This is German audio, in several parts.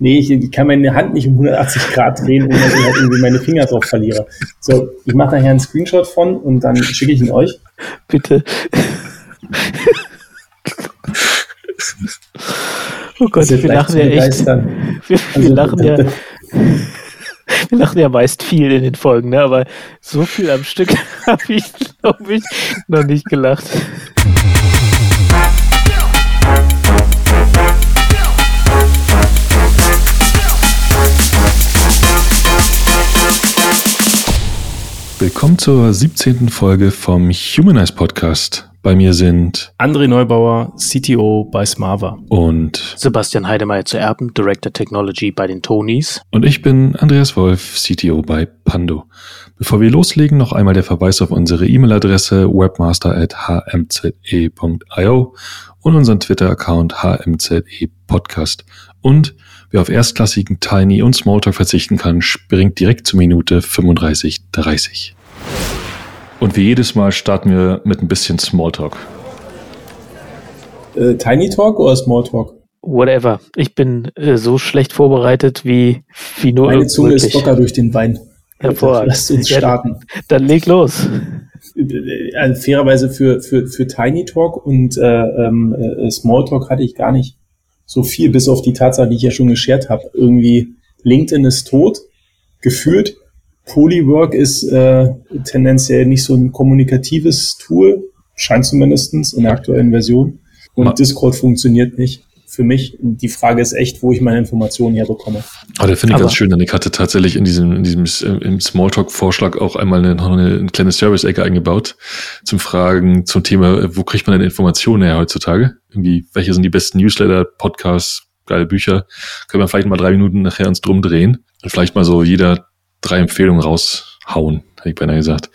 nee, ich kann meine Hand nicht um 180 Grad drehen, ohne dass ich halt irgendwie meine Finger drauf verliere. So, ich mache nachher einen Screenshot von und dann schicke ich ihn euch. Bitte. oh Gott, wir lachen ja echt. Wir, wir also, lachen ja. Wir lachen ja meist viel in den Folgen, ne? aber so viel am Stück habe ich, glaube ich, noch nicht gelacht. Willkommen zur 17. Folge vom Humanize Podcast. Bei mir sind André Neubauer, CTO bei Smava. Und Sebastian Heidemeyer zu Erben, Director Technology bei den Tonys. Und ich bin Andreas Wolf, CTO bei Pando. Bevor wir loslegen, noch einmal der Verweis auf unsere E-Mail-Adresse webmaster.hmze.io und unseren Twitter-Account hmze podcast. Und Wer auf erstklassigen Tiny und Smalltalk verzichten kann, springt direkt zur Minute 35,30. Und wie jedes Mal starten wir mit ein bisschen Smalltalk. Äh, Tiny Talk oder Smalltalk? Whatever. Ich bin äh, so schlecht vorbereitet wie, wie nur Meine Zunge möglich. ist locker durch den Wein. Hervorragend. Lasst uns starten. Ja, dann leg los. Also fairerweise für, für, für Tiny Talk und äh, ähm, äh, Smalltalk hatte ich gar nicht so viel, bis auf die Tatsache, die ich ja schon geschert habe. Irgendwie LinkedIn ist tot, gefühlt. Polywork ist äh, tendenziell nicht so ein kommunikatives Tool, scheint zumindestens in der aktuellen Version. Und Discord funktioniert nicht für mich. Die Frage ist echt, wo ich meine Informationen herbekomme. Aber der finde ich ganz schön, denn ich hatte tatsächlich in diesem, in diesem im Smalltalk-Vorschlag auch einmal eine, eine kleine Service-Ecke eingebaut zum Fragen zum Thema, wo kriegt man denn Informationen her heutzutage? Irgendwie, welche sind die besten Newsletter, Podcasts, geile Bücher? Können wir vielleicht mal drei Minuten nachher uns drum drehen und vielleicht mal so jeder drei Empfehlungen raushauen, hätte ich beinahe gesagt.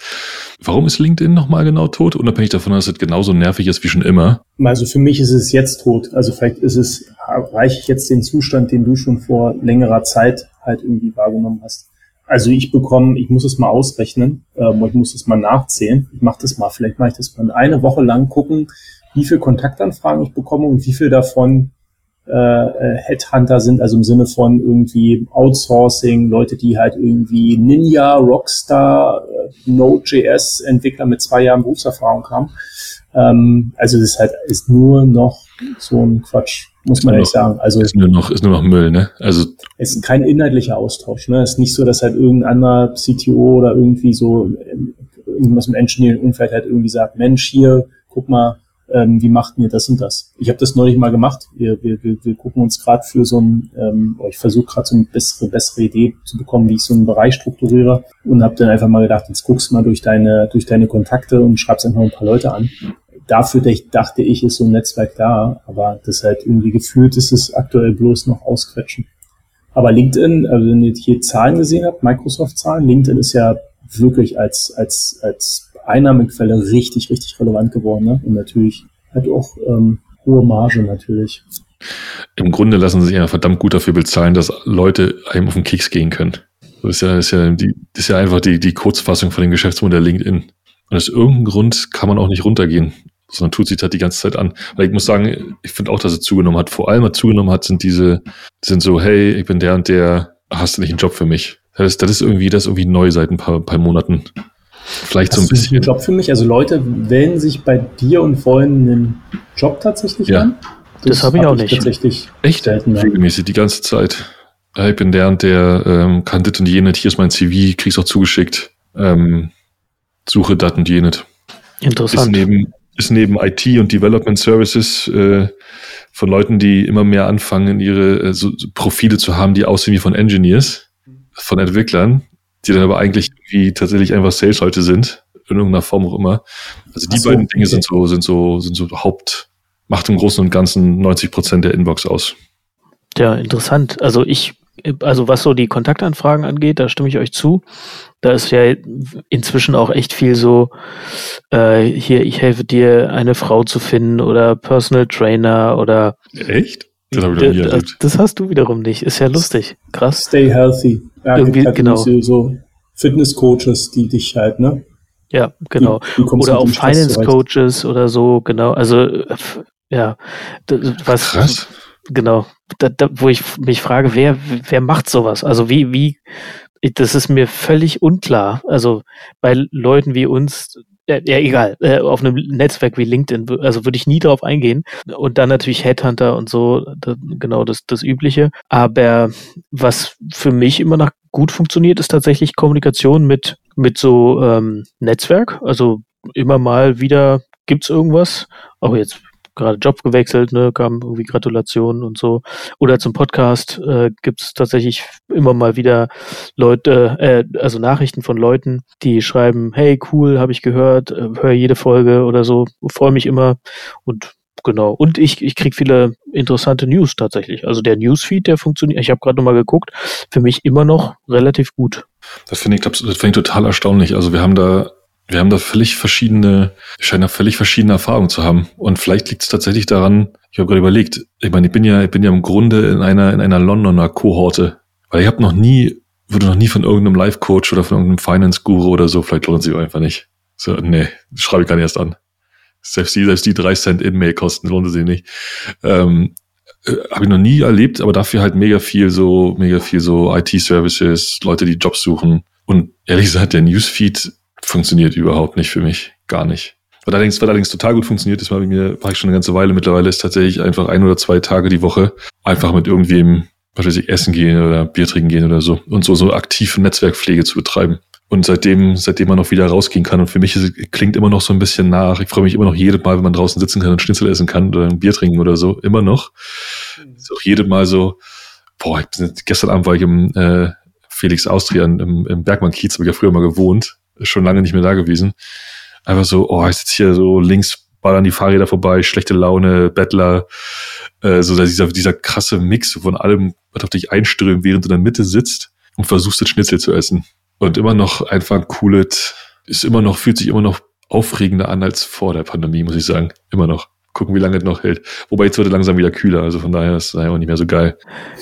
Warum ist LinkedIn nochmal genau tot? Unabhängig davon, dass es genauso nervig ist wie schon immer. Also für mich ist es jetzt tot. Also vielleicht ist es, erreiche ich jetzt den Zustand, den du schon vor längerer Zeit halt irgendwie wahrgenommen hast. Also ich bekomme, ich muss es mal ausrechnen, ähm, ich muss es mal nachzählen. Ich mache das mal, vielleicht mache ich das mal eine Woche lang gucken, wie viel Kontaktanfragen ich bekomme und wie viel davon äh, äh, Headhunter sind, also im Sinne von irgendwie Outsourcing, Leute, die halt irgendwie Ninja, Rockstar, äh, Node.js-Entwickler mit zwei Jahren Berufserfahrung haben. Ähm, also das ist halt ist nur noch so ein Quatsch, muss man ehrlich sagen. Also ist nur noch ist nur noch Müll, ne? Also es ist kein inhaltlicher Austausch, ne? Es ist nicht so, dass halt irgendein anderer CTO oder irgendwie so irgendwas im Engineering-Umfeld halt irgendwie sagt, Mensch, hier, guck mal, ähm, wie macht ihr das und das? Ich habe das neulich mal gemacht. Wir, wir, wir, wir gucken uns gerade für so ein, ähm, ich versuche gerade so eine bessere, bessere Idee zu bekommen, wie ich so einen Bereich strukturiere und habe dann einfach mal gedacht, jetzt guckst du mal durch deine, durch deine Kontakte und schreibst einfach ein paar Leute an. Dafür dachte ich, ist so ein Netzwerk da, aber das halt irgendwie gefühlt ist es aktuell bloß noch ausquetschen. Aber LinkedIn, also wenn ihr hier Zahlen gesehen habt, Microsoft-Zahlen, LinkedIn ist ja wirklich als, als, als Einnahmequelle richtig, richtig relevant geworden. Ne? Und natürlich hat auch ähm, hohe Marge natürlich. Im Grunde lassen sie sich ja verdammt gut dafür bezahlen, dass Leute einem auf den Keks gehen können. Das ist ja, das ist ja, die, das ist ja einfach die, die Kurzfassung von dem Geschäftsmodell LinkedIn. Und aus irgendeinem Grund kann man auch nicht runtergehen, sondern tut sich halt die ganze Zeit an. Weil ich muss sagen, ich finde auch, dass es zugenommen hat. Vor allem, was zugenommen hat, sind diese, sind so, hey, ich bin der und der, hast du nicht einen Job für mich? Das ist, das ist irgendwie, das ist irgendwie neu seit ein paar, paar Monaten. Vielleicht Hast so ein bisschen. Einen Job für mich? Also Leute wählen sich bei dir und wollen einen Job tatsächlich ja. an? Das, das habe ich auch nicht. Tatsächlich Echt? Regelmäßig, die ganze Zeit. Ich bin der und der, ähm, kann das und jenes, hier ist mein CV, krieg's auch zugeschickt. Ähm, suche das und jenes. Interessant. Ist neben, ist neben IT und Development Services äh, von Leuten, die immer mehr anfangen, ihre äh, so Profile zu haben, die aussehen wie von Engineers, von Entwicklern, die dann aber eigentlich wie tatsächlich einfach Sales-Leute sind, in irgendeiner Form auch immer. Also die so, beiden Dinge okay. sind so, sind so, sind so Haupt, macht im Großen und Ganzen 90 Prozent der Inbox aus. Ja, interessant. Also ich, also was so die Kontaktanfragen angeht, da stimme ich euch zu. Da ist ja inzwischen auch echt viel so, äh, hier, ich helfe dir, eine Frau zu finden oder Personal Trainer oder. Echt? Das, das, das hast du wiederum nicht. Ist ja lustig. Krass. Stay healthy. Ja, Irgendwie, genau. So Fitness-Coaches, die dich halt, ne? Ja, genau. Die, die oder auch Finance-Coaches oder so, genau. Also, ja. Was, Krass. genau. Da, da, wo ich mich frage, wer, wer macht sowas? Also wie, wie, das ist mir völlig unklar. Also bei Leuten wie uns, ja, ja egal, äh, auf einem Netzwerk wie LinkedIn, also würde ich nie drauf eingehen. Und dann natürlich Headhunter und so, genau das, das Übliche. Aber was für mich immer noch gut funktioniert, ist tatsächlich Kommunikation mit, mit so ähm, Netzwerk. Also immer mal wieder gibt's irgendwas. Auch jetzt gerade Job gewechselt, ne, kam irgendwie Gratulationen und so. Oder zum Podcast äh, gibt es tatsächlich immer mal wieder Leute, äh, also Nachrichten von Leuten, die schreiben, hey, cool, habe ich gehört, äh, höre jede Folge oder so, freue mich immer und genau. Und ich, ich kriege viele interessante News tatsächlich. Also der Newsfeed, der funktioniert, ich habe gerade nochmal geguckt, für mich immer noch relativ gut. Das finde ich, finde ich total erstaunlich. Also wir haben da wir haben da völlig verschiedene, scheinen da völlig verschiedene Erfahrungen zu haben. Und vielleicht liegt es tatsächlich daran, ich habe gerade überlegt, ich meine, ich bin ja, ich bin ja im Grunde in einer, in einer Londoner Kohorte. Weil ich habe noch nie, wurde noch nie von irgendeinem Life-Coach oder von irgendeinem Finance-Guru oder so, vielleicht lohnt sich einfach nicht. So, nee, schreibe ich gar nicht erst an. Selbst die, selbst die drei Cent In-Mail kosten, lohnt sich nicht. Ähm, äh, habe ich noch nie erlebt, aber dafür halt mega viel so, mega viel so IT-Services, Leute, die Jobs suchen. Und ehrlich gesagt, der Newsfeed funktioniert überhaupt nicht für mich. Gar nicht. Was allerdings, was allerdings total gut funktioniert, ist mal bei mir, war ich schon eine ganze Weile. Mittlerweile ist tatsächlich einfach ein oder zwei Tage die Woche einfach mit irgendwem, was weiß ich, essen gehen oder Bier trinken gehen oder so und so, so aktive Netzwerkpflege zu betreiben. Und seitdem, seitdem man noch wieder rausgehen kann. Und für mich ist, klingt immer noch so ein bisschen nach. Ich freue mich immer noch jedes Mal, wenn man draußen sitzen kann und Schnitzel essen kann oder ein Bier trinken oder so. Immer noch. Ist auch jedes Mal so, boah, ich bin, gestern Abend war ich im äh, Felix Austrian im, im Bergmann-Kiez, habe ich ja früher mal gewohnt schon lange nicht mehr da gewesen. Einfach so, oh, ich sitze hier so links, ballern die Fahrräder vorbei, schlechte Laune, Bettler, äh, so dieser, dieser krasse Mix von allem, was auf dich einströmt, während du in der Mitte sitzt und versuchst, das Schnitzel zu essen. Und immer noch einfach ein cooles, ist immer noch, fühlt sich immer noch aufregender an als vor der Pandemie, muss ich sagen. Immer noch. Gucken, wie lange es noch hält. Wobei jetzt wird es langsam wieder kühler, also von daher ist es einfach nicht mehr so geil.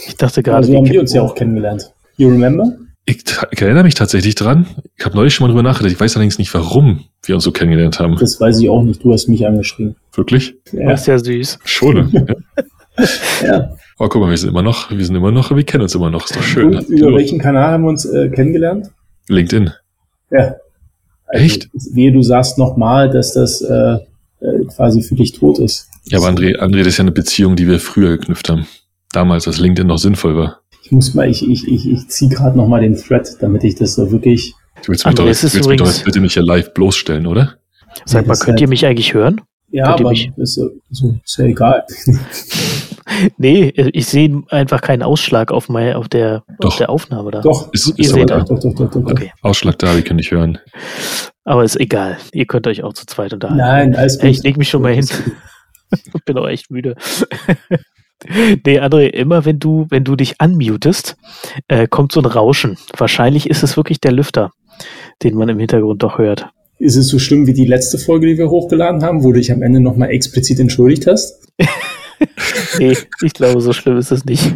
Ich dachte gerade, also haben wir uns ja auch kennengelernt. You remember? Ich, ich, erinnere mich tatsächlich dran. Ich habe neulich schon mal drüber nachgedacht. Ich weiß allerdings nicht, warum wir uns so kennengelernt haben. Das weiß ich auch nicht. Du hast mich angeschrieben. Wirklich? Ja. Das ist ja süß. Schon. ja. ja. Aber guck mal, wir sind immer noch, wir sind immer noch, wir kennen uns immer noch. Ist doch schön. Und über welchen Kanal haben wir uns äh, kennengelernt? LinkedIn. Ja. Also, Echt? Wehe, du sagst nochmal, dass das äh, äh, quasi für dich tot ist. Ja, aber André, André, das ist ja eine Beziehung, die wir früher geknüpft haben. Damals, als LinkedIn noch sinnvoll war. Ich muss mal, ich, ich, ich, ich ziehe gerade noch mal den Thread, damit ich das so wirklich. Du willst mich doch, willst mich doch jetzt bitte nicht hier live bloßstellen, oder? Sag mal, könnt halt, ihr mich eigentlich hören? Ja, könnt aber mich? Ist, so, ist ja egal. nee, ich sehe einfach keinen Ausschlag auf, mein, auf, der, doch. auf der Aufnahme da. Doch, ist, ist aber da. Doch, doch, doch, doch, okay. Ausschlag da, wir können nicht hören. Aber ist egal. Ihr könnt euch auch zu zweit unterhalten. Nein, alles gut. Ich leg mich schon mal hin. bin auch echt müde. Nee, André, immer wenn du, wenn du dich unmutest, äh, kommt so ein Rauschen. Wahrscheinlich ist es wirklich der Lüfter, den man im Hintergrund doch hört. Ist es so schlimm wie die letzte Folge, die wir hochgeladen haben, wo du dich am Ende nochmal explizit entschuldigt hast? nee, ich glaube, so schlimm ist es nicht.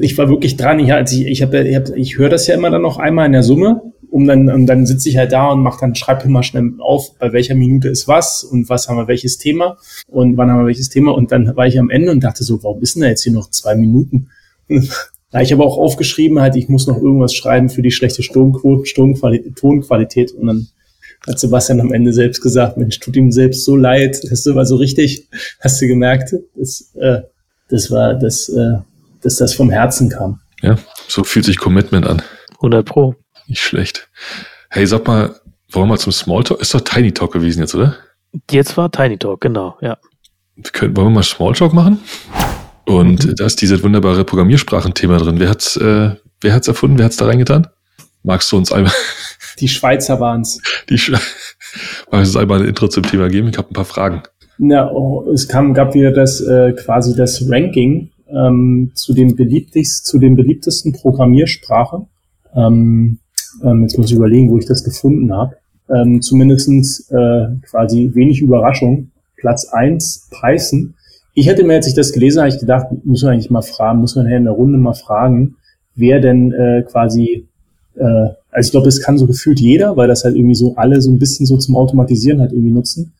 Ich war wirklich dran. Ich, also ich, ich, ich, ich höre das ja immer dann noch einmal in der Summe um dann, und dann sitze ich halt da und mache dann, schreibe immer schnell auf, bei welcher Minute ist was und was haben wir welches Thema und wann haben wir welches Thema. Und dann war ich am Ende und dachte so, warum ist denn da jetzt hier noch zwei Minuten? Da ich aber auch aufgeschrieben, halt, ich muss noch irgendwas schreiben für die schlechte Sturmquote, Sturmqualität, Tonqualität. Und dann hat Sebastian am Ende selbst gesagt, Mensch, tut ihm selbst so leid. Das war so richtig, hast du gemerkt, das, äh, das war, das, äh, dass das vom Herzen kam. Ja, so fühlt sich Commitment an. 100 Pro. Nicht schlecht. Hey, sag mal, wollen wir mal zum Smalltalk? Ist doch Tiny Talk gewesen jetzt, oder? Jetzt war Tiny Talk, genau, ja. Wir können, wollen wir mal Smalltalk machen? Und mhm. da ist dieses wunderbare Programmiersprachenthema drin. Wer hat's, äh, wer hat's erfunden? Wer hat's da reingetan? Magst du uns einmal? Die Schweizer waren's. Die Sch du uns einmal ein Intro zum Thema geben? Ich habe ein paar Fragen. Na, oh, es kam, gab wieder das äh, quasi das Ranking ähm, zu den beliebtesten, zu den beliebtesten Programmiersprachen. Ähm, ähm, jetzt muss ich überlegen, wo ich das gefunden habe. Ähm, zumindestens äh, quasi wenig Überraschung. Platz eins Python. Ich hätte mir, als ich das gelesen habe, ich gedacht, muss man eigentlich mal fragen, muss man in der Runde mal fragen, wer denn äh, quasi, äh, also ich glaube, das kann so gefühlt jeder, weil das halt irgendwie so alle so ein bisschen so zum Automatisieren halt irgendwie nutzen.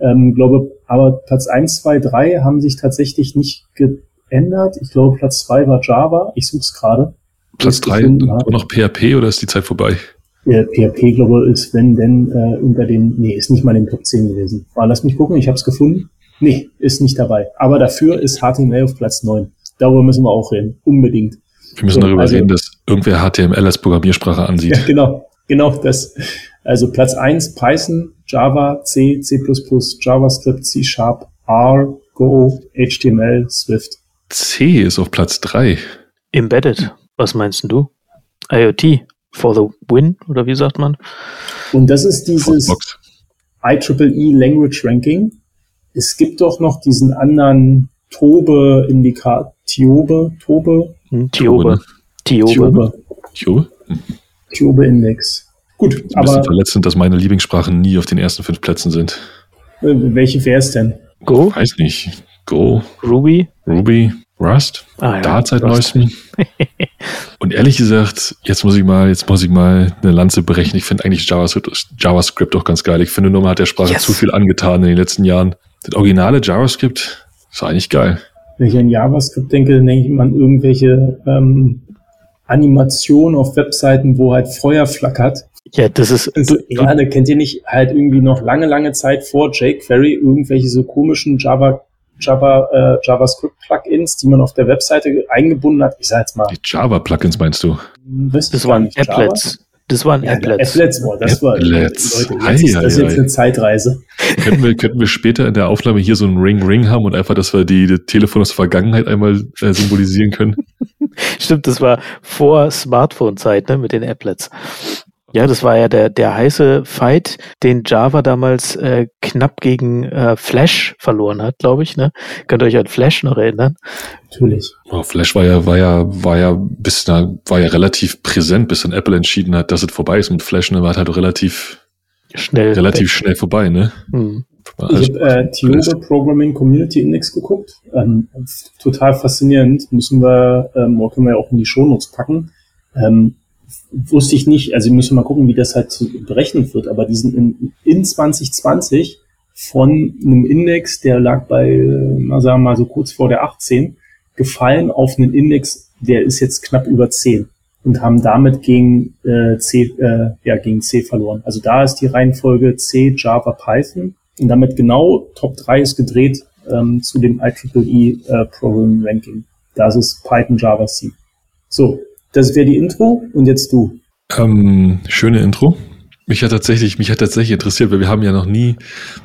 Ähm, glaube, aber Platz 1, 2, 3 haben sich tatsächlich nicht geändert. Ich glaube, Platz 2 war Java. Ich suche es gerade. Platz 3 nur noch PHP oder ist die Zeit vorbei? Ja, PHP, glaube ich, ist, wenn denn, äh, unter den, nee, ist nicht mal in den Top 10 gewesen. Aber lass mich gucken, ich habe es gefunden. Nee, ist nicht dabei. Aber dafür ist HTML auf Platz 9. Darüber müssen wir auch reden. Unbedingt. Wir müssen so, darüber also, reden, dass irgendwer HTML als Programmiersprache ansieht. Ja, genau. Genau das. Also Platz 1 Python, Java, C, C++, JavaScript, C Sharp, R, Go, HTML, Swift. C ist auf Platz 3. Embedded. Was meinst du? IoT for the win oder wie sagt man? Und das ist dieses IEEE Language Ranking. Es gibt doch noch diesen anderen Tobe Indikator, Tiobe, Tobe? Hm, Tiobe. Tiobe. Tiobe. Tiobe? Tiobe Index. Gut, ist ein aber. verletzend, dass meine Lieblingssprachen nie auf den ersten fünf Plätzen sind. Äh, welche wäre es denn? Go? Weiß nicht. Go. Ruby? Ruby. Rust. Ah, ja. Dart seit neuestem. Und ehrlich gesagt, jetzt muss ich mal, jetzt muss ich mal eine Lanze brechen. Ich finde eigentlich JavaScript, JavaScript auch ganz geil. Ich finde nur, man hat der Sprache yes. zu viel angetan in den letzten Jahren. Das originale JavaScript ist eigentlich geil. Wenn ich an JavaScript denke, dann denke ich an irgendwelche ähm, Animationen auf Webseiten, wo halt Feuer flackert. Ja, das ist. Also, gerade kennt ihr nicht halt irgendwie noch lange, lange Zeit vor jQuery irgendwelche so komischen Java Java, äh, JavaScript-Plugins, die man auf der Webseite eingebunden hat. Ich sag jetzt mal. Die Java-Plugins meinst du? Weißt das waren Applets. Das waren ja, Applets. Applets, boah, das war, Leute, jetzt ei, ist das ei, jetzt ei. eine Zeitreise. Könnten wir, könnten wir später in der Aufnahme hier so ein Ring-Ring haben und einfach, dass wir die, die Telefon aus der Vergangenheit einmal äh, symbolisieren können? Stimmt, das war vor Smartphone-Zeit, ne, mit den Applets. Ja, das war ja der, der heiße Fight, den Java damals äh, knapp gegen äh, Flash verloren hat, glaube ich. Ne? Könnt ihr euch an Flash noch erinnern? Natürlich. Oh, Flash war ja, war ja, war ja bis da, war ja relativ präsent, bis dann Apple entschieden hat, dass es vorbei ist mit Flash. Ne? War halt relativ schnell, relativ schnell vorbei, ne? Hm. Ich habe äh, Tiobe Programming Community Index geguckt. Ähm, total faszinierend. Müssen wir, ähm, können wir ja auch in die Shownotes packen. Ähm, wusste ich nicht, also wir müssen mal gucken, wie das halt berechnet wird, aber die sind in, in 2020 von einem Index, der lag bei, na sagen wir mal so kurz vor der 18, gefallen auf einen Index, der ist jetzt knapp über 10 und haben damit gegen äh, C, äh, ja, gegen C verloren. Also da ist die Reihenfolge C, Java, Python und damit genau Top 3 ist gedreht ähm, zu dem IEEE äh, Program Ranking. Das ist Python, Java, C. So, das wäre die Intro und jetzt du. Ähm, schöne Intro. Mich hat tatsächlich, mich hat tatsächlich interessiert, weil wir haben ja noch nie,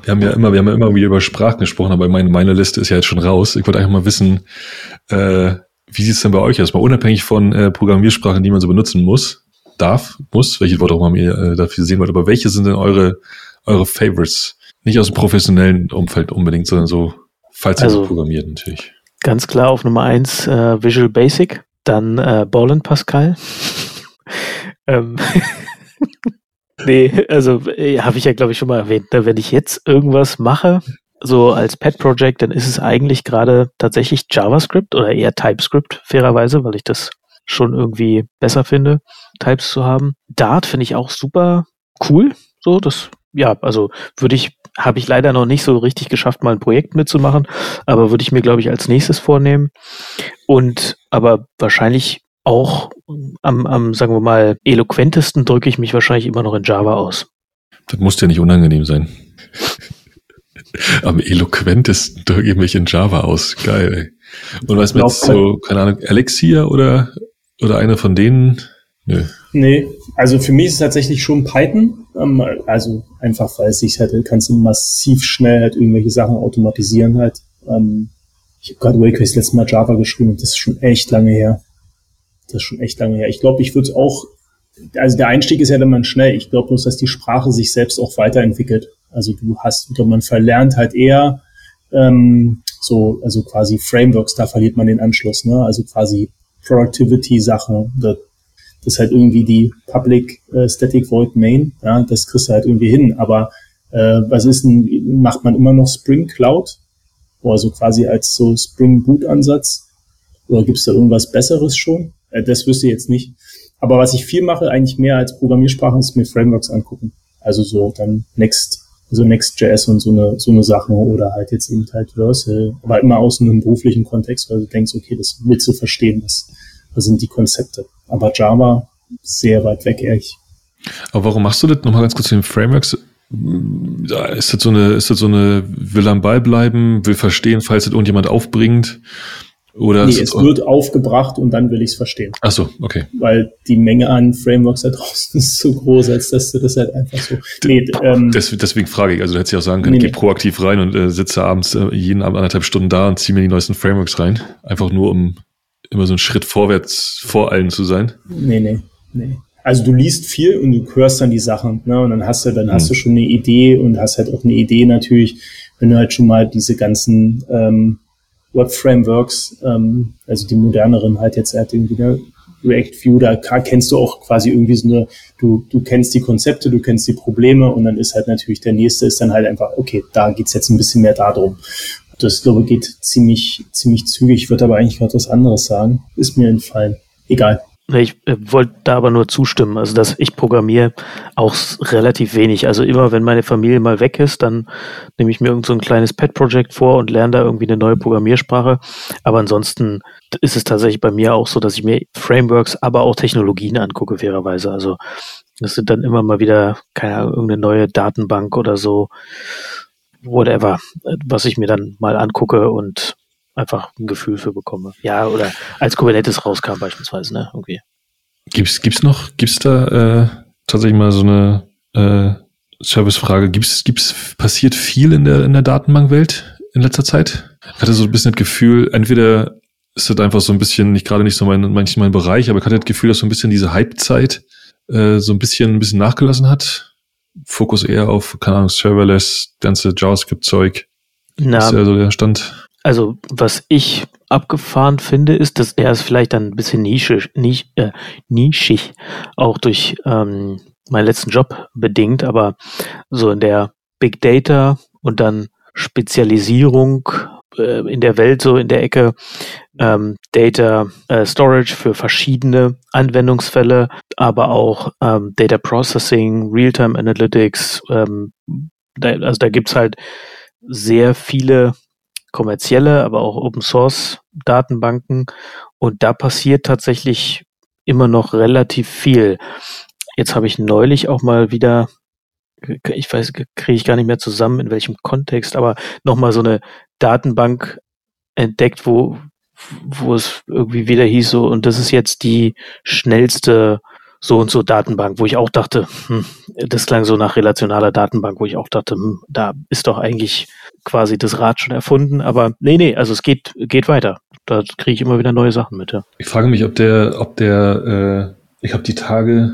wir haben ja immer, wir haben ja immer wieder über Sprachen gesprochen, aber meine, meine Liste ist ja jetzt schon raus. Ich wollte einfach mal wissen, äh, wie sieht es denn bei euch aus? Mal unabhängig von äh, Programmiersprachen, die man so benutzen muss, darf, muss, welche Wort auch mal ihr äh, dafür sehen wollt, aber welche sind denn eure, eure Favorites? Nicht aus dem professionellen Umfeld unbedingt, sondern so, falls ihr also, programmiert natürlich. Ganz klar auf Nummer eins äh, Visual Basic. Dann äh, Ball Pascal. ähm, nee, also äh, habe ich ja, glaube ich, schon mal erwähnt. Ne? Wenn ich jetzt irgendwas mache, so als Pet-Project, dann ist es eigentlich gerade tatsächlich JavaScript oder eher TypeScript, fairerweise, weil ich das schon irgendwie besser finde, Types zu haben. Dart finde ich auch super cool. So, das, ja, also würde ich, habe ich leider noch nicht so richtig geschafft, mal ein Projekt mitzumachen, aber würde ich mir, glaube ich, als nächstes vornehmen. Und aber wahrscheinlich auch am, am, sagen wir mal, eloquentesten drücke ich mich wahrscheinlich immer noch in Java aus. Das muss ja nicht unangenehm sein. am eloquentesten drücke ich mich in Java aus. Geil. Ey. Und was mit so, keine Ahnung, Alexia oder, oder einer von denen? Nö. Nee, also für mich ist es tatsächlich schon Python. Ähm, also einfach, weil es sich halt, kannst du massiv schnell halt irgendwelche Sachen automatisieren halt. Ähm, ich habe gerade Wake das letzte Mal Java geschrieben und das ist schon echt lange her. Das ist schon echt lange her. Ich glaube, ich würde auch, also der Einstieg ist ja dann mal schnell. Ich glaube bloß, dass die Sprache sich selbst auch weiterentwickelt. Also du hast, glaube, man verlernt halt eher ähm, so, also quasi Frameworks, da verliert man den Anschluss, ne? Also quasi Productivity-Sache. Das ist halt irgendwie die Public äh, Static Void Main, ja, das kriegst du halt irgendwie hin. Aber äh, was ist denn, macht man immer noch Spring Cloud? Also quasi als so Spring Boot Ansatz? Oder gibt es da irgendwas Besseres schon? Äh, das wüsste ich jetzt nicht. Aber was ich viel mache, eigentlich mehr als Programmiersprachen, ist mir Frameworks angucken. Also so dann Next, Also Next.js und so eine, so eine Sachen oder halt jetzt eben halt Versal, aber immer aus einem beruflichen Kontext, weil du denkst, okay, das willst du verstehen, was, was sind die Konzepte. Aber Java, sehr weit weg, ehrlich. Aber warum machst du das? Nochmal ganz kurz zu den Frameworks. Ist das so eine, ist das so eine, will am Ball bleiben, will verstehen, falls das irgendjemand aufbringt? Oder nee, es wird aufgebracht und dann will ich es verstehen. Ach so, okay. Weil die Menge an Frameworks da draußen ist so groß, als dass du das halt einfach so. Nee, ähm, deswegen, deswegen frage ich. Also du hättest ja auch sagen können, nee, ich gehe proaktiv rein und äh, sitze abends äh, jeden Abend anderthalb Stunden da und ziehe mir die neuesten Frameworks rein. Einfach nur, um immer so einen Schritt vorwärts vor allen zu sein. Nee, nee, nee. Also du liest viel und du hörst dann die Sachen, ne? Und dann hast du, dann hast hm. du schon eine Idee und hast halt auch eine Idee natürlich, wenn du halt schon mal diese ganzen ähm, Web-Frameworks, ähm, also die moderneren halt jetzt halt irgendwie ne, React View, da kennst du auch quasi irgendwie so eine, du, du kennst die Konzepte, du kennst die Probleme und dann ist halt natürlich der nächste ist dann halt einfach, okay, da geht's jetzt ein bisschen mehr darum. Das, glaube ich, geht ziemlich, ziemlich zügig. Ich würde aber eigentlich gerade was anderes sagen. Ist mir entfallen. Egal. Ich äh, wollte da aber nur zustimmen, also dass ich programmiere auch relativ wenig. Also immer, wenn meine Familie mal weg ist, dann nehme ich mir irgend so ein kleines Pet-Projekt vor und lerne da irgendwie eine neue Programmiersprache. Aber ansonsten ist es tatsächlich bei mir auch so, dass ich mir Frameworks, aber auch Technologien angucke, fairerweise. Also das sind dann immer mal wieder, keine Ahnung, irgendeine neue Datenbank oder so, whatever, was ich mir dann mal angucke und einfach ein Gefühl für bekomme. Ja, oder als Kubernetes rauskam beispielsweise, ne? Irgendwie. Gibt's, gibt's noch, gibt's da äh, tatsächlich mal so eine äh, Servicefrage? Gibt's, gibt's, passiert viel in der, in der Datenbankwelt in letzter Zeit? Ich hatte so ein bisschen das Gefühl, entweder ist das einfach so ein bisschen, nicht gerade nicht so mein, manchmal mein Bereich, aber ich hatte das Gefühl, dass so ein bisschen diese Hype-Zeit äh, so ein bisschen, ein bisschen nachgelassen hat. Fokus eher auf, keine Ahnung, Serverless, ganze JavaScript-Zeug. Na, ist ja so der Stand. Also, was ich abgefahren finde, ist, dass er ist vielleicht dann ein bisschen nischig, nisch, äh, nischig auch durch ähm, meinen letzten Job bedingt, aber so in der Big Data und dann Spezialisierung äh, in der Welt, so in der Ecke ähm, Data äh, Storage für verschiedene Anwendungsfälle, aber auch ähm, Data Processing, Realtime Analytics. Ähm, da, also da gibt's halt sehr viele kommerzielle, aber auch Open Source Datenbanken. Und da passiert tatsächlich immer noch relativ viel. Jetzt habe ich neulich auch mal wieder, ich weiß, kriege ich gar nicht mehr zusammen, in welchem Kontext, aber nochmal so eine Datenbank entdeckt, wo, wo es irgendwie wieder hieß so, und das ist jetzt die schnellste so und so Datenbank, wo ich auch dachte, hm, das klang so nach relationaler Datenbank, wo ich auch dachte, hm, da ist doch eigentlich quasi das Rad schon erfunden, aber nee, nee, also es geht, geht weiter. Da kriege ich immer wieder neue Sachen mit, ja. Ich frage mich, ob der, ob der, äh, ich habe die Tage,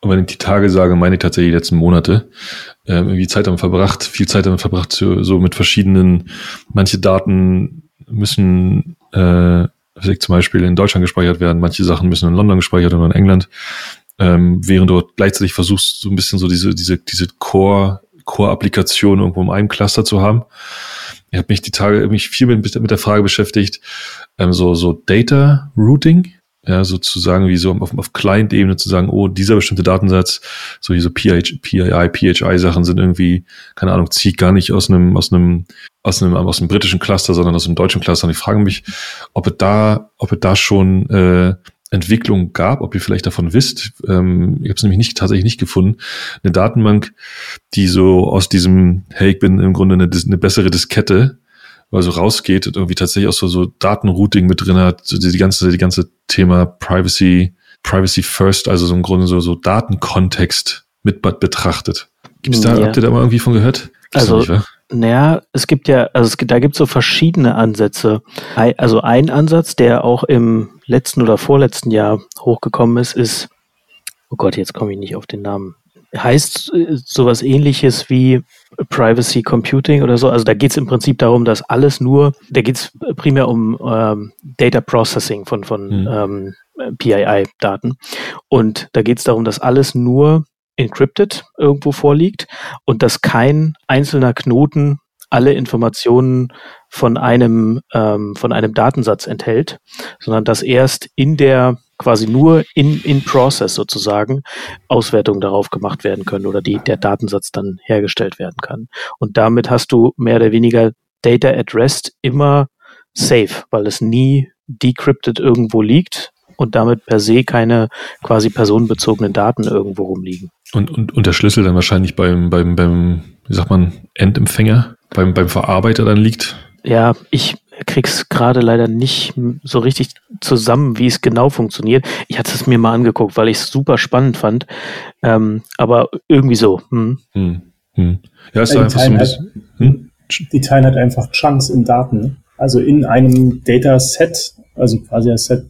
und wenn ich die Tage sage, meine ich tatsächlich die letzten Monate, äh, irgendwie Zeit damit verbracht, viel Zeit damit verbracht, so, mit verschiedenen, manche Daten müssen äh, zum Beispiel in Deutschland gespeichert werden, manche Sachen müssen in London gespeichert oder in England ähm, während du gleichzeitig versuchst, so ein bisschen so diese, diese, diese Core, Core-Applikation irgendwo in einem Cluster zu haben. Ich habe mich die Tage mich viel mit, mit der Frage beschäftigt, ähm, so, so Data Routing, ja, sozusagen wie so auf, auf Client-Ebene zu sagen, oh, dieser bestimmte Datensatz, so wie so PH, PII, PHI-Sachen sind irgendwie, keine Ahnung, zieht gar nicht aus einem, aus einem, aus einem, aus einem britischen Cluster, sondern aus einem deutschen Cluster. Und ich frage mich, ob es da, ob es da schon äh, Entwicklung gab, ob ihr vielleicht davon wisst. Ähm, ich habe es nämlich nicht, tatsächlich nicht gefunden. Eine Datenbank, die so aus diesem, hey, ich bin im Grunde eine, eine bessere Diskette, also rausgeht und irgendwie tatsächlich auch so, so Datenrouting mit drin hat, so die, die ganze, die ganze Thema Privacy, Privacy First, also so im Grunde so, so Datenkontext mit betrachtet. Gibt's da, ja. habt ihr da mal irgendwie von gehört? Gibt's also, naja, es gibt ja, also es gibt, da gibt es so verschiedene Ansätze. Also ein Ansatz, der auch im letzten oder vorletzten Jahr hochgekommen ist, ist, oh Gott, jetzt komme ich nicht auf den Namen. Heißt äh, sowas ähnliches wie Privacy Computing oder so. Also da geht es im Prinzip darum, dass alles nur, da geht es primär um ähm, Data Processing von, von mhm. ähm, PII-Daten. Und da geht es darum, dass alles nur encrypted irgendwo vorliegt und dass kein einzelner Knoten alle Informationen von einem, ähm, von einem Datensatz enthält, sondern dass erst in der quasi nur in, in Process sozusagen Auswertungen darauf gemacht werden können oder die, der Datensatz dann hergestellt werden kann. Und damit hast du mehr oder weniger Data at Rest immer safe, weil es nie decrypted irgendwo liegt und damit per se keine quasi personenbezogenen Daten irgendwo rumliegen. Und, und, und der Schlüssel dann wahrscheinlich beim, beim, beim, wie sagt man, Endempfänger, beim, beim Verarbeiter dann liegt? Ja, ich krieg's gerade leider nicht so richtig zusammen, wie es genau funktioniert. Ich hatte es mir mal angeguckt, weil ich es super spannend fand. Ähm, aber irgendwie so. Hm. Hm. Hm. Ja, ist einfach so ein bisschen. Hm? Die teilen halt einfach Chunks in Daten. Ne? Also in einem Dataset, also quasi als Set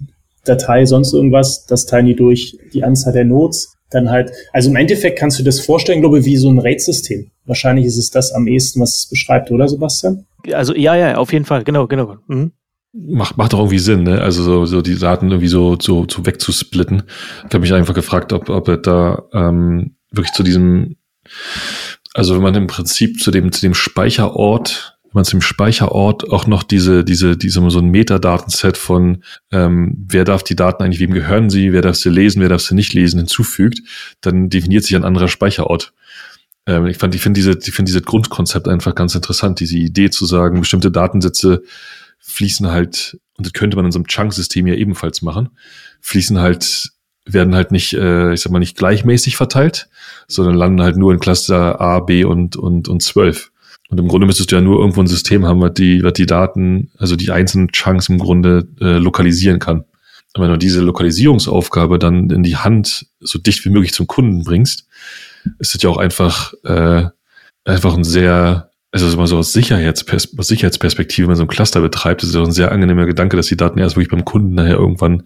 Datei, sonst irgendwas, das teilen die durch die Anzahl der Nodes. Dann halt, also im Endeffekt kannst du das vorstellen, glaube ich, wie so ein RAID-System. Wahrscheinlich ist es das am ehesten, was es beschreibt, oder Sebastian? Also ja, ja, auf jeden Fall, genau, genau. Mhm. Macht, macht doch irgendwie Sinn, ne? Also so, so die Daten irgendwie so, so, so wegzusplitten. Ich habe mich einfach gefragt, ob, ob er da ähm, wirklich zu diesem, also wenn man im Prinzip zu dem, zu dem Speicherort man zum Speicherort auch noch diese, diese, diese so ein Metadatenset von ähm, wer darf die Daten eigentlich, wem gehören sie, wer darf sie lesen, wer darf sie nicht lesen, hinzufügt, dann definiert sich ein anderer Speicherort. Ähm, ich fand, ich finde diese, ich finde dieses Grundkonzept einfach ganz interessant, diese Idee zu sagen, bestimmte Datensätze fließen halt, und das könnte man in so einem Chunk-System ja ebenfalls machen, fließen halt werden halt nicht, äh, ich sag mal, nicht gleichmäßig verteilt, sondern landen halt nur in Cluster A, B und, und, und 12. Und im Grunde müsstest du ja nur irgendwo ein System haben, was die, was die Daten, also die einzelnen Chunks im Grunde äh, lokalisieren kann. Und wenn du diese Lokalisierungsaufgabe dann in die Hand so dicht wie möglich zum Kunden bringst, ist es ja auch einfach, äh, einfach ein sehr, also mal so aus, Sicherheitspers aus Sicherheitsperspektive, wenn man so ein Cluster betreibt, ist es auch ein sehr angenehmer Gedanke, dass die Daten erst wirklich beim Kunden nachher irgendwann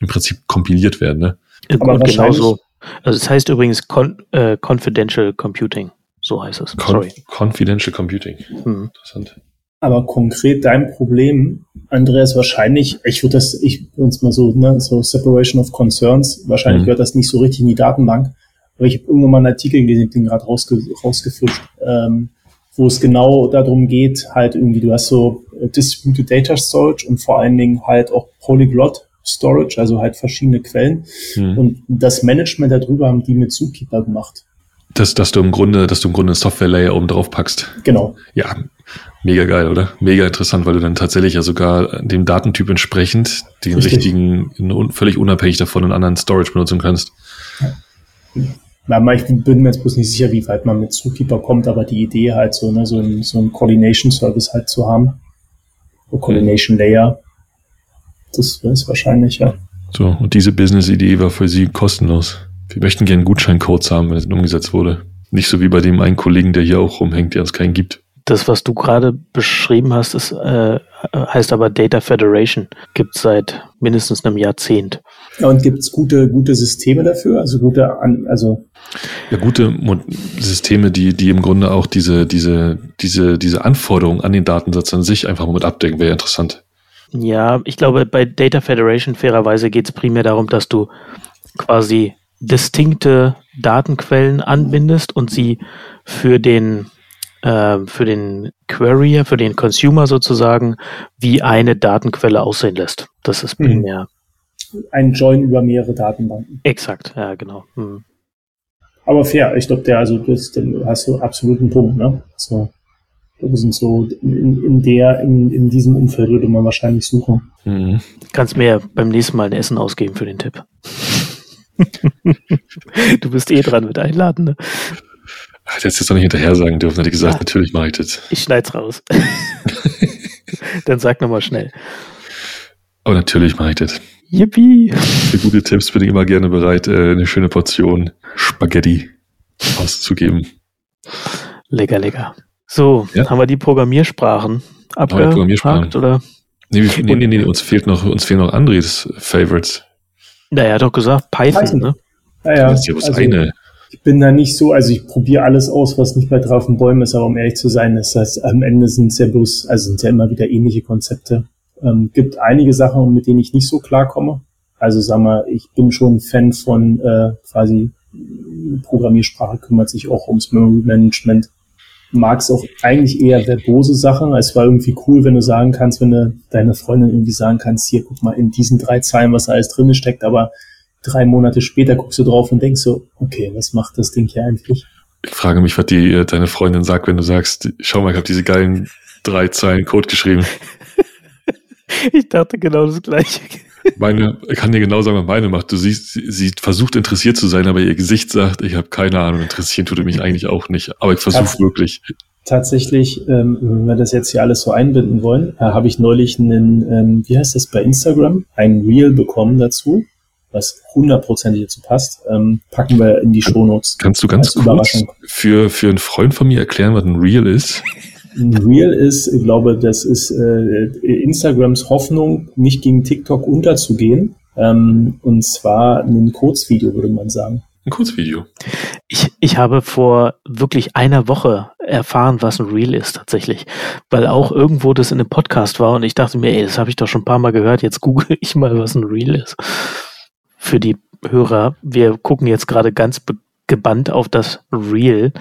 im Prinzip kompiliert werden. Ne? Aber genauso. Also es das heißt übrigens Con äh, Confidential Computing. So heißt es. Con Sorry. Confidential Computing. Hm. Interessant. Aber konkret dein Problem, Andreas, wahrscheinlich, ich würde das, ich uns mal so, ne, so Separation of Concerns, wahrscheinlich mhm. gehört das nicht so richtig in die Datenbank. Aber ich habe irgendwann mal einen Artikel gelesen, den gerade rausge rausgefischt, ähm, wo es genau darum geht, halt irgendwie, du hast so äh, Distributed Data Storage und vor allen Dingen halt auch Polyglot Storage, also halt verschiedene Quellen. Mhm. Und das Management darüber haben die mit Zookeeper gemacht. Dass, dass du im Grunde, dass du im Grunde einen Software-Layer oben drauf packst. Genau. Ja, mega geil, oder? Mega interessant, weil du dann tatsächlich ja sogar dem Datentyp entsprechend den Richtig. richtigen, völlig unabhängig davon einen anderen Storage benutzen kannst. Ja. Ich bin mir jetzt bloß nicht sicher, wie weit man mit Zookeeper kommt, aber die Idee halt so, ne, so ein, so ein Coordination Service halt zu haben. Oder Coordination Layer. Das ist wahrscheinlich, ja. So, und diese Business-Idee war für sie kostenlos. Wir möchten gerne Gutscheincodes haben, wenn es umgesetzt wurde. Nicht so wie bei dem einen Kollegen, der hier auch rumhängt, der uns keinen gibt. Das, was du gerade beschrieben hast, ist, äh, heißt aber Data Federation. Gibt es seit mindestens einem Jahrzehnt. Ja, und gibt es gute, gute Systeme dafür? Also gute, also ja, gute Systeme, die, die im Grunde auch diese, diese, diese, diese Anforderungen an den Datensatz an sich einfach mal mit abdecken, wäre interessant. Ja, ich glaube, bei Data Federation fairerweise geht es primär darum, dass du quasi distinkte Datenquellen anbindest und sie für den äh, für den Querier, für den Consumer sozusagen, wie eine Datenquelle aussehen lässt. Das ist mhm. primär. Ein Join über mehrere Datenbanken. Exakt, ja, genau. Mhm. Aber fair, ich glaube, der, also das, den hast du absoluten Punkt, ne? So, das sind so in, in der, in, in diesem Umfeld würde man wahrscheinlich suchen. Mhm. Kannst mir beim nächsten Mal ein Essen ausgeben für den Tipp. du bist eh dran mit Einladen, ne? Hättest jetzt doch nicht hinterher sagen dürfen, hätte ich gesagt, ja. natürlich mache ich das. Ich schneid's raus. Dann sag nochmal schnell. Aber natürlich mache ich das. Yippie! Für gute Tipps bin ich immer gerne bereit, äh, eine schöne Portion Spaghetti auszugeben. Lecker, lecker. So, ja? haben wir die Programmiersprachen abgehakt, Programmiersprachen. oder? Nee, nee, nee, nee, uns fehlt noch, uns fehlen noch Andres Favorites. Naja, er hat doch gesagt Python, Python. ne? Naja, das ist ja also, eine. Ich bin da nicht so, also ich probiere alles aus, was nicht bei drauf und Bäumen ist, aber um ehrlich zu sein, ist das am Ende sind es ja bloß, also sind ja immer wieder ähnliche Konzepte. Ähm, gibt einige Sachen, mit denen ich nicht so klarkomme. Also sag mal, ich bin schon ein Fan von äh, quasi Programmiersprache kümmert sich auch ums Memory Management. Mag es auch eigentlich eher verbose Sachen. Es war irgendwie cool, wenn du sagen kannst, wenn du deine Freundin irgendwie sagen kannst, hier, guck mal, in diesen drei Zeilen, was alles drin steckt, aber drei Monate später guckst du drauf und denkst so, okay, was macht das Ding hier eigentlich? Ich frage mich, was die, äh, deine Freundin sagt, wenn du sagst, schau mal, ich habe diese geilen drei Zeilen Code geschrieben. ich dachte genau das Gleiche. Meine, ich kann dir genau sagen, was meine macht. Du siehst, sie, sie versucht interessiert zu sein, aber ihr Gesicht sagt, ich habe keine Ahnung, interessieren tut mich eigentlich auch nicht. Aber ich versuche wirklich. Tatsächlich, ähm, wenn wir das jetzt hier alles so einbinden wollen, äh, habe ich neulich einen, ähm, wie heißt das bei Instagram, ein Reel bekommen dazu, was hundertprozentig dazu passt. Ähm, packen wir in die Shownotes. Kannst du ganz kurz für, für einen Freund von mir erklären, was ein Reel ist? Real ist, ich glaube, das ist äh, Instagrams Hoffnung, nicht gegen TikTok unterzugehen. Ähm, und zwar ein Kurzvideo, würde man sagen. Ein Kurzvideo. Ich, ich habe vor wirklich einer Woche erfahren, was ein Reel ist tatsächlich. Weil auch irgendwo das in einem Podcast war und ich dachte mir, ey, das habe ich doch schon ein paar Mal gehört, jetzt google ich mal, was ein Reel ist. Für die Hörer, wir gucken jetzt gerade ganz gebannt auf das Reel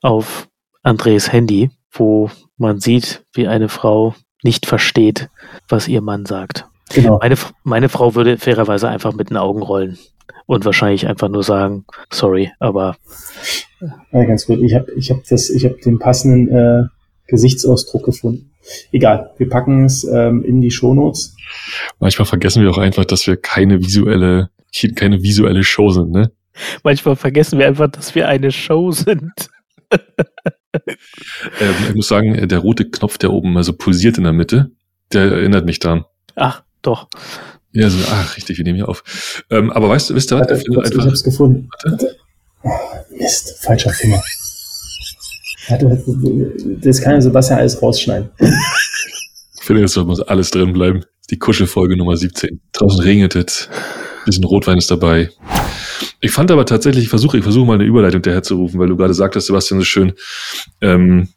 auf Andres Handy wo man sieht, wie eine Frau nicht versteht, was ihr Mann sagt. Genau. Meine, meine Frau würde fairerweise einfach mit den Augen rollen und wahrscheinlich einfach nur sagen, sorry, aber. Ja, ganz gut. Ich habe ich hab das, ich habe den passenden äh, Gesichtsausdruck gefunden. Egal, wir packen es ähm, in die Shownotes. Manchmal vergessen wir auch einfach, dass wir keine visuelle, keine visuelle Show sind, ne? Manchmal vergessen wir einfach, dass wir eine Show sind. ähm, ich muss sagen, der rote Knopf, der oben also pulsiert in der Mitte, der erinnert mich daran. Ach, doch. Ja, so, ach, richtig, wir nehmen hier auf. Ähm, aber weißt du, wisst ihr was? Warte, kurz, einfach, ich hab's gefunden. Warte. Oh, Mist, falscher Finger. Das kann ja Sebastian alles rausschneiden. Ich finde, das muss alles drin bleiben. Die Kuschelfolge Nummer 17. Draußen regnet es. Bisschen Rotwein ist dabei. Ich fand aber tatsächlich, ich versuche, ich versuche mal eine Überleitung daher zu rufen, weil du gerade sagtest, Sebastian, so schön, ähm,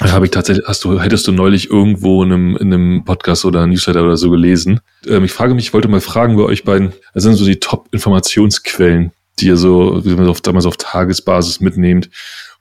habe ich tatsächlich, hast du, hättest du neulich irgendwo in einem, in einem Podcast oder Newsletter oder so gelesen. Ähm, ich frage mich, ich wollte mal fragen bei euch beiden, was sind so die Top-Informationsquellen, die ihr so, wie man auf, damals auf Tagesbasis mitnehmt,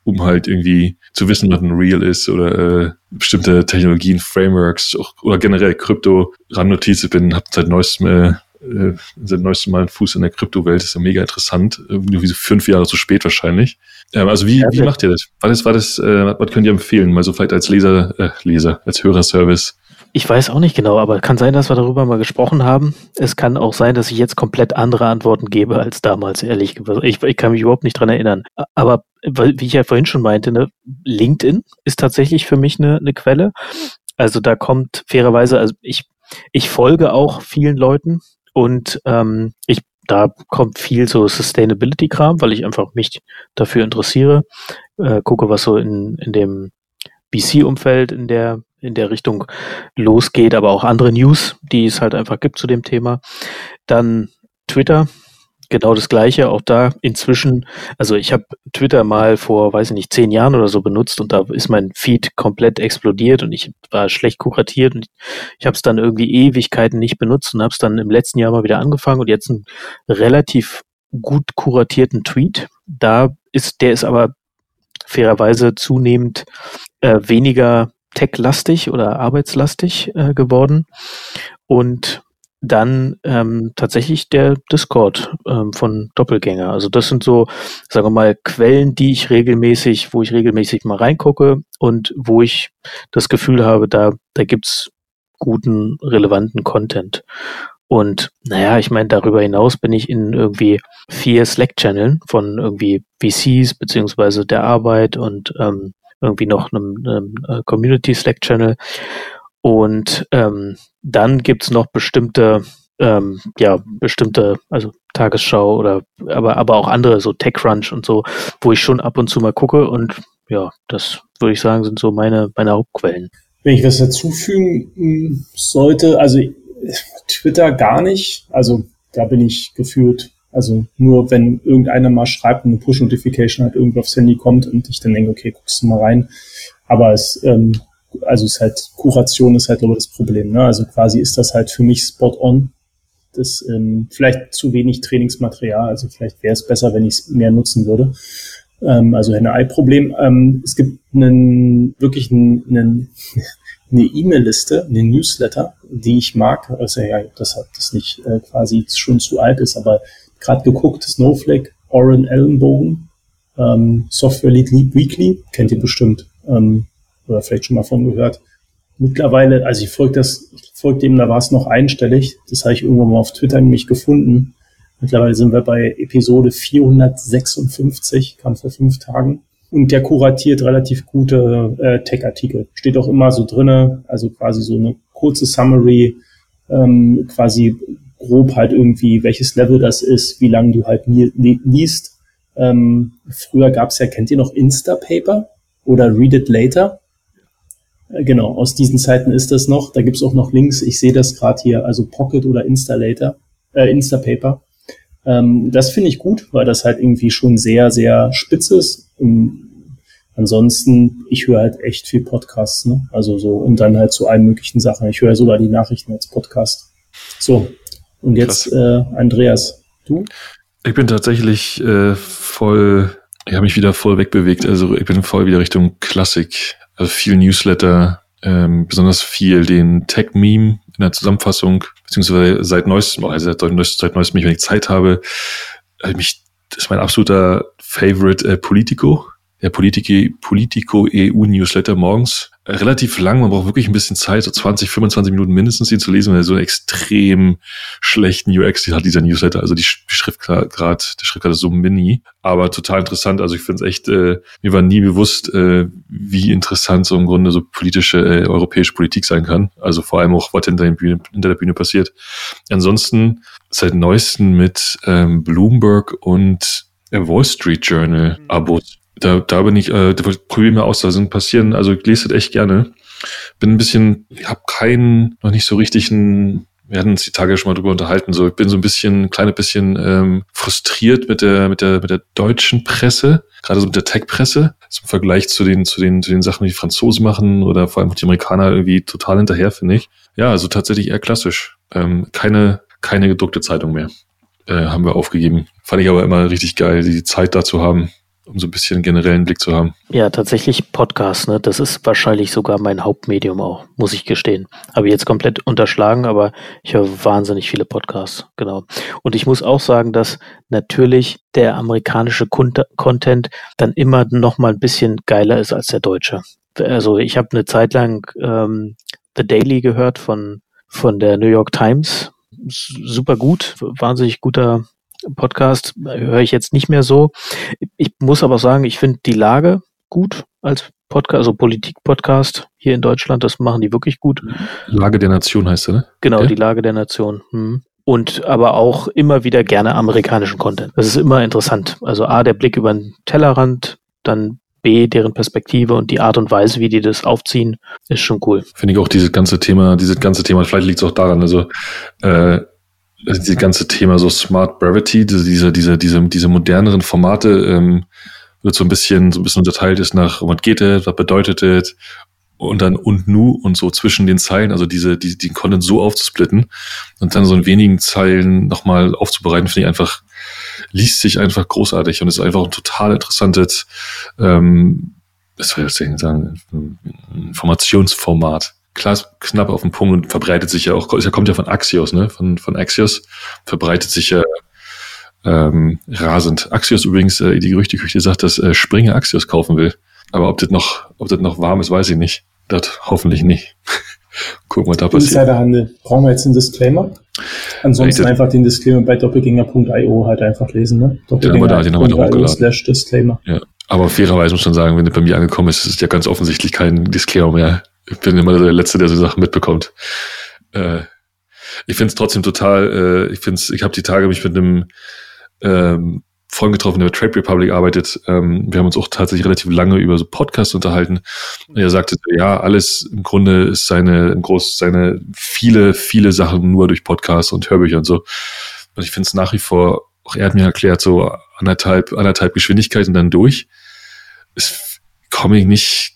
um halt irgendwie zu wissen, was ein Real ist oder äh, bestimmte Technologien, Frameworks oder generell Krypto-Randnotizen. Ich bin, hab seit neuestem äh, äh, seit neuestem Mal einen Fuß in der Kryptowelt, ist ja mega interessant. Irgendwie so fünf Jahre zu spät wahrscheinlich. Ähm, also wie, wie macht ihr das? Was was ist, äh, was könnt ihr empfehlen? Mal so vielleicht als Leser, äh, Leser, als Hörerservice. Ich weiß auch nicht genau, aber kann sein, dass wir darüber mal gesprochen haben. Es kann auch sein, dass ich jetzt komplett andere Antworten gebe als damals, ehrlich gesagt. Ich, ich kann mich überhaupt nicht dran erinnern. Aber wie ich ja vorhin schon meinte, ne, LinkedIn ist tatsächlich für mich eine, eine Quelle. Also da kommt fairerweise, also ich, ich folge auch vielen Leuten, und ähm, ich, da kommt viel so Sustainability-Kram, weil ich einfach mich dafür interessiere, äh, gucke, was so in, in dem VC-Umfeld in der in der Richtung losgeht, aber auch andere News, die es halt einfach gibt zu dem Thema. Dann Twitter, genau das Gleiche. Auch da inzwischen, also ich habe Twitter mal vor, weiß ich nicht, zehn Jahren oder so benutzt und da ist mein Feed komplett explodiert und ich war schlecht kuratiert und ich, habe es dann irgendwie Ewigkeiten nicht benutzt und habe es dann im letzten Jahr mal wieder angefangen und jetzt einen relativ gut kuratierten Tweet. Da ist, der ist aber fairerweise zunehmend äh, weniger tech-lastig oder arbeitslastig äh, geworden. Und dann ähm, tatsächlich der Discord ähm, von Doppelgänger. Also das sind so, sagen wir mal, Quellen, die ich regelmäßig, wo ich regelmäßig mal reingucke und wo ich das Gefühl habe, da, da gibt's guten, relevanten Content. Und naja, ich meine, darüber hinaus bin ich in irgendwie vier Slack-Channeln von irgendwie VCs beziehungsweise der Arbeit und ähm, irgendwie noch einem, einem äh, Community Slack-Channel. Und ähm, dann gibt's noch bestimmte, ähm, ja, bestimmte, also Tagesschau oder aber, aber auch andere, so TechCrunch und so, wo ich schon ab und zu mal gucke und ja, das würde ich sagen, sind so meine, meine Hauptquellen. Wenn ich was dazufügen hm, sollte, also Twitter gar nicht, also da bin ich gefühlt, also nur wenn irgendeiner mal schreibt und eine Push-Notification halt irgendwie aufs Handy kommt und ich dann denke, okay, guckst du mal rein. Aber es ähm, also ist halt, Kuration ist halt, glaube ich, das Problem. Ne? Also quasi ist das halt für mich spot on. Das ähm, vielleicht zu wenig Trainingsmaterial, also vielleicht wäre es besser, wenn ich es mehr nutzen würde. ähm, also Henne-Ei-Problem. Ähm, es gibt einen, wirklich einen, eine E-Mail-Liste, eine Newsletter, die ich mag. Also ja, das hat das nicht äh, quasi schon zu alt ist, aber gerade geguckt, Snowflake, Oren Ellenbogen, ähm, Software Lead Weekly, kennt ihr bestimmt, ähm, oder vielleicht schon mal von gehört. Mittlerweile, also ich folge das, ich folge dem, da war es noch einstellig, das habe ich irgendwann mal auf Twitter nämlich gefunden. Mittlerweile sind wir bei Episode 456, kam vor fünf Tagen. Und der kuratiert relativ gute äh, Tech-Artikel. Steht auch immer so drinne, also quasi so eine kurze Summary, ähm, quasi grob halt irgendwie, welches Level das ist, wie lange du halt li liest. Ähm, früher gab's ja, kennt ihr noch Instapaper oder Read It Later? Äh, genau, aus diesen Zeiten ist das noch. Da gibt's auch noch Links. Ich sehe das gerade hier, also Pocket oder Installator, äh, Instapaper. Ähm, das finde ich gut, weil das halt irgendwie schon sehr, sehr spitz ist. Und ansonsten, ich höre halt echt viel Podcasts, ne? Also so, und dann halt zu allen möglichen Sachen. Ich höre sogar die Nachrichten als Podcast. So, und jetzt äh, Andreas, du? Ich bin tatsächlich äh, voll, ich habe mich wieder voll wegbewegt. Also ich bin voll wieder Richtung Klassik. Also viel Newsletter, ähm, besonders viel den Tech-Meme in der Zusammenfassung, beziehungsweise seit neuestem, also seit, neuestem, seit neuestem, wenn ich Zeit habe, habe mich, das ist mein absoluter Favorite äh, Politico, der Politico, Politico EU Newsletter morgens relativ lang. Man braucht wirklich ein bisschen Zeit, so 20, 25 Minuten mindestens, ihn zu lesen, weil er so einen extrem schlechten UX hat, dieser Newsletter. Also die, Schriftgrad, der Schriftgrad ist so mini, aber total interessant. Also ich finde es echt, äh, mir war nie bewusst, äh, wie interessant so im Grunde so politische, äh, europäische Politik sein kann. Also vor allem auch, was hinter, Bühne, hinter der Bühne passiert. Ansonsten seit neuesten mit ähm, Bloomberg und Wall Street Journal Abos da, da bin ich, äh, probiere mir aus, da sind passieren, also ich lese das echt gerne. Bin ein bisschen, ich habe keinen, noch nicht so richtig einen, wir hatten uns die Tage schon mal drüber unterhalten, so ich bin so ein bisschen, ein kleines bisschen ähm, frustriert mit der, mit der, mit der deutschen Presse, gerade so mit der Tech-Presse, zum Vergleich zu den, zu den, zu den Sachen, die, die Franzosen machen oder vor allem die Amerikaner irgendwie total hinterher, finde ich. Ja, also tatsächlich eher klassisch. Ähm, keine, keine gedruckte Zeitung mehr. Äh, haben wir aufgegeben. Fand ich aber immer richtig geil, die Zeit dazu haben um so ein bisschen generellen Blick zu haben. Ja, tatsächlich Podcast, ne? Das ist wahrscheinlich sogar mein Hauptmedium auch, muss ich gestehen. Habe ich jetzt komplett unterschlagen, aber ich höre wahnsinnig viele Podcasts, genau. Und ich muss auch sagen, dass natürlich der amerikanische Content dann immer noch mal ein bisschen geiler ist als der deutsche. Also ich habe eine Zeit lang ähm, The Daily gehört von von der New York Times. Super gut, wahnsinnig guter Podcast höre ich jetzt nicht mehr so. Ich muss aber sagen, ich finde die Lage gut als Podcast, also Politik-Podcast hier in Deutschland. Das machen die wirklich gut. Lage der Nation heißt er, ne? Genau, okay. die Lage der Nation. Hm. Und aber auch immer wieder gerne amerikanischen Content. Das ist immer interessant. Also A, der Blick über den Tellerrand, dann B, deren Perspektive und die Art und Weise, wie die das aufziehen, ist schon cool. Finde ich auch dieses ganze Thema, dieses ganze Thema, vielleicht liegt es auch daran, also äh, dieses ganze Thema so Smart Brevity, diese, diese, diese, diese moderneren Formate, ähm, wird so ein bisschen, so ein bisschen unterteilt ist nach, was geht es, was bedeutet es, und dann und nu und so zwischen den Zeilen, also diese, die, den Content so aufzusplitten und dann so in wenigen Zeilen nochmal aufzubereiten, finde ich einfach, liest sich einfach großartig und ist einfach ein total interessantes, ähm, was soll ich jetzt sagen, Informationsformat knapp auf den Punkt und verbreitet sich ja auch, er kommt ja von Axios, ne? Von, von Axios, verbreitet sich ja ähm, rasend. Axios übrigens, äh, die Gerüchteküche sagt, dass äh, Springer Axios kaufen will. Aber ob das noch, ob das noch warm ist, weiß ich nicht. Das hoffentlich nicht. Gucken, was da passiert. Insiderhandel. Brauchen wir jetzt einen Disclaimer? Ansonsten einfach den Disclaimer bei doppelgänger.io halt einfach lesen, ne? Doppelgänger. Ja, aber da den haben wir hochgeladen. Slash Disclaimer. Ja. Aber fairerweise muss man sagen, wenn das bei mir angekommen ist, ist es ja ganz offensichtlich kein Disclaimer mehr ich bin immer der Letzte, der so Sachen mitbekommt. Äh, ich finde es trotzdem total, äh, ich finde ich habe die Tage mich mit einem ähm, Freund getroffen, der bei Trade Republic arbeitet. Ähm, wir haben uns auch tatsächlich relativ lange über so Podcasts unterhalten. Und er sagte, ja, alles im Grunde ist seine, im Groß, seine viele, viele Sachen nur durch Podcasts und Hörbücher und so. Und ich finde es nach wie vor, auch er hat mir erklärt, so anderthalb, anderthalb Geschwindigkeiten dann durch. Es komme ich nicht,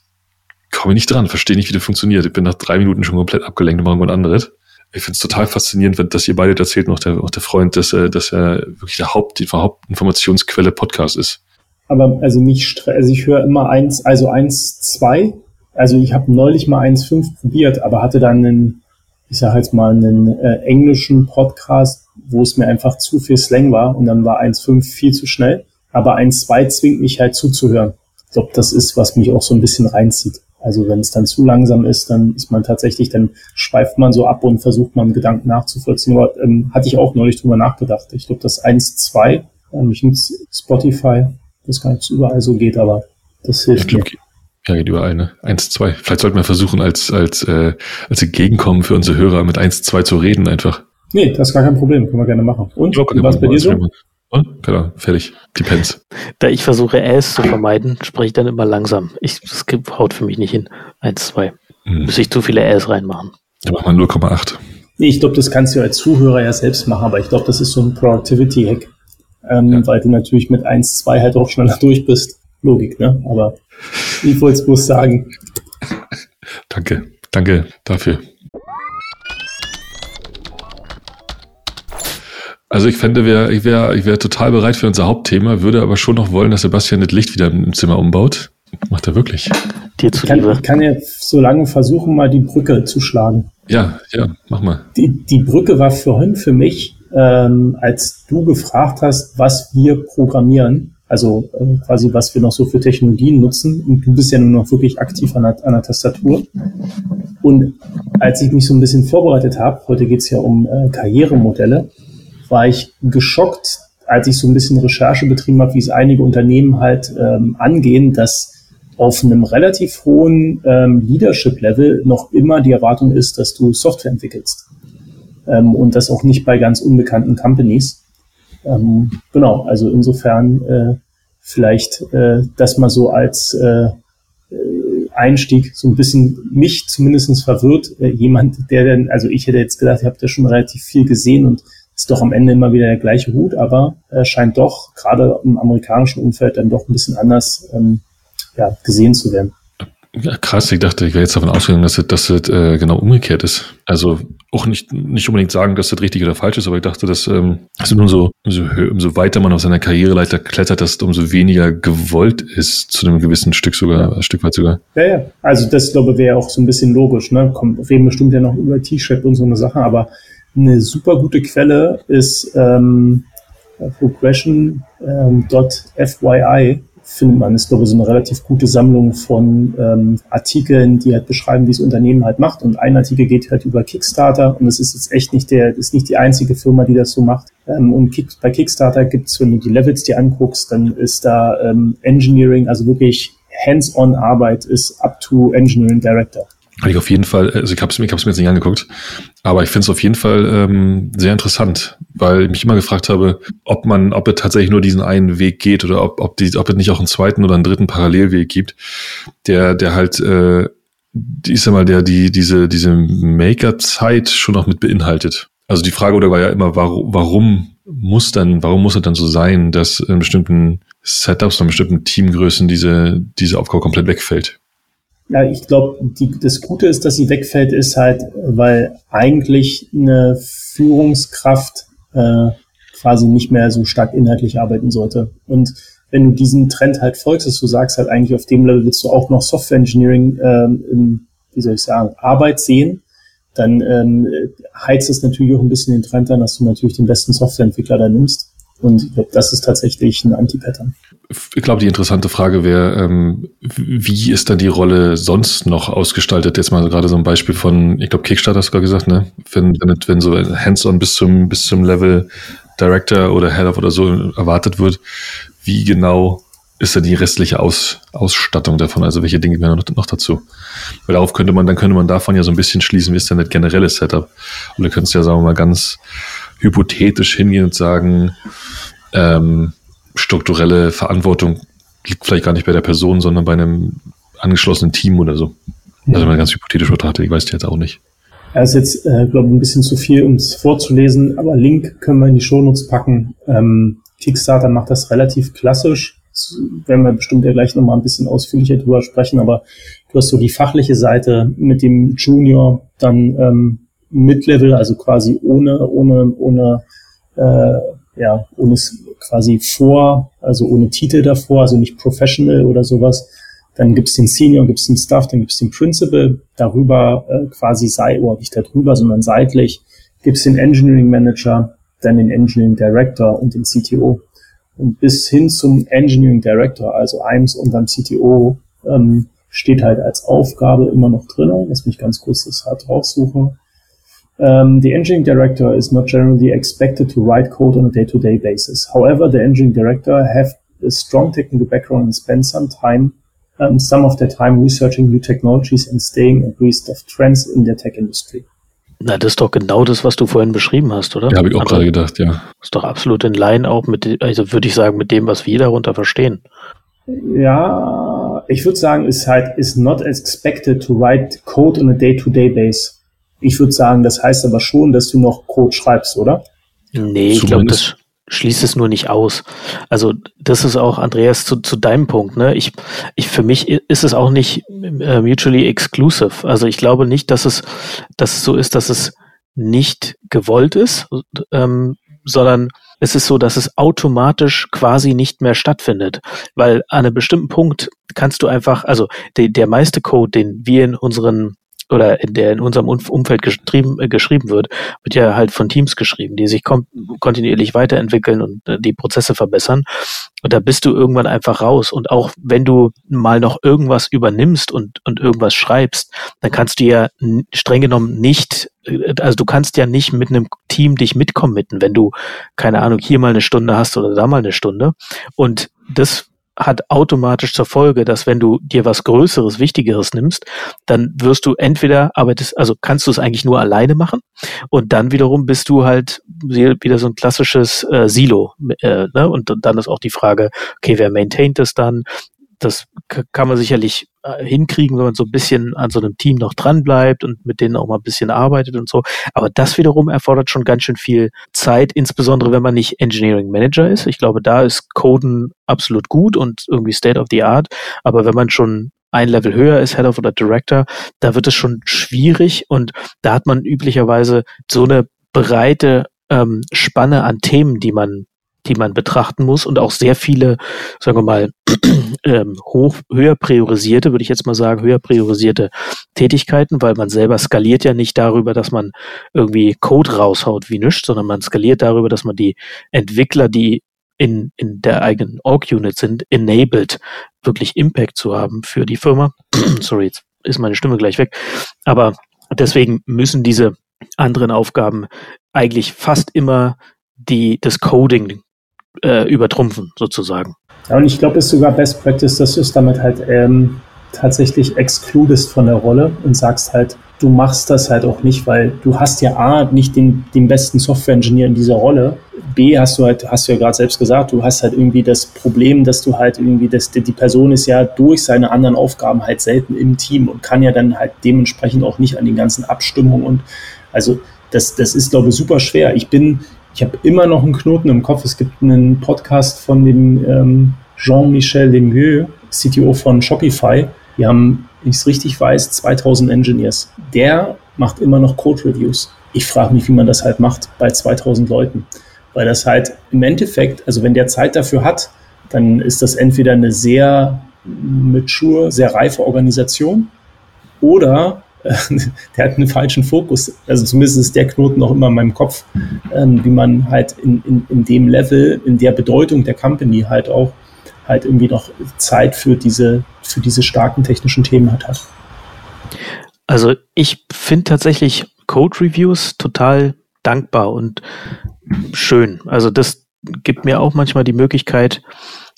komme nicht dran, verstehe nicht, wie das funktioniert. Ich bin nach drei Minuten schon komplett abgelenkt und mache irgendwas anderes. Ich finde es total faszinierend, wenn, dass ihr beide erzählt, noch der, auch der Freund, dass, äh, dass er wirklich der Haupt, die Hauptinformationsquelle Podcast ist. aber also nicht, also ich höre immer eins, also eins, zwei. Also ich habe neulich mal eins, fünf probiert, aber hatte dann einen, ich sage jetzt mal, einen äh, englischen Podcast, wo es mir einfach zu viel Slang war und dann war eins, fünf viel zu schnell. Aber eins, zwei zwingt mich halt zuzuhören. Ich glaube, das ist, was mich auch so ein bisschen reinzieht. Also wenn es dann zu langsam ist, dann ist man tatsächlich, dann schweift man so ab und versucht man Gedanken nachzuvollziehen. Aber ähm, hatte ich auch neulich drüber nachgedacht. Ich glaube, das 1.2, ähm, ich nutze Spotify, das gar nicht überall so geht, aber das hilft ich glaub, mir. Ja, geht überall, ne? 1, 2. Vielleicht sollten wir versuchen, als, als, äh, als Entgegenkommen für unsere Hörer mit 1, 2 zu reden einfach. Nee, das ist gar kein Problem, können wir gerne machen. Und, und was bei dir so? Und, genau, fertig. Depends. Da ich versuche, Äs zu vermeiden, spreche ich dann immer langsam. Ich, das haut für mich nicht hin. Eins, zwei. Hm. Muss ich zu viele Äs reinmachen. Dann mach mal 0,8. Nee, ich glaube, das kannst du als Zuhörer ja selbst machen, aber ich glaube, das ist so ein Productivity-Hack. Ähm, ja. Weil du natürlich mit 1, 2 halt auch schneller durch bist. Logik, ne? Aber ich wollte es bloß sagen. Danke, danke dafür. Also ich fände, wär, ich wäre ich wär total bereit für unser Hauptthema, würde aber schon noch wollen, dass Sebastian das Licht wieder im Zimmer umbaut. Macht er wirklich. Dir zu ich kann, ich kann jetzt so lange versuchen, mal die Brücke zu schlagen. Ja, ja, mach mal. Die, die Brücke war vorhin für mich, ähm, als du gefragt hast, was wir programmieren, also ähm, quasi was wir noch so für Technologien nutzen. Und du bist ja nur noch wirklich aktiv an der, an der Tastatur. Und als ich mich so ein bisschen vorbereitet habe, heute geht es ja um äh, Karrieremodelle, war ich geschockt, als ich so ein bisschen Recherche betrieben habe, wie es einige Unternehmen halt ähm, angehen, dass auf einem relativ hohen ähm, Leadership-Level noch immer die Erwartung ist, dass du Software entwickelst. Ähm, und das auch nicht bei ganz unbekannten Companies. Ähm, genau, also insofern äh, vielleicht äh, das mal so als äh, Einstieg so ein bisschen mich zumindestens verwirrt. Äh, jemand, der dann, also ich hätte jetzt gedacht, ihr habt ja schon relativ viel gesehen und ist doch am Ende immer wieder der gleiche Hut, aber äh, scheint doch gerade im amerikanischen Umfeld dann doch ein bisschen anders ähm, ja, gesehen zu werden. Ja, krass, ich dachte, ich wäre jetzt davon ausgegangen, dass das, dass das äh, genau umgekehrt ist. Also auch nicht, nicht unbedingt sagen, dass das richtig oder falsch ist, aber ich dachte, dass ähm, also nur so, umso, umso weiter man auf seiner Karriereleiter klettert, dass umso weniger gewollt ist, zu einem gewissen Stück sogar, ein Stück weit sogar. Ja, ja. Also das, glaube ich, wäre auch so ein bisschen logisch, ne? Komm, reden bestimmt ja noch über T-Shirt und so eine Sache, aber eine super gute Quelle ist ähm, progression.fyi. Ähm, findet man, ist glaube ich so eine relativ gute Sammlung von ähm, Artikeln, die halt beschreiben, wie das Unternehmen halt macht. Und ein Artikel geht halt über Kickstarter und das ist jetzt echt nicht der, ist nicht die einzige Firma, die das so macht. Ähm, und Kick, bei Kickstarter gibt's, wenn du die Levels dir anguckst, dann ist da ähm, Engineering, also wirklich Hands-on Arbeit ist up to Engineering Director. Habe ich auf jeden Fall, also ich habe es mir, jetzt nicht angeguckt, aber ich finde es auf jeden Fall ähm, sehr interessant, weil ich mich immer gefragt habe, ob man, ob es tatsächlich nur diesen einen Weg geht oder ob, ob, die, ob es nicht auch einen zweiten oder einen dritten Parallelweg gibt, der, der halt, äh, ich sag mal, der die, diese, diese Maker-Zeit schon noch mit beinhaltet. Also die Frage oder war ja immer, warum, warum muss dann, warum muss es dann so sein, dass in bestimmten Setups, in bestimmten Teamgrößen diese, diese Aufgabe komplett wegfällt? Ja, ich glaube, das Gute ist, dass sie wegfällt, ist halt, weil eigentlich eine Führungskraft äh, quasi nicht mehr so stark inhaltlich arbeiten sollte. Und wenn du diesen Trend halt folgst, dass du sagst halt eigentlich auf dem Level willst du auch noch Software Engineering ähm, in, wie soll ich sagen, Arbeit sehen, dann ähm, heizt es natürlich auch ein bisschen den Trend an, dass du natürlich den besten Softwareentwickler da nimmst. Und ich glaube, das ist tatsächlich ein Anti-Pattern. Ich glaube, die interessante Frage wäre, ähm, wie ist dann die Rolle sonst noch ausgestaltet? Jetzt mal gerade so ein Beispiel von, ich glaube, Kickstarter hast du gerade gesagt, ne? Wenn, wenn, wenn so hands-on bis zum, bis zum Level Director oder Head of oder so erwartet wird, wie genau ist da die restliche Aus, Ausstattung davon? Also welche Dinge gehören noch, noch dazu? Weil darauf könnte man, dann könnte man davon ja so ein bisschen schließen, wie ist denn das generelle Setup? Und du könntest ja, sagen wir mal, ganz hypothetisch hingehen und sagen, ähm, strukturelle Verantwortung liegt vielleicht gar nicht bei der Person, sondern bei einem angeschlossenen Team oder so. Ja. Also mal ganz hypothetisch betrachtet, ich weiß die jetzt auch nicht. Er ist jetzt, äh, glaube ich, ein bisschen zu viel, um es vorzulesen, aber Link können wir in die Shownotes packen. Ähm, Kickstarter macht das relativ klassisch. Das werden wir bestimmt ja gleich nochmal ein bisschen ausführlicher drüber sprechen, aber du hast so die fachliche Seite mit dem Junior, dann ähm, Mid-Level, also quasi ohne, ohne, ohne, äh, ja, ohne quasi vor, also ohne Titel davor, also nicht Professional oder sowas. Dann gibt's den Senior, gibt's den Staff, dann gibt's den Principal. Darüber äh, quasi sei, oder nicht darüber, sondern seitlich gibt's den Engineering Manager, dann den Engineering Director und den CTO. Und bis hin zum Engineering Director, also eins dann CTO, ähm, steht halt als Aufgabe immer noch drin. Lass mich ganz kurz das halt raussuchen. Um, the engineering director is not generally expected to write code on a day-to-day basis. However, the engineering director have a strong technical background and spend some time, um, some of their time researching new technologies and staying abreast of trends in the tech industry. Na, das ist doch genau das, was du vorhin beschrieben hast, oder? Ja, habe ich auch also, gerade gedacht, ja. Ist doch absolut in Line auch mit, also würde ich sagen, mit dem, was wir darunter verstehen. Ja, ich würde sagen, ist halt, is not expected to write code on a day-to-day -day base. Ich würde sagen, das heißt aber schon, dass du noch Code schreibst, oder? Nee, ich glaube, das schließt es nur nicht aus. Also das ist auch, Andreas, zu, zu deinem Punkt. Ne? Ich, ich, für mich ist es auch nicht äh, mutually exclusive. Also ich glaube nicht, dass es, dass es so ist, dass es nicht gewollt ist, ähm, sondern es ist so, dass es automatisch quasi nicht mehr stattfindet. Weil an einem bestimmten Punkt kannst du einfach, also de, der meiste Code, den wir in unseren oder in der in unserem Umfeld geschrieben, äh, geschrieben wird, wird ja halt von Teams geschrieben, die sich kontinuierlich weiterentwickeln und äh, die Prozesse verbessern. Und da bist du irgendwann einfach raus. Und auch wenn du mal noch irgendwas übernimmst und, und irgendwas schreibst, dann kannst du ja streng genommen nicht, äh, also du kannst ja nicht mit einem Team dich mitcommitten, wenn du, keine Ahnung, hier mal eine Stunde hast oder da mal eine Stunde. Und das hat automatisch zur Folge, dass wenn du dir was Größeres, Wichtigeres nimmst, dann wirst du entweder arbeitest, also kannst du es eigentlich nur alleine machen und dann wiederum bist du halt wieder so ein klassisches äh, Silo. Äh, ne? Und dann ist auch die Frage, okay, wer maintaint es dann? Das kann man sicherlich äh, hinkriegen, wenn man so ein bisschen an so einem Team noch dran bleibt und mit denen auch mal ein bisschen arbeitet und so. Aber das wiederum erfordert schon ganz schön viel Zeit, insbesondere wenn man nicht Engineering Manager ist. Ich glaube, da ist Coden absolut gut und irgendwie State of the Art. Aber wenn man schon ein Level höher ist, Head of oder Director, da wird es schon schwierig und da hat man üblicherweise so eine breite ähm, Spanne an Themen, die man die man betrachten muss und auch sehr viele, sagen wir mal, ähm, hoch, höher priorisierte, würde ich jetzt mal sagen, höher priorisierte Tätigkeiten, weil man selber skaliert ja nicht darüber, dass man irgendwie Code raushaut wie nichts, sondern man skaliert darüber, dass man die Entwickler, die in, in der eigenen Org-Unit sind, enabled, wirklich Impact zu haben für die Firma. Sorry, jetzt ist meine Stimme gleich weg. Aber deswegen müssen diese anderen Aufgaben eigentlich fast immer die, das Coding äh, übertrumpfen, sozusagen. Ja, und ich glaube, es ist sogar Best Practice, dass du es damit halt ähm, tatsächlich exkludest von der Rolle und sagst halt, du machst das halt auch nicht, weil du hast ja A, nicht den, den besten Software-Engineer in dieser Rolle. B, hast du halt, hast du ja gerade selbst gesagt, du hast halt irgendwie das Problem, dass du halt irgendwie, dass die, die Person ist ja durch seine anderen Aufgaben halt selten im Team und kann ja dann halt dementsprechend auch nicht an den ganzen Abstimmungen und also das, das ist, glaube ich, super schwer. Ich bin, ich habe immer noch einen Knoten im Kopf. Es gibt einen Podcast von dem ähm, Jean-Michel Lemieux, CTO von Shopify. Die haben, wenn ich es richtig weiß, 2000 Engineers. Der macht immer noch Code-Reviews. Ich frage mich, wie man das halt macht bei 2000 Leuten. Weil das halt im Endeffekt, also wenn der Zeit dafür hat, dann ist das entweder eine sehr mature, sehr reife Organisation oder der hat einen falschen Fokus. Also zumindest ist der Knoten noch immer in meinem Kopf, ähm, wie man halt in, in, in dem Level, in der Bedeutung der Company halt auch halt irgendwie noch Zeit für diese, für diese starken technischen Themen hat. Also ich finde tatsächlich Code-Reviews total dankbar und schön. Also das gibt mir auch manchmal die Möglichkeit,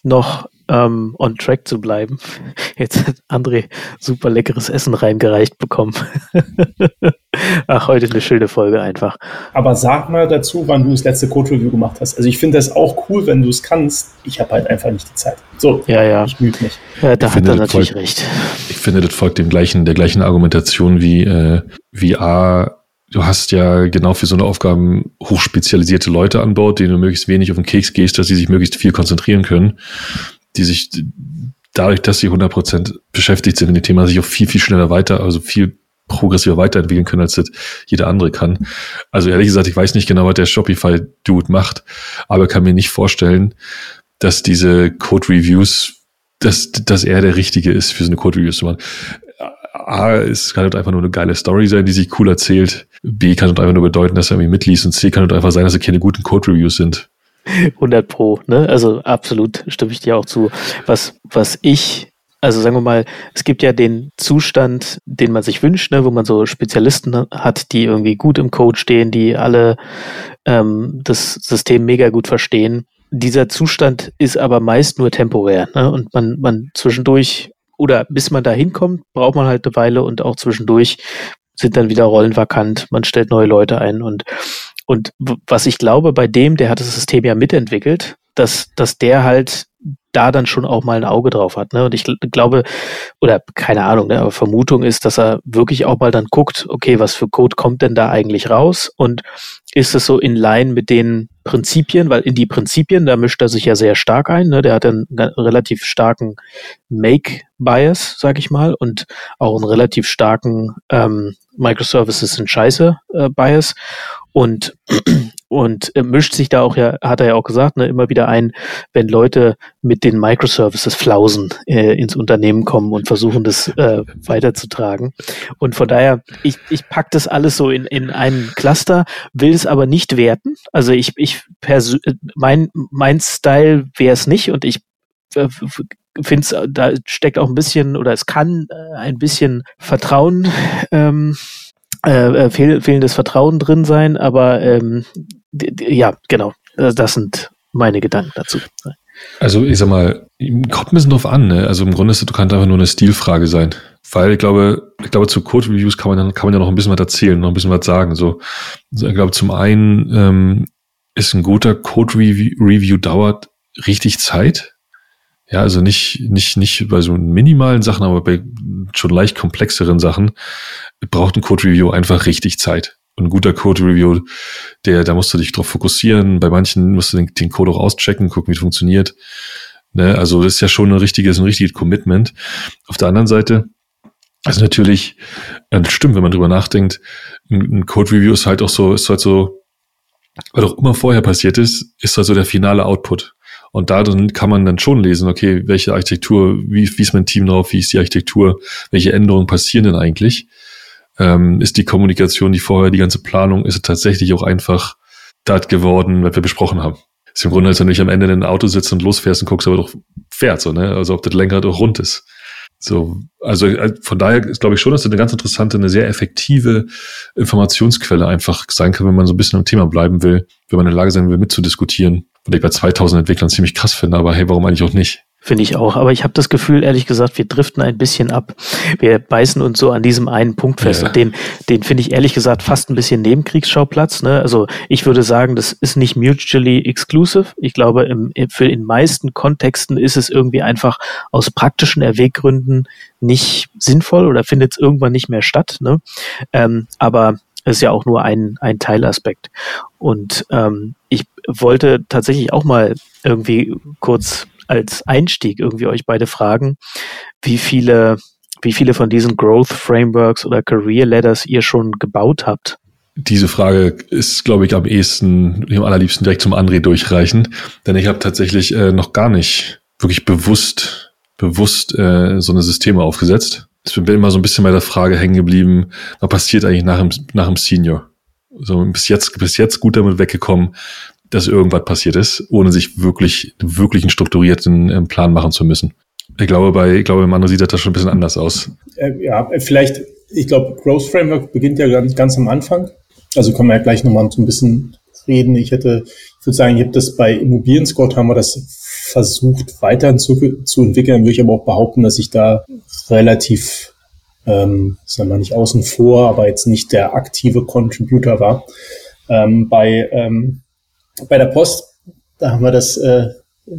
noch ähm, on track zu bleiben. Jetzt hat André super leckeres Essen reingereicht bekommen. Ach, heute eine schöne Folge einfach. Aber sag mal dazu, wann du das letzte Code-Review gemacht hast. Also ich finde das auch cool, wenn du es kannst. Ich habe halt einfach nicht die Zeit. So, ja, ja. ich müde mich. Ja, da ich hat er natürlich folgt, recht. Ich finde, das folgt dem gleichen, der gleichen Argumentation wie, äh, wie A, du hast ja genau für so eine Aufgaben hochspezialisierte Leute an Bord, denen du möglichst wenig auf den Keks gehst, dass sie sich möglichst viel konzentrieren können die sich dadurch, dass sie 100% beschäftigt sind in dem Thema, sich auch viel, viel schneller weiter, also viel progressiver weiterentwickeln können, als das jeder andere kann. Also ehrlich gesagt, ich weiß nicht genau, was der Shopify-Dude macht, aber kann mir nicht vorstellen, dass diese Code-Reviews, dass, dass er der Richtige ist, für so eine Code-Reviews zu machen. A, es kann halt einfach nur eine geile Story sein, die sich cool erzählt. B, kann halt einfach nur bedeuten, dass er irgendwie mitliest. Und C, kann halt einfach sein, dass er keine guten Code-Reviews sind. 100 Pro, ne? Also absolut stimme ich dir auch zu. Was, was ich also sagen wir mal, es gibt ja den Zustand, den man sich wünscht, ne, wo man so Spezialisten hat, die irgendwie gut im Code stehen, die alle ähm, das System mega gut verstehen. Dieser Zustand ist aber meist nur temporär ne? und man, man zwischendurch oder bis man da hinkommt, braucht man halt eine Weile und auch zwischendurch sind dann wieder Rollen vakant, man stellt neue Leute ein und und was ich glaube, bei dem, der hat das System ja mitentwickelt, dass, dass der halt da dann schon auch mal ein Auge drauf hat. Ne? Und ich glaube, oder keine Ahnung, ne, aber Vermutung ist, dass er wirklich auch mal dann guckt, okay, was für Code kommt denn da eigentlich raus? Und ist es so in Line mit den Prinzipien, weil in die Prinzipien, da mischt er sich ja sehr stark ein. Ne? Der hat einen relativ starken Make-Bias, sag ich mal, und auch einen relativ starken ähm, Microservices sind scheiße äh, Bias. Und und äh, mischt sich da auch ja, hat er ja auch gesagt, ne, immer wieder ein, wenn Leute mit den Microservices flausen äh, ins Unternehmen kommen und versuchen, das äh, weiterzutragen. Und von daher, ich, ich pack das alles so in, in einen Cluster, will es aber nicht werten. Also ich, ich mein, mein Style wäre es nicht und ich äh, finde es, da steckt auch ein bisschen oder es kann äh, ein bisschen Vertrauen ähm, äh, äh, fehl, fehlendes Vertrauen drin sein, aber ähm, ja, genau, äh, das sind meine Gedanken dazu. Also ich sag mal, kommt ein bisschen drauf an, ne? Also im Grunde ist es kann einfach nur eine Stilfrage sein. Weil ich glaube, ich glaube, zu Code-Reviews kann man, kann man ja noch ein bisschen was erzählen, noch ein bisschen was sagen. So, also ich glaube, zum einen ähm, ist ein guter Code-Review dauert richtig Zeit. Ja, also nicht, nicht, nicht bei so minimalen Sachen, aber bei schon leicht komplexeren Sachen braucht ein Code-Review einfach richtig Zeit. Und ein guter Code-Review, der, da musst du dich drauf fokussieren. Bei manchen musst du den, den Code auch auschecken, gucken, wie es funktioniert. Ne? Also das ist ja schon ein richtiges, ein richtiges Commitment. Auf der anderen Seite, also natürlich, äh, stimmt, wenn man drüber nachdenkt, ein, ein Code-Review ist halt auch so, ist halt so, was auch immer vorher passiert ist, ist halt so der finale Output. Und da dann kann man dann schon lesen, okay, welche Architektur, wie, wie ist mein Team drauf, wie ist die Architektur, welche Änderungen passieren denn eigentlich? ähm, ist die Kommunikation, die vorher, die ganze Planung, ist tatsächlich auch einfach das geworden, was wir besprochen haben. Ist im Grunde, als wenn du nicht am Ende in einem Auto sitzt und losfährst und guckst, aber doch fährt, so, ne? Also ob das Lenkrad auch rund ist. So, also äh, von daher ist, glaube ich schon, dass das eine ganz interessante, eine sehr effektive Informationsquelle einfach sein kann, wenn man so ein bisschen am Thema bleiben will, wenn man in der Lage sein will, mitzudiskutieren. Und ich bei 2000 Entwicklern ziemlich krass finde, aber hey, warum eigentlich auch nicht? Finde ich auch. Aber ich habe das Gefühl, ehrlich gesagt, wir driften ein bisschen ab. Wir beißen uns so an diesem einen Punkt fest. Ja. Und den, den finde ich ehrlich gesagt fast ein bisschen Nebenkriegsschauplatz. Ne? Also ich würde sagen, das ist nicht mutually exclusive. Ich glaube, im, für in meisten Kontexten ist es irgendwie einfach aus praktischen Erwäggründen nicht sinnvoll oder findet es irgendwann nicht mehr statt. Ne? Ähm, aber es ist ja auch nur ein, ein Teilaspekt. Und ähm, ich wollte tatsächlich auch mal irgendwie kurz als Einstieg irgendwie euch beide fragen, wie viele, wie viele von diesen Growth Frameworks oder Career Ladders ihr schon gebaut habt. Diese Frage ist, glaube ich, am ehesten, am allerliebsten direkt zum André durchreichen, denn ich habe tatsächlich äh, noch gar nicht wirklich bewusst, bewusst äh, so eine Systeme aufgesetzt. Ich bin immer so ein bisschen bei der Frage hängen geblieben, was passiert eigentlich nach dem, nach dem Senior? So bis jetzt, bis jetzt gut damit weggekommen, dass irgendwas passiert ist, ohne sich wirklich, wirklich einen strukturierten ähm, Plan machen zu müssen. Ich glaube, bei, ich glaube, im anderen sieht das schon ein bisschen anders aus. Äh, ja, vielleicht, ich glaube, Growth Framework beginnt ja ganz, ganz am Anfang. Also können wir ja gleich nochmal so ein bisschen reden. Ich hätte, ich würde sagen, ich habe das bei Immobilien Scout haben wir das versucht weiter zu, entwickeln, würde ich aber auch behaupten, dass ich da relativ, ähm, sagen wir nicht außen vor, aber jetzt nicht der aktive Contributor war. Ähm, bei ähm, bei der Post, da haben wir das äh,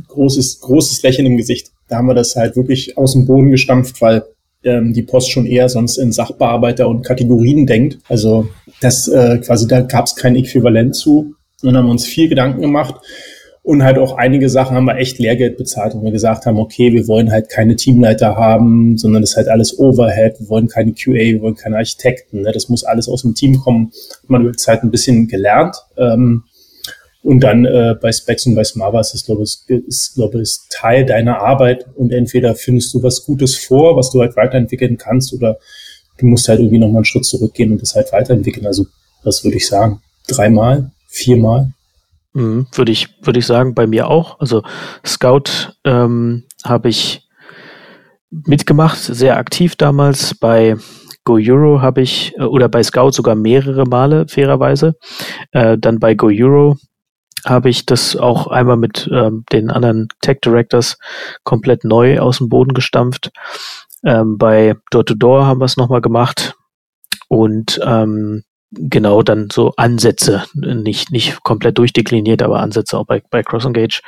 großes, großes Lächeln im Gesicht. Da haben wir das halt wirklich aus dem Boden gestampft, weil ähm, die Post schon eher sonst in Sachbearbeiter und Kategorien denkt. Also das äh, quasi, da gab es kein Äquivalent zu. Und haben uns viel Gedanken gemacht Und halt auch einige Sachen haben wir echt Lehrgeld bezahlt und wir gesagt haben, okay, wir wollen halt keine Teamleiter haben, sondern das ist halt alles Overhead, wir wollen keine QA, wir wollen keine Architekten, ne? das muss alles aus dem Team kommen. Man wird halt ein bisschen gelernt. Ähm, und dann äh, bei Specs und bei Smava ist das, glaube ich, ist, glaube ich, ist Teil deiner Arbeit und entweder findest du was Gutes vor, was du halt weiterentwickeln kannst, oder du musst halt irgendwie nochmal einen Schritt zurückgehen und das halt weiterentwickeln. Also, was würde ich sagen? Dreimal? Viermal? Mhm, würde ich, würde ich sagen, bei mir auch. Also Scout ähm, habe ich mitgemacht, sehr aktiv damals. Bei Go Euro habe ich, äh, oder bei Scout sogar mehrere Male, fairerweise. Äh, dann bei Go Euro habe ich das auch einmal mit ähm, den anderen Tech Directors komplett neu aus dem Boden gestampft. Ähm, bei Door-to-Door -Door haben wir es nochmal gemacht. Und ähm, genau dann so Ansätze, nicht, nicht komplett durchdekliniert, aber Ansätze auch bei, bei Cross Engage.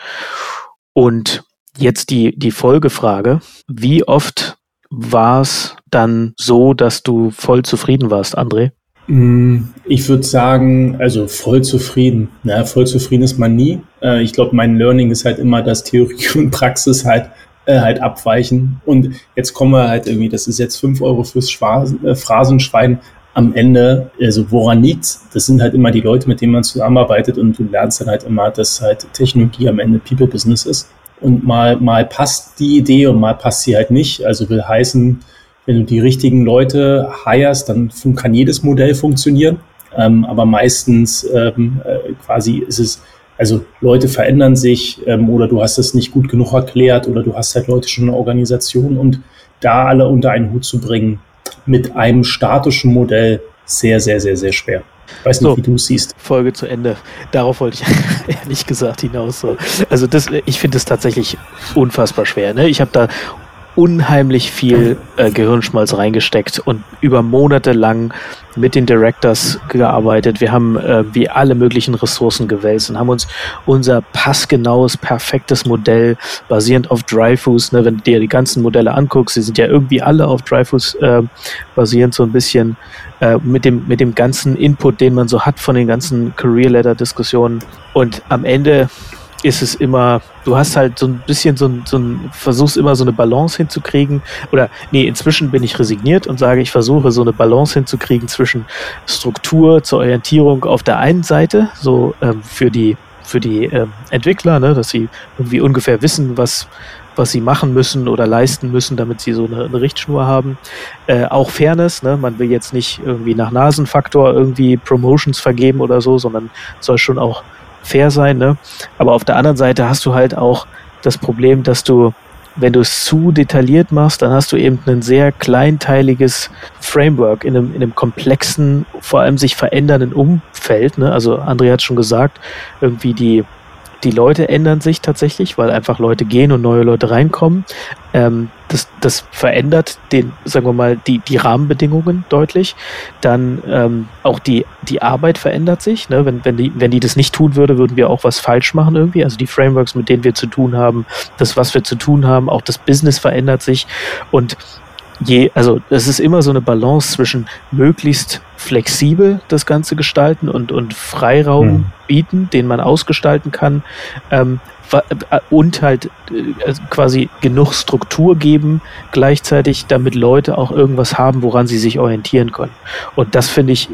Und jetzt die, die Folgefrage, wie oft war es dann so, dass du voll zufrieden warst, André? Mm, ich würde sagen, also voll zufrieden. Na, voll zufrieden ist man nie. Äh, ich glaube, mein Learning ist halt immer, dass Theorie und Praxis halt äh, halt abweichen. Und jetzt kommen wir halt irgendwie, das ist jetzt fünf Euro fürs äh, Phrasenschwein. Am Ende, also woran liegt's? Das sind halt immer die Leute, mit denen man zusammenarbeitet und du lernst dann halt immer, dass halt Technologie am Ende People Business ist. Und mal, mal passt die Idee und mal passt sie halt nicht. Also will heißen, wenn du die richtigen Leute hirest, dann kann jedes Modell funktionieren. Ähm, aber meistens ähm, äh, quasi ist es, also Leute verändern sich ähm, oder du hast es nicht gut genug erklärt oder du hast halt Leute schon in der Organisation und da alle unter einen Hut zu bringen mit einem statischen Modell sehr, sehr, sehr, sehr schwer. Ich weiß nicht, so, wie du es siehst. Folge zu Ende. Darauf wollte ich ehrlich gesagt hinaus. So. Also das, ich finde es tatsächlich unfassbar schwer. Ne? Ich habe da unheimlich viel äh, Gehirnschmalz reingesteckt und über Monate lang mit den Directors gearbeitet. Wir haben äh, wie alle möglichen Ressourcen gewälzt und haben uns unser passgenaues, perfektes Modell basierend auf Dryfus, ne, wenn du dir die ganzen Modelle anguckst, sie sind ja irgendwie alle auf Dryfus äh, basierend so ein bisschen äh, mit dem mit dem ganzen Input, den man so hat von den ganzen Career Letter Diskussionen und am Ende ist es immer, du hast halt so ein bisschen so ein, so ein, versuchst immer so eine Balance hinzukriegen. Oder nee, inzwischen bin ich resigniert und sage, ich versuche so eine Balance hinzukriegen zwischen Struktur zur Orientierung auf der einen Seite, so ähm, für die für die ähm, Entwickler, ne, dass sie irgendwie ungefähr wissen, was was sie machen müssen oder leisten müssen, damit sie so eine, eine Richtschnur haben. Äh, auch Fairness, ne? man will jetzt nicht irgendwie nach Nasenfaktor irgendwie Promotions vergeben oder so, sondern soll schon auch fair sein, ne? Aber auf der anderen Seite hast du halt auch das Problem, dass du, wenn du es zu detailliert machst, dann hast du eben ein sehr kleinteiliges Framework in einem, in einem komplexen, vor allem sich verändernden Umfeld. Ne? Also André hat schon gesagt, irgendwie die die Leute ändern sich tatsächlich, weil einfach Leute gehen und neue Leute reinkommen. Ähm, das, das verändert den, sagen wir mal, die, die Rahmenbedingungen deutlich. Dann ähm, auch die, die Arbeit verändert sich. Ne? Wenn, wenn, die, wenn die das nicht tun würde, würden wir auch was falsch machen irgendwie. Also die Frameworks, mit denen wir zu tun haben, das, was wir zu tun haben, auch das Business verändert sich. Und je, also es ist immer so eine Balance zwischen möglichst flexibel das Ganze gestalten und, und Freiraum mhm. bieten, den man ausgestalten kann, ähm, äh, und halt äh, also quasi genug Struktur geben, gleichzeitig, damit Leute auch irgendwas haben, woran sie sich orientieren können. Und das finde ich,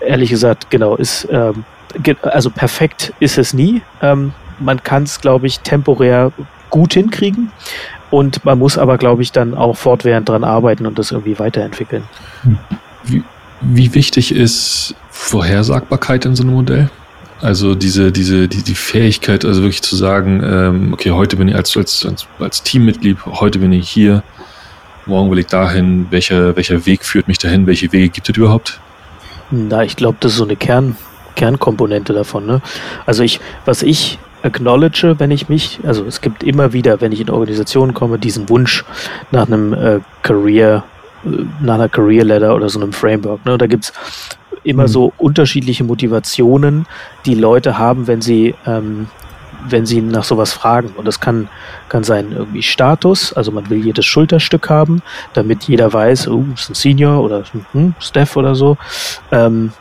ehrlich gesagt, genau, ist, ähm, also perfekt ist es nie. Ähm, man kann es, glaube ich, temporär gut hinkriegen. Und man muss aber, glaube ich, dann auch fortwährend dran arbeiten und das irgendwie weiterentwickeln. Wie, wie wichtig ist Vorhersagbarkeit in so einem Modell? Also diese, diese, die, die Fähigkeit, also wirklich zu sagen, ähm, okay, heute bin ich als, als, als Teammitglied, heute bin ich hier, morgen will ich dahin, welcher, welcher Weg führt mich dahin, welche Wege gibt es überhaupt? Na, ich glaube, das ist so eine Kern, Kernkomponente davon. Ne? Also ich, was ich acknowledge, wenn ich mich, also es gibt immer wieder, wenn ich in Organisationen komme, diesen Wunsch nach einem äh, Career, äh, nach einer Career Ladder oder so einem Framework. Ne? Da gibt's immer mhm. so unterschiedliche Motivationen, die Leute haben, wenn sie ähm, wenn sie nach sowas fragen. Und das kann, kann sein irgendwie Status, also man will jedes Schulterstück haben, damit jeder weiß, oh, ist ein Senior oder hm, Staff oder so. Ähm,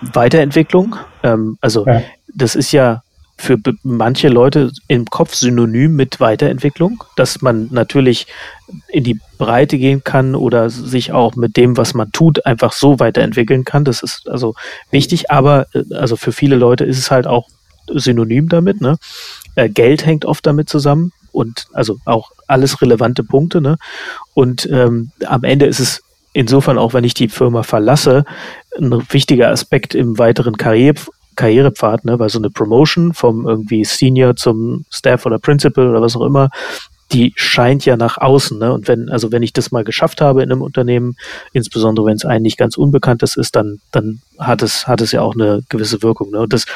Weiterentwicklung, ähm, also ja. das ist ja für manche Leute im Kopf synonym mit Weiterentwicklung, dass man natürlich in die Breite gehen kann oder sich auch mit dem, was man tut, einfach so weiterentwickeln kann. Das ist also wichtig, aber äh, also für viele Leute ist es halt auch synonym damit. Ne? Äh, Geld hängt oft damit zusammen und also auch alles relevante Punkte. Ne? Und ähm, am Ende ist es insofern auch, wenn ich die Firma verlasse, ein wichtiger Aspekt im weiteren Karriere Karrierepfad, ne, weil so eine Promotion vom irgendwie Senior zum Staff oder Principal oder was auch immer, die scheint ja nach außen, ne? Und wenn, also wenn ich das mal geschafft habe in einem Unternehmen, insbesondere wenn es ein nicht ganz Unbekanntes ist, dann, dann hat es, hat es ja auch eine gewisse Wirkung. Ne? Und das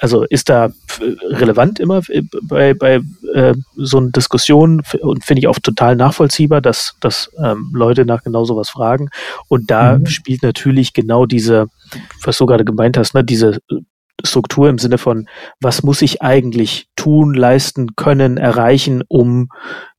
also ist da relevant immer bei, bei äh, so einer Diskussion und finde ich auch total nachvollziehbar, dass, dass ähm, Leute nach genau sowas fragen. Und da mhm. spielt natürlich genau diese, was du gerade gemeint hast, ne, diese Struktur im Sinne von, was muss ich eigentlich tun, leisten, können, erreichen, um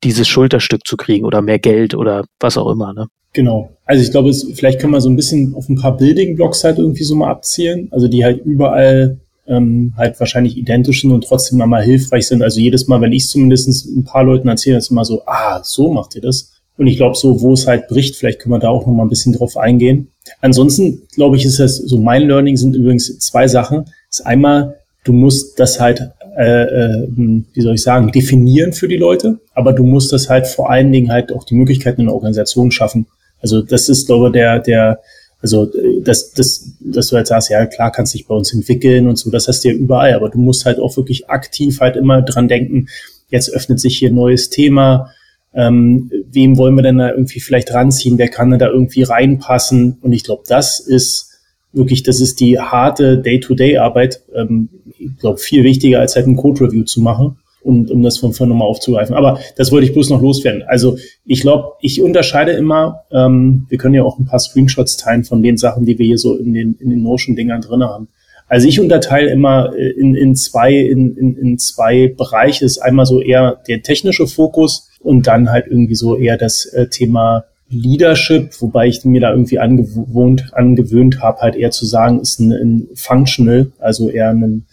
dieses Schulterstück zu kriegen oder mehr Geld oder was auch immer. Ne? Genau. Also ich glaube, es, vielleicht können wir so ein bisschen auf ein paar Building Blocks halt irgendwie so mal abzielen, also die halt überall ähm, halt wahrscheinlich identisch sind und trotzdem mal hilfreich sind. Also jedes Mal, wenn ich zumindest ein paar Leuten erzähle, ist immer so, ah, so macht ihr das. Und ich glaube, so, wo es halt bricht, vielleicht können wir da auch noch mal ein bisschen drauf eingehen. Ansonsten, glaube ich, ist das so, mein Learning sind übrigens zwei Sachen. Das ist einmal, du musst das halt, äh, äh, wie soll ich sagen, definieren für die Leute, aber du musst das halt vor allen Dingen halt auch die Möglichkeiten in der Organisation schaffen. Also das ist, glaube ich, der, der, also das, das, dass du halt sagst, ja klar, kannst dich bei uns entwickeln und so, das hast du ja überall, aber du musst halt auch wirklich aktiv halt immer dran denken, jetzt öffnet sich hier ein neues Thema, ähm, wem wollen wir denn da irgendwie vielleicht ranziehen, wer kann da irgendwie reinpassen? Und ich glaube, das ist wirklich, das ist die harte Day-to-Day-Arbeit, ähm, ich glaube, viel wichtiger als halt ein Code-Review zu machen um, um das von vorne nochmal aufzugreifen. Aber das wollte ich bloß noch loswerden. Also ich glaube, ich unterscheide immer, ähm, wir können ja auch ein paar Screenshots teilen von den Sachen, die wir hier so in den, in den Notion-Dingern drin haben. Also ich unterteile immer äh, in, in zwei, in, in, in zwei Bereiche. Ist einmal so eher der technische Fokus und dann halt irgendwie so eher das äh, Thema Leadership, wobei ich mir da irgendwie angewohnt, angewöhnt habe, halt eher zu sagen, ist ein, ein Functional, also eher ein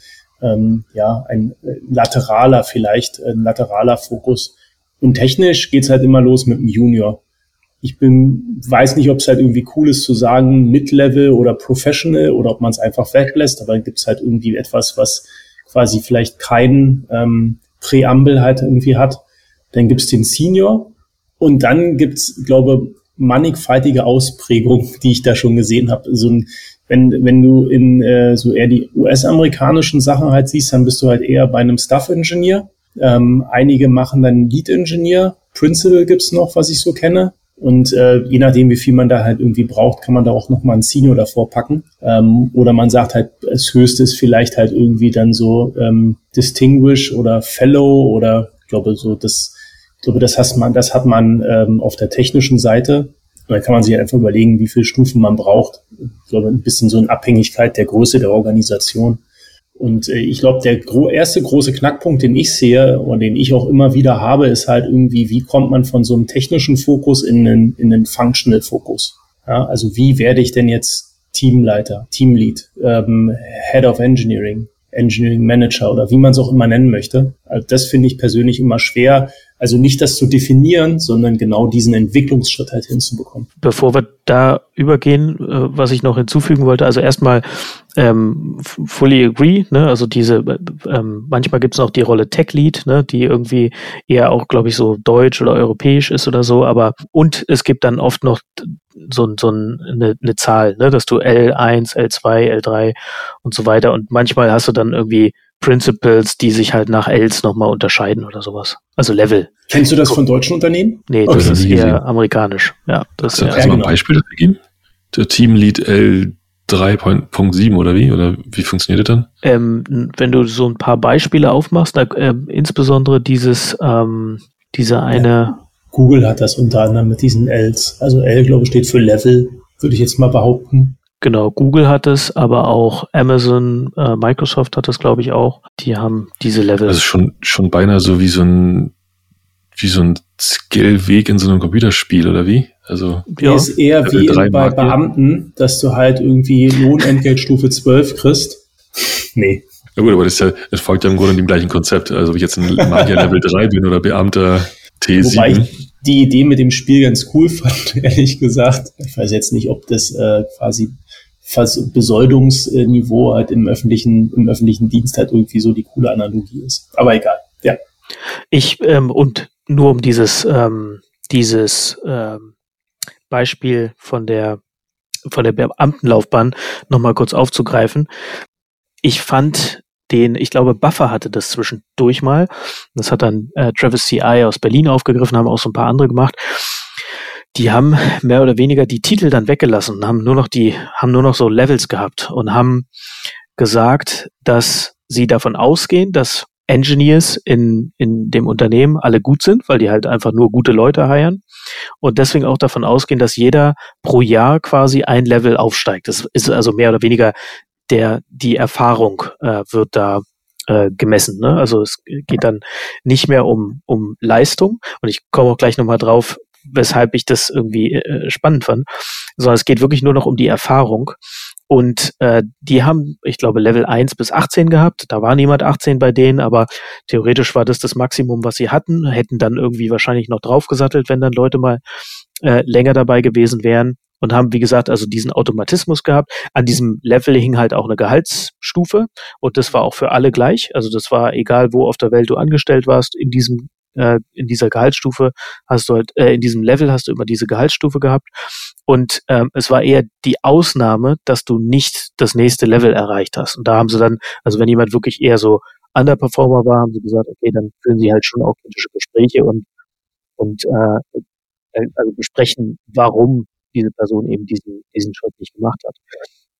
ähm, ja, ein äh, lateraler vielleicht, ein lateraler Fokus. Und technisch geht's halt immer los mit dem Junior. Ich bin, weiß nicht, ob es halt irgendwie cool ist zu sagen Mid-Level oder Professional oder ob man es einfach weglässt, aber dann gibt's halt irgendwie etwas, was quasi vielleicht keinen ähm, Präambel halt irgendwie hat. Dann gibt's den Senior und dann gibt's, glaube mannigfaltige Ausprägungen, die ich da schon gesehen habe. So ein wenn, wenn du in äh, so eher die US-amerikanischen Sachen halt siehst, dann bist du halt eher bei einem Staff-Engineer. Ähm, einige machen dann Lead-Engineer. Principal gibt's noch, was ich so kenne. Und äh, je nachdem, wie viel man da halt irgendwie braucht, kann man da auch nochmal ein Senior davor packen. Ähm, oder man sagt halt, das Höchste ist vielleicht halt irgendwie dann so ähm, Distinguish oder Fellow oder ich glaube so das, ich glaube, das hat man, das hat man ähm, auf der technischen Seite. Und dann kann man sich einfach überlegen, wie viele Stufen man braucht. Ich glaube, ein bisschen so in Abhängigkeit der Größe der Organisation. Und äh, ich glaube, der erste große Knackpunkt, den ich sehe und den ich auch immer wieder habe, ist halt irgendwie, wie kommt man von so einem technischen Fokus in einen, in einen Functional Fokus? Ja, also wie werde ich denn jetzt Teamleiter, Teamlead, ähm, Head of Engineering, Engineering Manager oder wie man es auch immer nennen möchte? Also das finde ich persönlich immer schwer, also nicht das zu definieren, sondern genau diesen Entwicklungsschritt halt hinzubekommen. Bevor wir da übergehen, äh, was ich noch hinzufügen wollte, also erstmal ähm, fully agree, ne? also diese, ähm, manchmal gibt es auch die Rolle Tech Lead, ne? die irgendwie eher auch, glaube ich, so deutsch oder europäisch ist oder so, aber und es gibt dann oft noch so, so eine, eine Zahl, ne? dass du L1, L2, L3 und so weiter und manchmal hast du dann irgendwie Principles, die sich halt nach Els nochmal unterscheiden oder sowas. Also Level. Kennst du das von deutschen Unternehmen? Nee, das okay, ist eher amerikanisch. Ja, das Kannst du ja, mal ein Beispiel dafür geben? Der Teamlead L3.7 oder wie? Oder wie funktioniert das dann? Ähm, wenn du so ein paar Beispiele aufmachst, da, äh, insbesondere dieses, ähm, diese eine. Ja. Google hat das unter anderem mit diesen Ls. Also L, glaube ich, steht für Level, würde ich jetzt mal behaupten. Genau, Google hat es, aber auch Amazon, äh, Microsoft hat es, glaube ich, auch. Die haben diese Level. Also schon, schon beinahe so wie so ein, wie so ein Skill-Weg in so einem Computerspiel, oder wie? Also, ja. ist eher Level wie bei Marken. Beamten, dass du halt irgendwie Lohnentgeltstufe 12 kriegst. Nee. Ja gut, aber das, ist ja, das folgt ja im Grunde dem gleichen Konzept. Also ob ich jetzt ein Magier Level 3 bin oder Beamter T7. Wobei ich die Idee mit dem Spiel ganz cool fand, ehrlich gesagt. Ich weiß jetzt nicht, ob das äh, quasi Besoldungsniveau halt im öffentlichen, im öffentlichen Dienst halt irgendwie so die coole Analogie ist. Aber egal, ja. Ich, ähm, und nur um dieses, ähm, dieses ähm, Beispiel von der von der Beamtenlaufbahn nochmal kurz aufzugreifen. Ich fand den, ich glaube, Buffer hatte das zwischendurch mal. Das hat dann äh, Travis CI aus Berlin aufgegriffen, haben auch so ein paar andere gemacht. Die haben mehr oder weniger die Titel dann weggelassen und haben nur noch die, haben nur noch so Levels gehabt und haben gesagt, dass sie davon ausgehen, dass Engineers in, in dem Unternehmen alle gut sind, weil die halt einfach nur gute Leute heiern und deswegen auch davon ausgehen, dass jeder pro Jahr quasi ein Level aufsteigt. Das ist also mehr oder weniger der, die Erfahrung äh, wird da äh, gemessen. Ne? Also es geht dann nicht mehr um, um Leistung und ich komme auch gleich nochmal drauf, weshalb ich das irgendwie äh, spannend fand, sondern es geht wirklich nur noch um die Erfahrung. Und äh, die haben, ich glaube, Level 1 bis 18 gehabt. Da war niemand 18 bei denen, aber theoretisch war das das Maximum, was sie hatten. Hätten dann irgendwie wahrscheinlich noch draufgesattelt, wenn dann Leute mal äh, länger dabei gewesen wären und haben, wie gesagt, also diesen Automatismus gehabt. An diesem Level hing halt auch eine Gehaltsstufe und das war auch für alle gleich. Also das war egal, wo auf der Welt du angestellt warst, in diesem äh, in dieser Gehaltsstufe hast du halt, äh, in diesem Level hast du immer diese Gehaltsstufe gehabt. Und ähm, es war eher die Ausnahme, dass du nicht das nächste Level erreicht hast. Und da haben sie dann, also wenn jemand wirklich eher so Underperformer war, haben sie gesagt, okay, dann führen sie halt schon auch kritische Gespräche und, und äh, äh also besprechen, warum diese Person eben diesen, diesen Schritt nicht gemacht hat.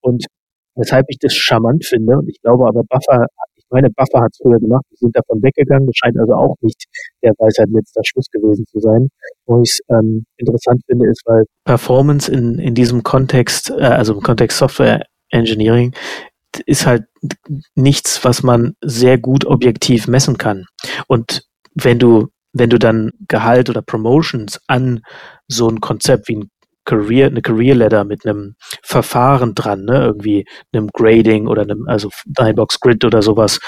Und weshalb ich das charmant finde, und ich glaube aber Buffer meine Buffer hat es früher gemacht, die sind davon weggegangen. Das scheint also auch nicht der Weisheit letzter Schluss gewesen zu sein. Wo ich es ähm, interessant finde, ist, weil Performance in, in diesem Kontext, äh, also im Kontext Software Engineering, ist halt nichts, was man sehr gut objektiv messen kann. Und wenn du wenn du dann Gehalt oder Promotions an so ein Konzept wie ein Career, eine Career Ladder mit einem Verfahren dran, ne, irgendwie einem Grading oder einem, also Ninebox Grid oder sowas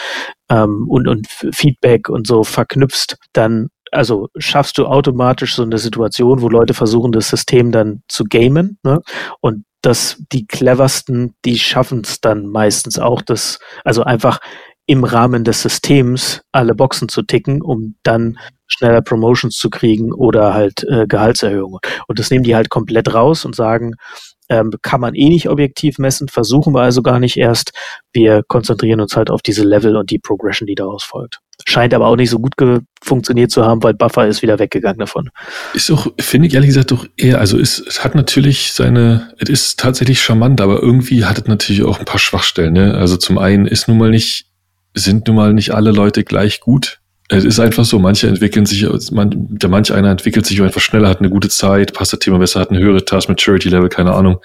ähm, und, und Feedback und so verknüpfst, dann also schaffst du automatisch so eine Situation, wo Leute versuchen, das System dann zu gamen, ne? Und dass die cleversten, die schaffen es dann meistens auch, das, also einfach im Rahmen des Systems alle Boxen zu ticken, um dann schneller Promotions zu kriegen oder halt äh, Gehaltserhöhungen. Und das nehmen die halt komplett raus und sagen, ähm, kann man eh nicht objektiv messen, versuchen wir also gar nicht erst. Wir konzentrieren uns halt auf diese Level und die Progression, die daraus folgt. Scheint aber auch nicht so gut funktioniert zu haben, weil Buffer ist wieder weggegangen davon. Ist auch, finde ich ehrlich gesagt doch eher, also es, es hat natürlich seine, es ist tatsächlich charmant, aber irgendwie hat es natürlich auch ein paar Schwachstellen. Ne? Also zum einen ist nun mal nicht, sind nun mal nicht alle Leute gleich gut es ist einfach so, manche entwickeln sich, man, der manch einer entwickelt sich einfach schneller, hat eine gute Zeit, passt das Thema besser, hat eine höhere Task Maturity Level, keine Ahnung,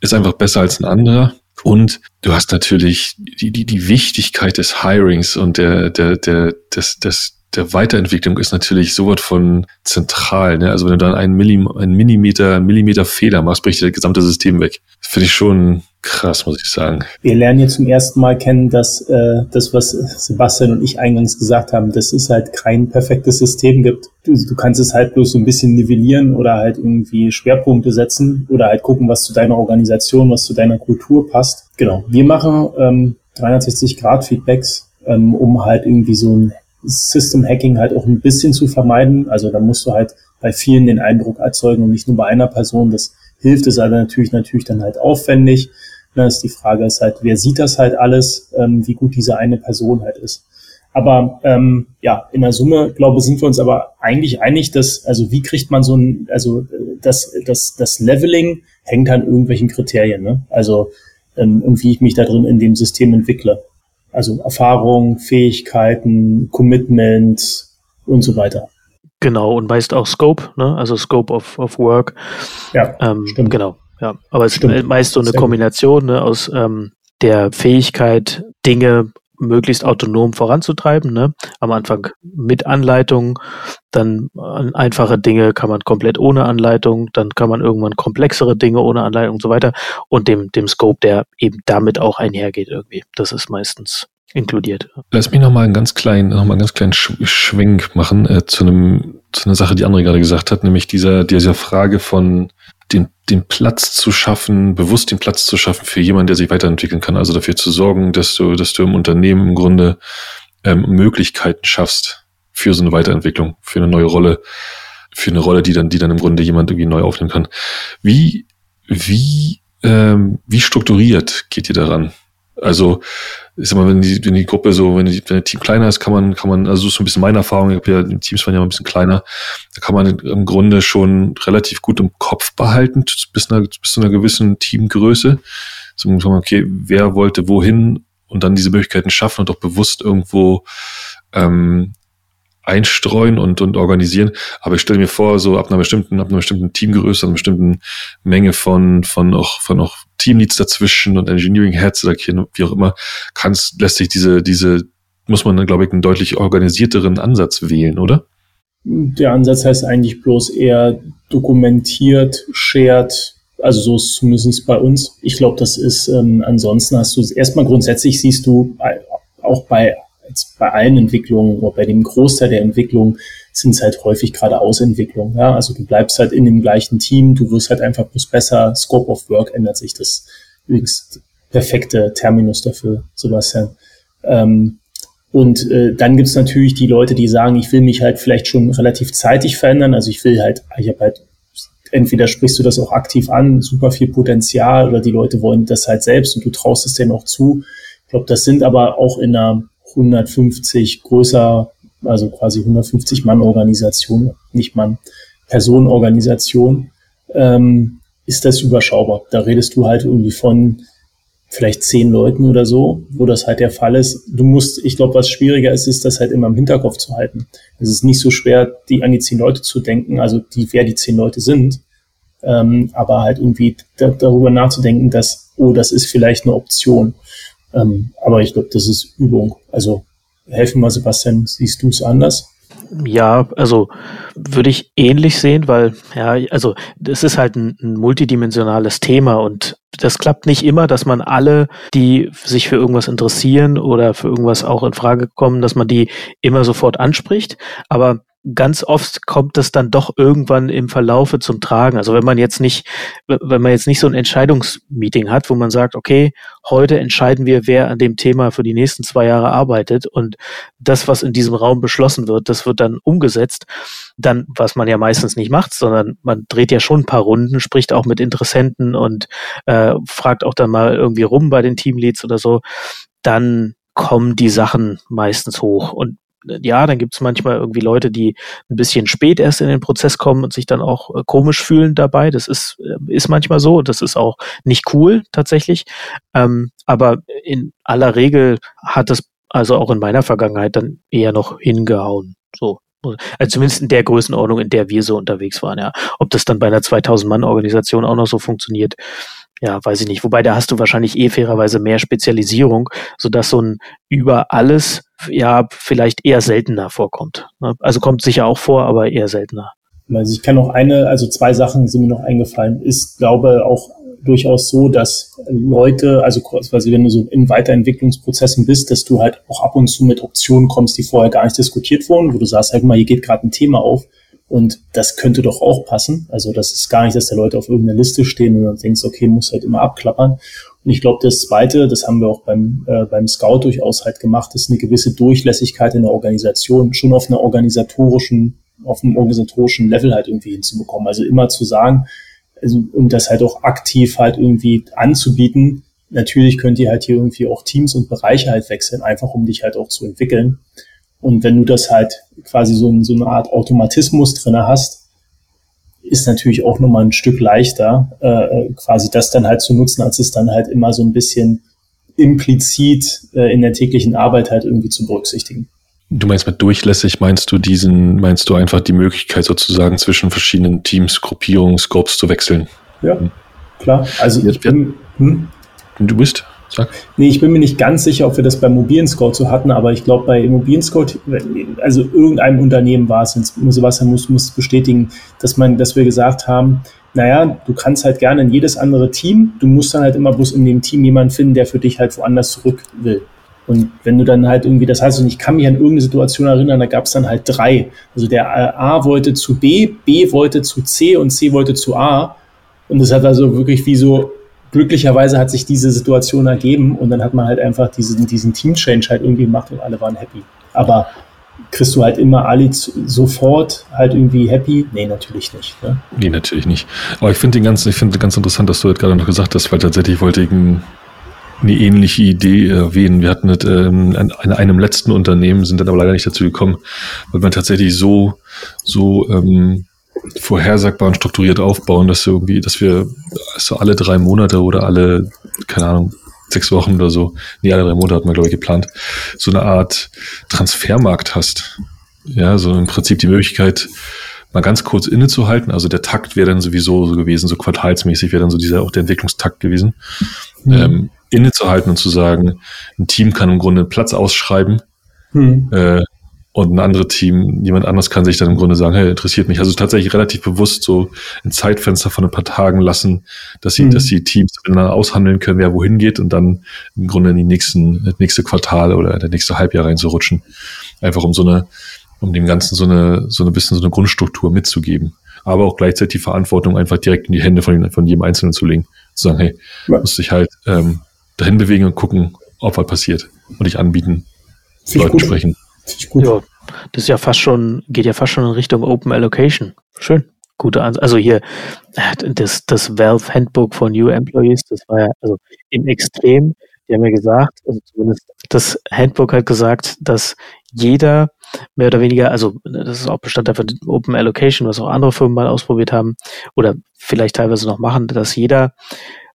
ist einfach besser als ein anderer. Und du hast natürlich die, die, die Wichtigkeit des Hirings und der, der, der, des, des, der Weiterentwicklung ist natürlich so was von zentral. Ne? Also wenn du dann einen, Millim, einen Millimeter, Millimeter Fehler machst, bricht das gesamte System weg. Finde ich schon krass, muss ich sagen. Wir lernen jetzt zum ersten Mal kennen, dass äh, das, was Sebastian und ich eingangs gesagt haben, dass es halt kein perfektes System gibt. Du, du kannst es halt bloß so ein bisschen nivellieren oder halt irgendwie Schwerpunkte setzen oder halt gucken, was zu deiner Organisation, was zu deiner Kultur passt. Genau. Wir machen ähm, 360 Grad Feedbacks, ähm, um halt irgendwie so ein System Hacking halt auch ein bisschen zu vermeiden. Also da musst du halt bei vielen den Eindruck erzeugen und nicht nur bei einer Person. Das hilft es aber natürlich, natürlich dann halt aufwendig. Da ist die Frage ist halt, wer sieht das halt alles, ähm, wie gut diese eine Person halt ist. Aber ähm, ja, in der Summe, glaube sind wir uns aber eigentlich einig, dass, also wie kriegt man so ein, also das, das, das Leveling hängt an irgendwelchen Kriterien, ne? Also ähm, und wie ich mich da drin in dem System entwickle. Also Erfahrung, Fähigkeiten, Commitment und so weiter. Genau, und meist auch Scope, ne? also Scope of, of Work. Ja, ähm, stimmt. Genau, ja. Aber es stimmt. ist meist so eine Sehr Kombination ne, aus ähm, der Fähigkeit, Dinge möglichst autonom voranzutreiben. Ne? Am Anfang mit Anleitung, dann einfache Dinge kann man komplett ohne Anleitung, dann kann man irgendwann komplexere Dinge ohne Anleitung und so weiter und dem, dem Scope, der eben damit auch einhergeht irgendwie. Das ist meistens inkludiert. Lass mich nochmal einen ganz kleinen, noch mal einen ganz kleinen Schwenk machen äh, zu einem, zu einer Sache, die André gerade gesagt hat, nämlich dieser, dieser Frage von den, den Platz zu schaffen, bewusst den Platz zu schaffen für jemanden, der sich weiterentwickeln kann. Also dafür zu sorgen, dass du, dass du im Unternehmen im Grunde ähm, Möglichkeiten schaffst für so eine Weiterentwicklung, für eine neue Rolle, für eine Rolle, die dann, die dann im Grunde jemand irgendwie neu aufnehmen kann. Wie, wie, ähm, wie strukturiert geht ihr daran? Also, ich sag mal, wenn die, wenn die Gruppe so, wenn, die, wenn das Team kleiner ist, kann man, kann man, also so ein bisschen meine Erfahrung, ich habe ja, die Teams waren ja ein bisschen kleiner, da kann man im Grunde schon relativ gut im Kopf behalten, bis, einer, bis zu einer gewissen Teamgröße. So, okay, wer wollte wohin und dann diese Möglichkeiten schaffen und auch bewusst irgendwo ähm, einstreuen und, und organisieren. Aber ich stelle mir vor, so ab einer bestimmten, ab einer bestimmten Teamgröße, einer bestimmten Menge von, von auch, von auch Teamleads dazwischen und Engineering Heads oder wie auch immer, kannst, lässt sich diese, diese, muss man dann, glaube ich, einen deutlich organisierteren Ansatz wählen, oder? Der Ansatz heißt eigentlich bloß eher dokumentiert, shared, also so ist es zumindest bei uns. Ich glaube, das ist, ähm, ansonsten hast du erstmal grundsätzlich siehst du auch bei jetzt bei allen Entwicklungen oder bei dem Großteil der Entwicklungen sind es halt häufig gerade Ausentwicklungen. Ja? Also du bleibst halt in dem gleichen Team, du wirst halt einfach bloß besser, Scope of Work ändert sich. Das übrigens perfekte Terminus dafür, Sebastian. Ähm, und äh, dann gibt's natürlich die Leute, die sagen, ich will mich halt vielleicht schon relativ zeitig verändern. Also ich will halt, ich habe halt, entweder sprichst du das auch aktiv an, super viel Potenzial, oder die Leute wollen das halt selbst und du traust es denen auch zu. Ich glaube, das sind aber auch in einer 150 größer, also quasi 150 Mann Organisation, nicht Mann, Personenorganisation, ähm, ist das überschaubar. Da redest du halt irgendwie von vielleicht zehn Leuten oder so, wo das halt der Fall ist. Du musst, ich glaube, was schwieriger ist, ist das halt immer im Hinterkopf zu halten. Es ist nicht so schwer, die an die zehn Leute zu denken, also die, wer die zehn Leute sind, ähm, aber halt irgendwie da, darüber nachzudenken, dass, oh, das ist vielleicht eine Option. Ähm, aber ich glaube, das ist Übung. Also helfen mal, Sebastian, siehst du es anders? Ja, also würde ich ähnlich sehen, weil ja, also das ist halt ein, ein, multidimensionales Thema und das klappt nicht immer, dass man alle, die sich für irgendwas interessieren oder für irgendwas auch in Frage kommen, dass man die immer sofort anspricht. Aber ganz oft kommt es dann doch irgendwann im Verlaufe zum Tragen. Also wenn man jetzt nicht, wenn man jetzt nicht so ein Entscheidungsmeeting hat, wo man sagt, okay, heute entscheiden wir, wer an dem Thema für die nächsten zwei Jahre arbeitet und das, was in diesem Raum beschlossen wird, das wird dann umgesetzt, dann, was man ja meistens nicht macht, sondern man dreht ja schon ein paar Runden, spricht auch mit Interessenten und äh, fragt auch dann mal irgendwie rum bei den Teamleads oder so, dann kommen die Sachen meistens hoch. Und ja, dann gibt es manchmal irgendwie Leute, die ein bisschen spät erst in den Prozess kommen und sich dann auch äh, komisch fühlen dabei. Das ist, äh, ist manchmal so. Das ist auch nicht cool tatsächlich. Ähm, aber in aller Regel hat es also auch in meiner Vergangenheit dann eher noch hingehauen. So. Also zumindest in der Größenordnung, in der wir so unterwegs waren, ja. Ob das dann bei einer 2000-Mann-Organisation auch noch so funktioniert, ja, weiß ich nicht. Wobei da hast du wahrscheinlich eh fairerweise mehr Spezialisierung, sodass so ein über alles ja vielleicht eher seltener vorkommt. Ne? Also kommt sicher auch vor, aber eher seltener. Also ich kann noch eine, also zwei Sachen sind mir noch eingefallen. Ist, glaube auch durchaus so, dass Leute, also quasi wenn du so in Weiterentwicklungsprozessen bist, dass du halt auch ab und zu mit Optionen kommst, die vorher gar nicht diskutiert wurden, wo du sagst, halt mal, hier geht gerade ein Thema auf und das könnte doch auch passen. Also das ist gar nicht, dass da Leute auf irgendeiner Liste stehen und dann denkst, okay, muss halt immer abklappern. Und ich glaube, das Zweite, das haben wir auch beim, äh, beim Scout durchaus halt gemacht, ist eine gewisse Durchlässigkeit in der Organisation, schon auf einer organisatorischen, auf einem organisatorischen Level halt irgendwie hinzubekommen. Also immer zu sagen, also, und das halt auch aktiv halt irgendwie anzubieten. Natürlich könnt ihr halt hier irgendwie auch Teams und Bereiche halt wechseln, einfach um dich halt auch zu entwickeln. Und wenn du das halt quasi so, so eine Art Automatismus drinne hast, ist natürlich auch nochmal ein Stück leichter, äh, quasi das dann halt zu nutzen, als es dann halt immer so ein bisschen implizit äh, in der täglichen Arbeit halt irgendwie zu berücksichtigen. Du meinst mit durchlässig, meinst du diesen, meinst du einfach die Möglichkeit sozusagen zwischen verschiedenen Teams, Gruppierungen, Scopes zu wechseln? Ja, klar. Also ich bin, hm? Du bist? Sag. Nee, ich bin mir nicht ganz sicher, ob wir das bei Mobilen Scout so hatten, aber ich glaube, bei Immobilien Scout, also irgendeinem Unternehmen war es, Sebastian muss, muss bestätigen, dass man, dass wir gesagt haben, naja, du kannst halt gerne in jedes andere Team, du musst dann halt immer bloß in dem Team jemanden finden, der für dich halt woanders zurück will. Und wenn du dann halt irgendwie, das heißt, und ich kann mich an irgendeine Situation erinnern, da gab es dann halt drei. Also der A wollte zu B, B wollte zu C und C wollte zu A. Und das hat also wirklich wie so, glücklicherweise hat sich diese Situation ergeben und dann hat man halt einfach diesen, diesen Team-Change halt irgendwie gemacht und alle waren happy. Aber kriegst du halt immer alle sofort halt irgendwie happy? Nee, natürlich nicht. Ne? Nee, natürlich nicht. Aber ich finde den ganzen, ich finde ganz interessant, dass du das gerade noch gesagt hast, weil tatsächlich wollte ich ein, eine ähnliche Idee erwähnen. Wir hatten das ähm, an, an einem letzten Unternehmen, sind dann aber leider nicht dazu gekommen, weil man tatsächlich so, so ähm, vorhersagbar und strukturiert aufbauen, dass wir irgendwie, dass wir so alle drei Monate oder alle, keine Ahnung, sechs Wochen oder so, nee, alle drei Monate hat man, glaube ich, geplant, so eine Art Transfermarkt hast. Ja, so im Prinzip die Möglichkeit, mal ganz kurz innezuhalten. Also der Takt wäre dann sowieso so gewesen, so quartalsmäßig wäre dann so dieser auch der Entwicklungstakt gewesen. Mhm. Ähm, innezuhalten und zu sagen, ein Team kann im Grunde einen Platz ausschreiben, mhm. äh, und ein anderes Team, jemand anders kann sich dann im Grunde sagen, hey, interessiert mich. Also tatsächlich relativ bewusst so ein Zeitfenster von ein paar Tagen lassen, dass sie, mhm. dass die Teams miteinander aushandeln können, wer wohin geht und dann im Grunde in die nächsten, das nächste Quartal oder der nächste Halbjahr reinzurutschen. Einfach um so eine, um dem Ganzen so eine, so ein bisschen so eine Grundstruktur mitzugeben. Aber auch gleichzeitig die Verantwortung einfach direkt in die Hände von, von jedem Einzelnen zu legen. Zu sagen, hey, ja. musst dich halt ähm, dahin bewegen und gucken, ob was passiert und dich anbieten, Leuten sprechen. Ja, das ist ja fast schon, geht ja fast schon in Richtung Open Allocation. Schön. Gute Ansatz. Also hier, das, das Valve Handbook for New Employees, das war ja, also im Extrem, die haben ja gesagt, also zumindest das Handbook hat gesagt, dass jeder mehr oder weniger, also das ist auch Bestandteil von Open Allocation, was auch andere Firmen mal ausprobiert haben oder vielleicht teilweise noch machen, dass jeder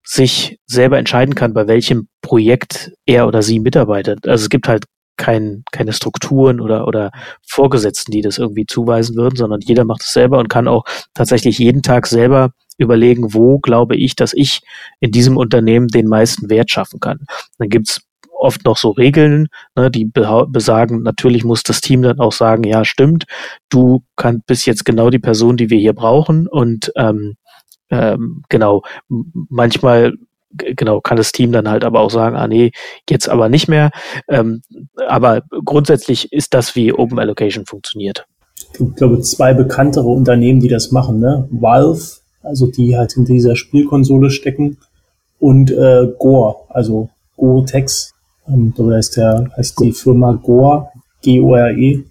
sich selber entscheiden kann, bei welchem Projekt er oder sie mitarbeitet. Also es gibt halt kein, keine Strukturen oder, oder Vorgesetzten, die das irgendwie zuweisen würden, sondern jeder macht es selber und kann auch tatsächlich jeden Tag selber überlegen, wo glaube ich, dass ich in diesem Unternehmen den meisten Wert schaffen kann. Dann gibt's oft noch so Regeln, ne, die besagen, natürlich muss das Team dann auch sagen, ja, stimmt, du kannst bist jetzt genau die Person, die wir hier brauchen und ähm, ähm, genau, manchmal genau, kann das Team dann halt aber auch sagen, ah nee, jetzt aber nicht mehr. Ähm, aber grundsätzlich ist das, wie Open Allocation funktioniert. Ich glaube, zwei bekanntere Unternehmen, die das machen, ne? Valve, also die halt in dieser Spielkonsole stecken, und äh, Gore, also Gore-Tex, ähm, da heißt, der, heißt die Firma Gore, G-O-R-E.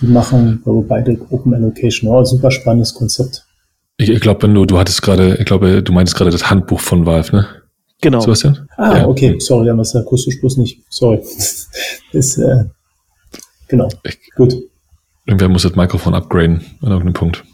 Die machen, glaube beide Open Allocation. Oh, super spannendes Konzept. Ich, ich glaube, wenn du, du hattest gerade, ich glaube, du meinst gerade das Handbuch von Valve, ne? Genau. Sebastian? Ah, ja. okay, sorry, haben wir es akustisch bloß nicht. Sorry. das, äh, genau. Ich, Gut. Irgendwer muss das Mikrofon upgraden an irgendeinem Punkt.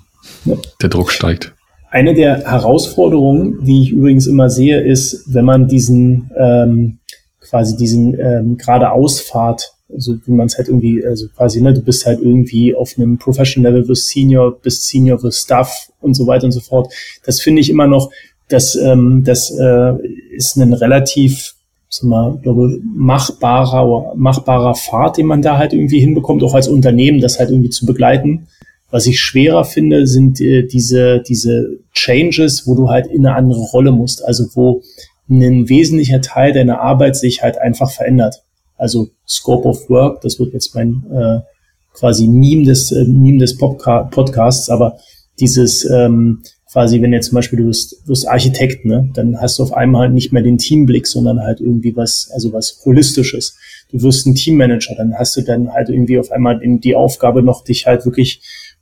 Ja. Der Druck steigt. Eine der Herausforderungen, die ich übrigens immer sehe, ist, wenn man diesen ähm, quasi diesen ähm, geradeausfahrt also wie man es halt irgendwie, also quasi, ne, du bist halt irgendwie auf einem Professional Level, wirst Senior, bist Senior, wirst Staff und so weiter und so fort. Das finde ich immer noch, das, ähm, das äh, ist ein relativ, sag mal, glaube machbarer, machbarer Pfad, den man da halt irgendwie hinbekommt, auch als Unternehmen, das halt irgendwie zu begleiten. Was ich schwerer finde, sind äh, diese, diese Changes, wo du halt in eine andere Rolle musst, also wo ein wesentlicher Teil deiner Arbeit sich halt einfach verändert also Scope of Work, das wird jetzt mein äh, quasi Meme des, äh, Meme des Podcasts, aber dieses ähm, quasi, wenn jetzt zum Beispiel du bist, du bist Architekt, ne, dann hast du auf einmal halt nicht mehr den Teamblick, sondern halt irgendwie was, also was Holistisches. Du wirst ein Teammanager, dann hast du dann halt irgendwie auf einmal die Aufgabe noch, dich halt wirklich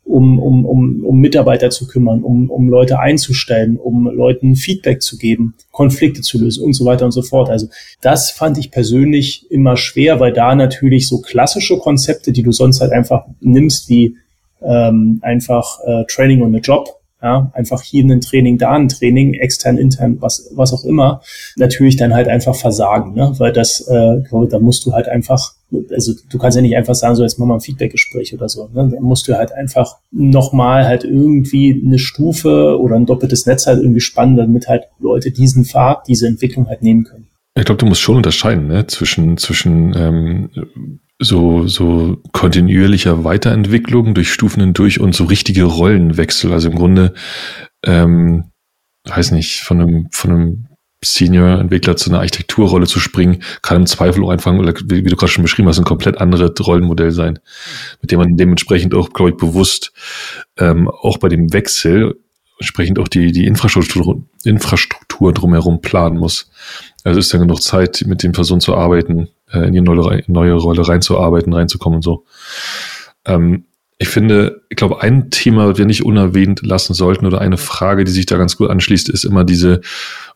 um, um, um, um Mitarbeiter zu kümmern, um, um Leute einzustellen, um Leuten Feedback zu geben, Konflikte zu lösen und so weiter und so fort. Also das fand ich persönlich immer schwer, weil da natürlich so klassische Konzepte, die du sonst halt einfach nimmst, wie ähm, einfach äh, Training on the Job, ja, einfach hier ein Training, da ein Training, extern, intern, was, was auch immer, natürlich dann halt einfach versagen, ne? weil das, äh, da musst du halt einfach, also du kannst ja nicht einfach sagen, so jetzt machen wir ein Feedbackgespräch oder so, ne? da musst du halt einfach nochmal halt irgendwie eine Stufe oder ein doppeltes Netz halt irgendwie spannen, damit halt Leute diesen Pfad, diese Entwicklung halt nehmen können. Ich glaube, du musst schon unterscheiden ne? zwischen, zwischen ähm, so, so kontinuierlicher Weiterentwicklung durch Stufen hindurch und so richtige Rollenwechsel. Also im Grunde, ähm, weiß nicht, von einem, von einem Senior-Entwickler zu einer Architekturrolle zu springen, kann im Zweifel auch einfach, wie, wie du gerade schon beschrieben hast, ein komplett anderes Rollenmodell sein, mit dem man dementsprechend auch, glaube ich, bewusst ähm, auch bei dem Wechsel entsprechend auch die, die Infrastruktur, Infrastruktur drumherum planen muss. Also ist dann genug Zeit, mit den Personen zu arbeiten, äh, in die neue, neue Rolle reinzuarbeiten, reinzukommen und so. Ähm, ich finde, ich glaube, ein Thema, das wir nicht unerwähnt lassen sollten oder eine Frage, die sich da ganz gut anschließt, ist immer diese,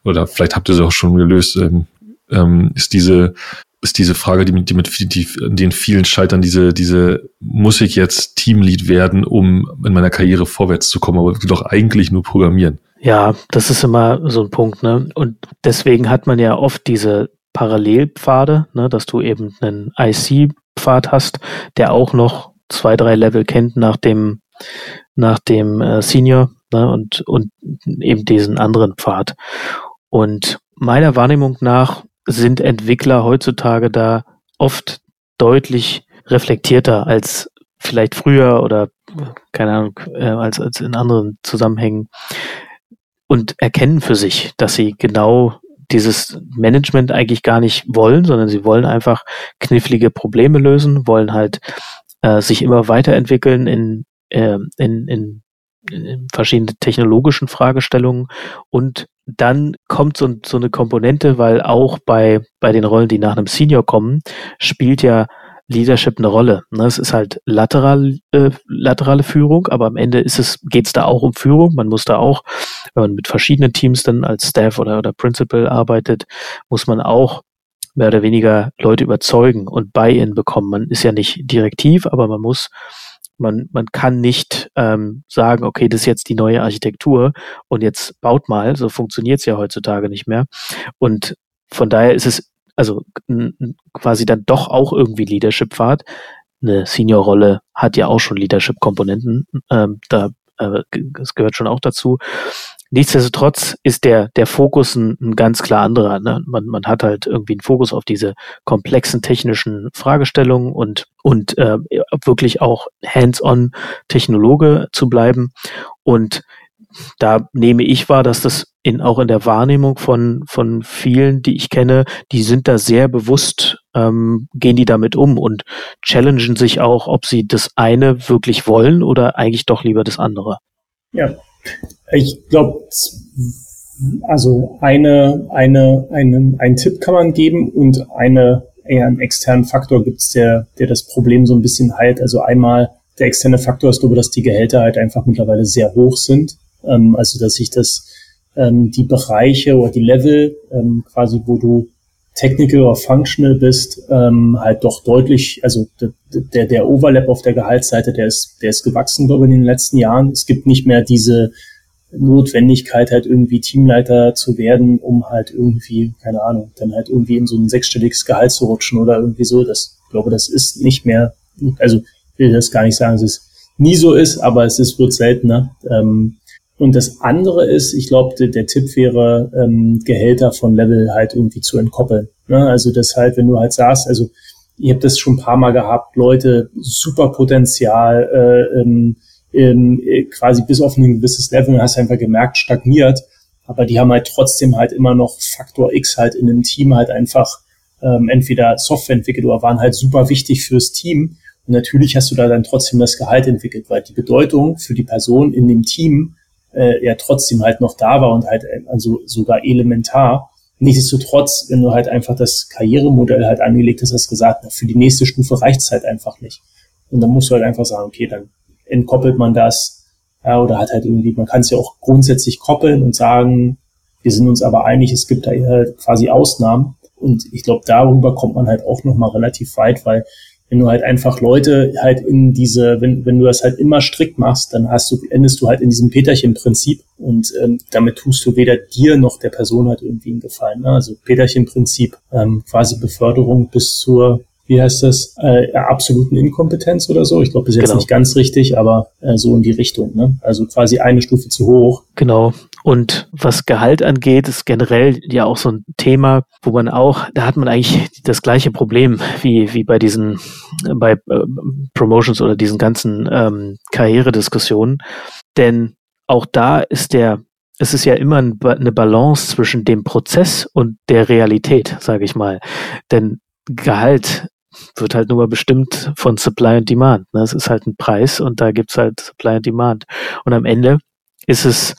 oder vielleicht habt ihr sie auch schon gelöst, ähm, ähm, ist diese, ist diese Frage, die mit, die mit die, den vielen scheitern, diese, diese, muss ich jetzt Teamlead werden, um in meiner Karriere vorwärts zu kommen, aber doch eigentlich nur programmieren. Ja, das ist immer so ein Punkt, ne? Und deswegen hat man ja oft diese Parallelpfade, ne, dass du eben einen IC-Pfad hast, der auch noch zwei, drei Level kennt nach dem, nach dem äh, Senior ne, und, und eben diesen anderen Pfad. Und meiner Wahrnehmung nach sind Entwickler heutzutage da oft deutlich reflektierter als vielleicht früher oder keine Ahnung, äh, als, als in anderen Zusammenhängen und erkennen für sich, dass sie genau dieses Management eigentlich gar nicht wollen, sondern sie wollen einfach knifflige Probleme lösen, wollen halt äh, sich immer weiterentwickeln in, äh, in, in, in verschiedene technologischen Fragestellungen und dann kommt so, so eine Komponente, weil auch bei, bei den Rollen, die nach einem Senior kommen, spielt ja Leadership eine Rolle. Ne? Es ist halt lateral, äh, laterale Führung, aber am Ende ist es, geht es da auch um Führung. Man muss da auch, wenn man mit verschiedenen Teams dann als Staff oder, oder Principal arbeitet, muss man auch mehr oder weniger Leute überzeugen und Buy-in bekommen. Man ist ja nicht direktiv, aber man muss, man, man kann nicht ähm, sagen, okay, das ist jetzt die neue Architektur und jetzt baut mal. So funktioniert es ja heutzutage nicht mehr. Und von daher ist es also quasi dann doch auch irgendwie Leadership-Pfad. Eine Senior-Rolle hat ja auch schon Leadership-Komponenten. Ähm, da äh, es gehört schon auch dazu. Nichtsdestotrotz ist der, der Fokus ein, ein ganz klar anderer. Ne? Man, man hat halt irgendwie einen Fokus auf diese komplexen technischen Fragestellungen und, und äh, wirklich auch hands-on Technologe zu bleiben. Und da nehme ich wahr, dass das in, auch in der Wahrnehmung von, von vielen, die ich kenne, die sind da sehr bewusst, ähm, gehen die damit um und challengen sich auch, ob sie das eine wirklich wollen oder eigentlich doch lieber das andere. Ja, ich glaube, also eine, eine, einen, einen Tipp kann man geben und eine, eher einen externen Faktor gibt's, der, der das Problem so ein bisschen heilt. Also einmal der externe Faktor ist, glaube ich, dass die Gehälter halt einfach mittlerweile sehr hoch sind. Ähm, also dass sich das ähm, die Bereiche oder die Level ähm, quasi, wo du technical oder functional bist, ähm, halt doch deutlich, also der, der Overlap auf der Gehaltsseite, der ist, der ist gewachsen, glaube ich, in den letzten Jahren. Es gibt nicht mehr diese Notwendigkeit, halt irgendwie Teamleiter zu werden, um halt irgendwie, keine Ahnung, dann halt irgendwie in so ein sechsstelliges Gehalt zu rutschen oder irgendwie so. Das, ich glaube, das ist nicht mehr, also will das gar nicht sagen, dass es nie so ist, aber es ist, wird seltener. Ähm, und das andere ist, ich glaube, der, der, Tipp wäre, ähm, Gehälter von Level halt irgendwie zu entkoppeln. Ne? Also das halt, wenn du halt sagst, also ihr habt das schon ein paar Mal gehabt, Leute, super Potenzial, äh, ähm, ähm, quasi bis auf ein gewisses Level, hast einfach gemerkt, stagniert. Aber die haben halt trotzdem halt immer noch Faktor X halt in dem Team halt einfach ähm, entweder Software entwickelt oder waren halt super wichtig fürs Team. Und natürlich hast du da dann trotzdem das Gehalt entwickelt, weil die Bedeutung für die Person in dem Team äh, ja trotzdem halt noch da war und halt also sogar elementar. Nichtsdestotrotz, wenn du halt einfach das Karrieremodell halt angelegt hast, hast gesagt, für die nächste Stufe reicht's halt einfach nicht. Und dann musst du halt einfach sagen, okay, dann entkoppelt man das, ja, oder hat halt irgendwie, man kann es ja auch grundsätzlich koppeln und sagen, wir sind uns aber einig, es gibt da halt quasi Ausnahmen. Und ich glaube, darüber kommt man halt auch nochmal relativ weit, weil wenn du halt einfach Leute halt in diese, wenn, wenn du das halt immer strikt machst, dann hast du, endest du halt in diesem Peterchen-Prinzip und ähm, damit tust du weder dir noch der Person halt irgendwie einen Gefallen. Ne? Also Peterchen-Prinzip, ähm, quasi Beförderung bis zur wie heißt das, äh, absoluten Inkompetenz oder so. Ich glaube, das ist jetzt genau. nicht ganz richtig, aber äh, so in die Richtung. Ne? Also quasi eine Stufe zu hoch. Genau. Und was Gehalt angeht, ist generell ja auch so ein Thema, wo man auch, da hat man eigentlich das gleiche Problem wie, wie bei diesen, bei äh, Promotions oder diesen ganzen ähm, Karrierediskussionen. Denn auch da ist der es ist ja immer eine Balance zwischen dem Prozess und der Realität, sage ich mal. Denn Gehalt wird halt nur bestimmt von Supply und Demand. Ne? Es ist halt ein Preis und da gibt's halt Supply und Demand. Und am Ende ist es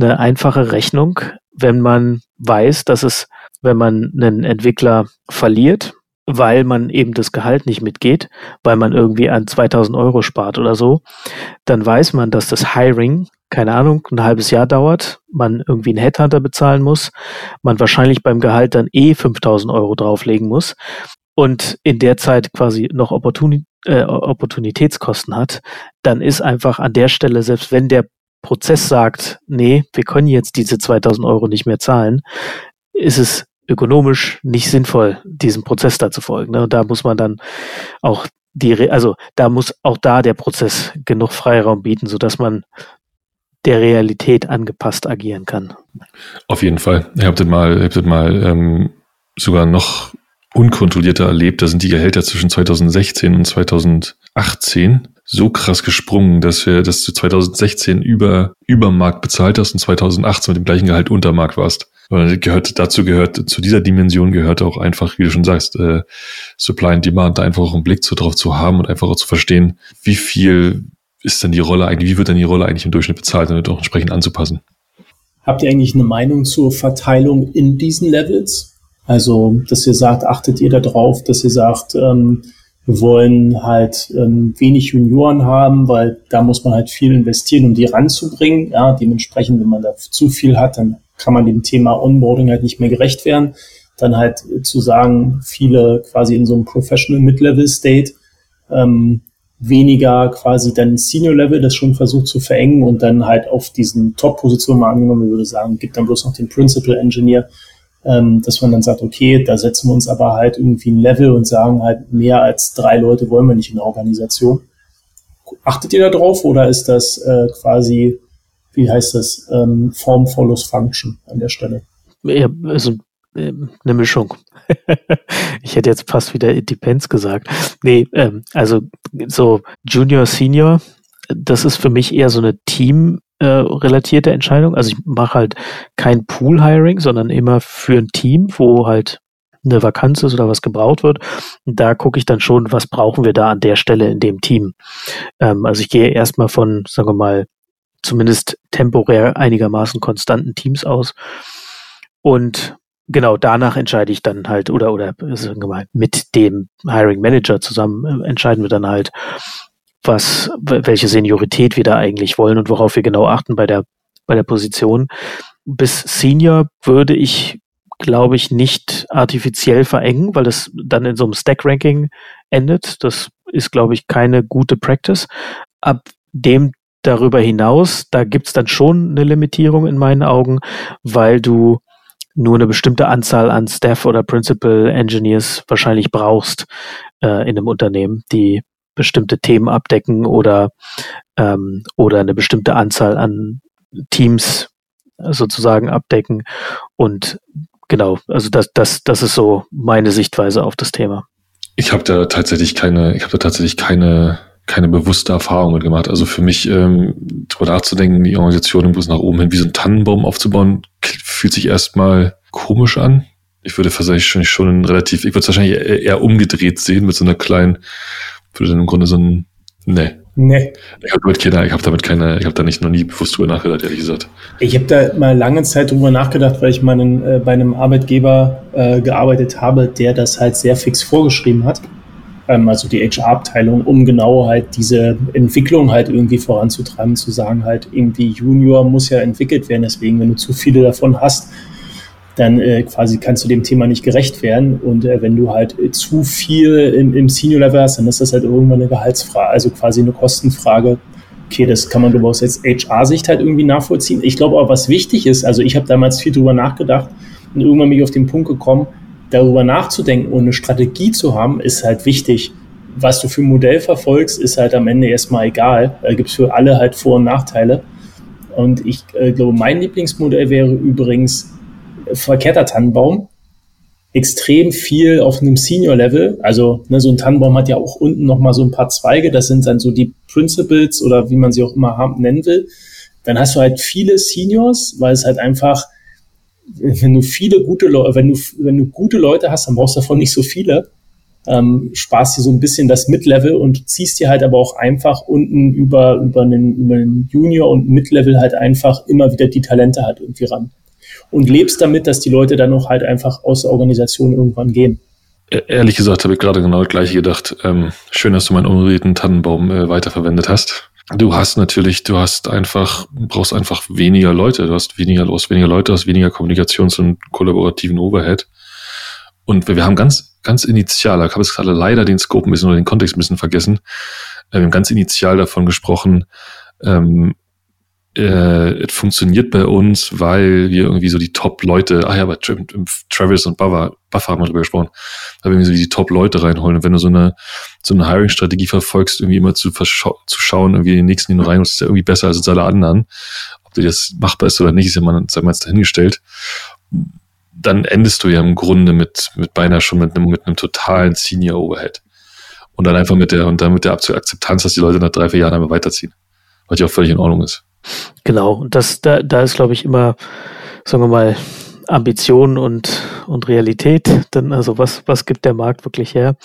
eine einfache Rechnung, wenn man weiß, dass es, wenn man einen Entwickler verliert, weil man eben das Gehalt nicht mitgeht, weil man irgendwie an 2000 Euro spart oder so, dann weiß man, dass das Hiring, keine Ahnung, ein halbes Jahr dauert, man irgendwie einen Headhunter bezahlen muss, man wahrscheinlich beim Gehalt dann eh 5000 Euro drauflegen muss und in der Zeit quasi noch Opportuni äh, Opportunitätskosten hat, dann ist einfach an der Stelle, selbst wenn der Prozess sagt, nee, wir können jetzt diese 2000 Euro nicht mehr zahlen, ist es ökonomisch nicht sinnvoll, diesem Prozess da zu folgen. Ne? Und da muss man dann auch die, also da muss auch da der Prozess genug Freiraum bieten, sodass man der Realität angepasst agieren kann. Auf jeden Fall. Ihr habt das mal, ihr habt das mal ähm, sogar noch unkontrollierter erlebt. Da sind die Gehälter zwischen 2016 und 2018 so krass gesprungen, dass wir, dass du 2016 über, über Markt bezahlt hast und 2018 mit dem gleichen Gehalt unter Markt warst. Und gehört, dazu gehört, zu dieser Dimension gehört auch einfach, wie du schon sagst, äh, Supply and Demand, da einfach auch einen Blick zu, drauf zu haben und einfach auch zu verstehen, wie viel ist denn die Rolle eigentlich, wie wird denn die Rolle eigentlich im Durchschnitt bezahlt, damit auch entsprechend anzupassen. Habt ihr eigentlich eine Meinung zur Verteilung in diesen Levels? Also, dass ihr sagt, achtet ihr da drauf, dass ihr sagt, ähm, wir wollen halt ähm, wenig Junioren haben, weil da muss man halt viel investieren, um die ranzubringen. Ja, dementsprechend, wenn man da zu viel hat, dann kann man dem Thema Onboarding halt nicht mehr gerecht werden. Dann halt zu sagen, viele quasi in so einem Professional Mid-Level State, ähm, weniger quasi dann Senior Level, das schon versucht zu verengen und dann halt auf diesen Top-Positionen mal angenommen, würde sagen, gibt dann bloß noch den Principal Engineer, ähm, dass man dann sagt, okay, da setzen wir uns aber halt irgendwie ein Level und sagen halt, mehr als drei Leute wollen wir nicht in der Organisation. Achtet ihr da drauf oder ist das äh, quasi, wie heißt das, ähm, Form follows Function an der Stelle? Ja, also äh, eine Mischung. ich hätte jetzt fast wieder It Depends gesagt. Nee, ähm, also so Junior, Senior, das ist für mich eher so eine Team, äh, relatierte Entscheidung. Also ich mache halt kein Pool-Hiring, sondern immer für ein Team, wo halt eine Vakanz ist oder was gebraucht wird. Und da gucke ich dann schon, was brauchen wir da an der Stelle in dem Team. Ähm, also ich gehe erstmal von, sagen wir mal, zumindest temporär einigermaßen konstanten Teams aus. Und genau danach entscheide ich dann halt, oder, oder sagen wir mal, mit dem Hiring Manager zusammen äh, entscheiden wir dann halt, was, welche Seniorität wir da eigentlich wollen und worauf wir genau achten bei der, bei der Position. Bis Senior würde ich, glaube ich, nicht artifiziell verengen, weil das dann in so einem Stack-Ranking endet. Das ist, glaube ich, keine gute Practice. Ab dem darüber hinaus, da gibt's dann schon eine Limitierung in meinen Augen, weil du nur eine bestimmte Anzahl an Staff oder Principal Engineers wahrscheinlich brauchst äh, in einem Unternehmen, die bestimmte Themen abdecken oder, ähm, oder eine bestimmte Anzahl an Teams sozusagen abdecken. Und genau, also das, das, das ist so meine Sichtweise auf das Thema. Ich habe da tatsächlich keine, ich habe da tatsächlich keine, keine bewusste Erfahrung mit gemacht. Also für mich, ähm, darüber nachzudenken, die Organisation im nach oben hin wie so ein Tannenbaum aufzubauen, fühlt sich erstmal komisch an. Ich würde wahrscheinlich schon, schon relativ, ich würde es wahrscheinlich eher umgedreht sehen mit so einer kleinen würde dann im Grunde so ein, nee. Nee. Ich habe damit keine, ich habe damit keine, ich habe da nicht noch nie bewusst drüber nachgedacht, ehrlich gesagt. Ich habe da mal lange Zeit drüber nachgedacht, weil ich meinen, äh, bei einem Arbeitgeber äh, gearbeitet habe, der das halt sehr fix vorgeschrieben hat. Ähm, also die HR-Abteilung, um genau halt diese Entwicklung halt irgendwie voranzutreiben, zu sagen halt irgendwie Junior muss ja entwickelt werden, deswegen, wenn du zu viele davon hast, dann äh, quasi kannst du dem Thema nicht gerecht werden. Und äh, wenn du halt äh, zu viel im, im Senior-Level hast, dann ist das halt irgendwann eine Gehaltsfrage, also quasi eine Kostenfrage. Okay, das kann man glaube aus jetzt HR-Sicht halt irgendwie nachvollziehen. Ich glaube aber, was wichtig ist, also ich habe damals viel drüber nachgedacht und irgendwann bin ich auf den Punkt gekommen, darüber nachzudenken und eine Strategie zu haben, ist halt wichtig. Was du für ein Modell verfolgst, ist halt am Ende erstmal egal. Da gibt es für alle halt Vor- und Nachteile. Und ich äh, glaube, mein Lieblingsmodell wäre übrigens verkehrter Tannenbaum. Extrem viel auf einem Senior-Level. Also ne, so ein Tannenbaum hat ja auch unten nochmal so ein paar Zweige. Das sind dann so die Principles oder wie man sie auch immer haben, nennen will. dann hast du halt viele Seniors, weil es halt einfach, wenn du viele gute Leute, wenn du, wenn du gute Leute hast, dann brauchst du davon nicht so viele. Ähm, sparst dir so ein bisschen das Mid-Level und ziehst dir halt aber auch einfach unten über, über, einen, über einen Junior und Mid-Level halt einfach immer wieder die Talente halt irgendwie ran. Und lebst damit, dass die Leute dann auch halt einfach aus der Organisation irgendwann gehen. E-, ehrlich gesagt habe ich gerade genau das gleiche gedacht. Ähm, schön, dass du meinen unberührten Tannenbaum äh, weiterverwendet hast. Du hast natürlich, du hast einfach, brauchst einfach weniger Leute. Du hast weniger, hast weniger Leute, du hast weniger Kommunikations- und kollaborativen Overhead. Und wir, wir haben ganz, ganz initial, ich habe jetzt gerade leider den Scope ein bisschen oder den Kontext ein bisschen vergessen, äh, wir haben ganz initial davon gesprochen, ähm, äh, es funktioniert bei uns, weil wir irgendwie so die Top-Leute, ah ja, bei Tra Travis und Buffer, Buffer haben wir darüber gesprochen, weil wir irgendwie so die Top-Leute reinholen. Und wenn du so eine, so eine Hiring-Strategie verfolgst, irgendwie immer zu, zu schauen, irgendwie den nächsten, den du reinholst, ist ja irgendwie besser als alle anderen. Ob dir das machbar ist oder nicht, ist ja mal, sei mal dahingestellt. Dann endest du ja im Grunde mit, mit beinahe schon mit einem, mit einem totalen Senior Overhead. Und dann einfach mit der, und dann mit der Akzeptanz, dass die Leute nach drei, vier Jahren einmal weiterziehen. Was ja auch völlig in Ordnung ist. Genau, und das, da, da ist, glaube ich, immer, sagen wir mal, Ambition und, und Realität, denn also was, was gibt der Markt wirklich her?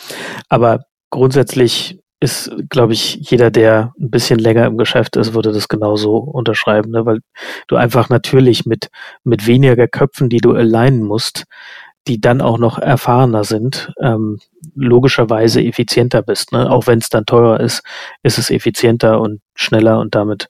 Aber grundsätzlich ist, glaube ich, jeder, der ein bisschen länger im Geschäft ist, würde das genauso unterschreiben, ne? weil du einfach natürlich mit, mit weniger Köpfen, die du alignen musst, die dann auch noch erfahrener sind, ähm, logischerweise effizienter bist. Ne? Auch wenn es dann teurer ist, ist es effizienter und schneller und damit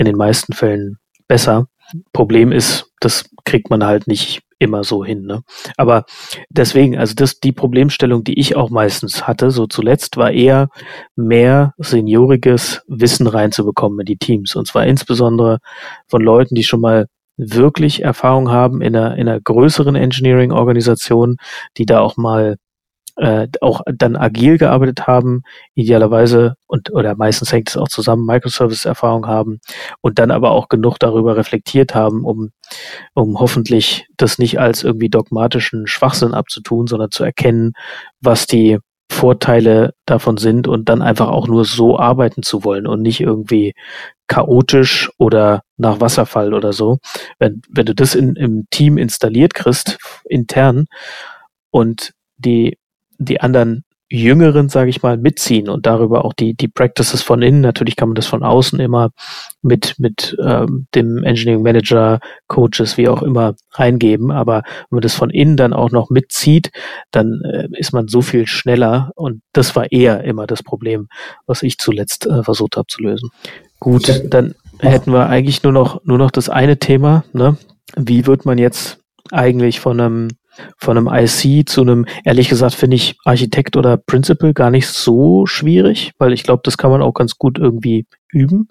in den meisten Fällen besser. Problem ist, das kriegt man halt nicht immer so hin. Ne? Aber deswegen, also das, die Problemstellung, die ich auch meistens hatte, so zuletzt, war eher mehr senioriges Wissen reinzubekommen in die Teams. Und zwar insbesondere von Leuten, die schon mal wirklich Erfahrung haben in einer, in einer größeren Engineering-Organisation, die da auch mal äh, auch dann agil gearbeitet haben, idealerweise und oder meistens hängt es auch zusammen, Microservice-Erfahrung haben und dann aber auch genug darüber reflektiert haben, um, um hoffentlich das nicht als irgendwie dogmatischen Schwachsinn abzutun, sondern zu erkennen, was die Vorteile davon sind und dann einfach auch nur so arbeiten zu wollen und nicht irgendwie chaotisch oder nach Wasserfall oder so. Wenn, wenn du das in, im Team installiert kriegst, intern, und die die anderen Jüngeren, sage ich mal, mitziehen und darüber auch die, die Practices von innen. Natürlich kann man das von außen immer mit, mit ähm, dem Engineering Manager, Coaches, wie auch immer, reingeben. Aber wenn man das von innen dann auch noch mitzieht, dann äh, ist man so viel schneller. Und das war eher immer das Problem, was ich zuletzt äh, versucht habe zu lösen. Gut, dann hätten wir eigentlich nur noch, nur noch das eine Thema. Ne? Wie wird man jetzt eigentlich von einem von einem IC zu einem, ehrlich gesagt, finde ich Architekt oder Principal gar nicht so schwierig, weil ich glaube, das kann man auch ganz gut irgendwie üben.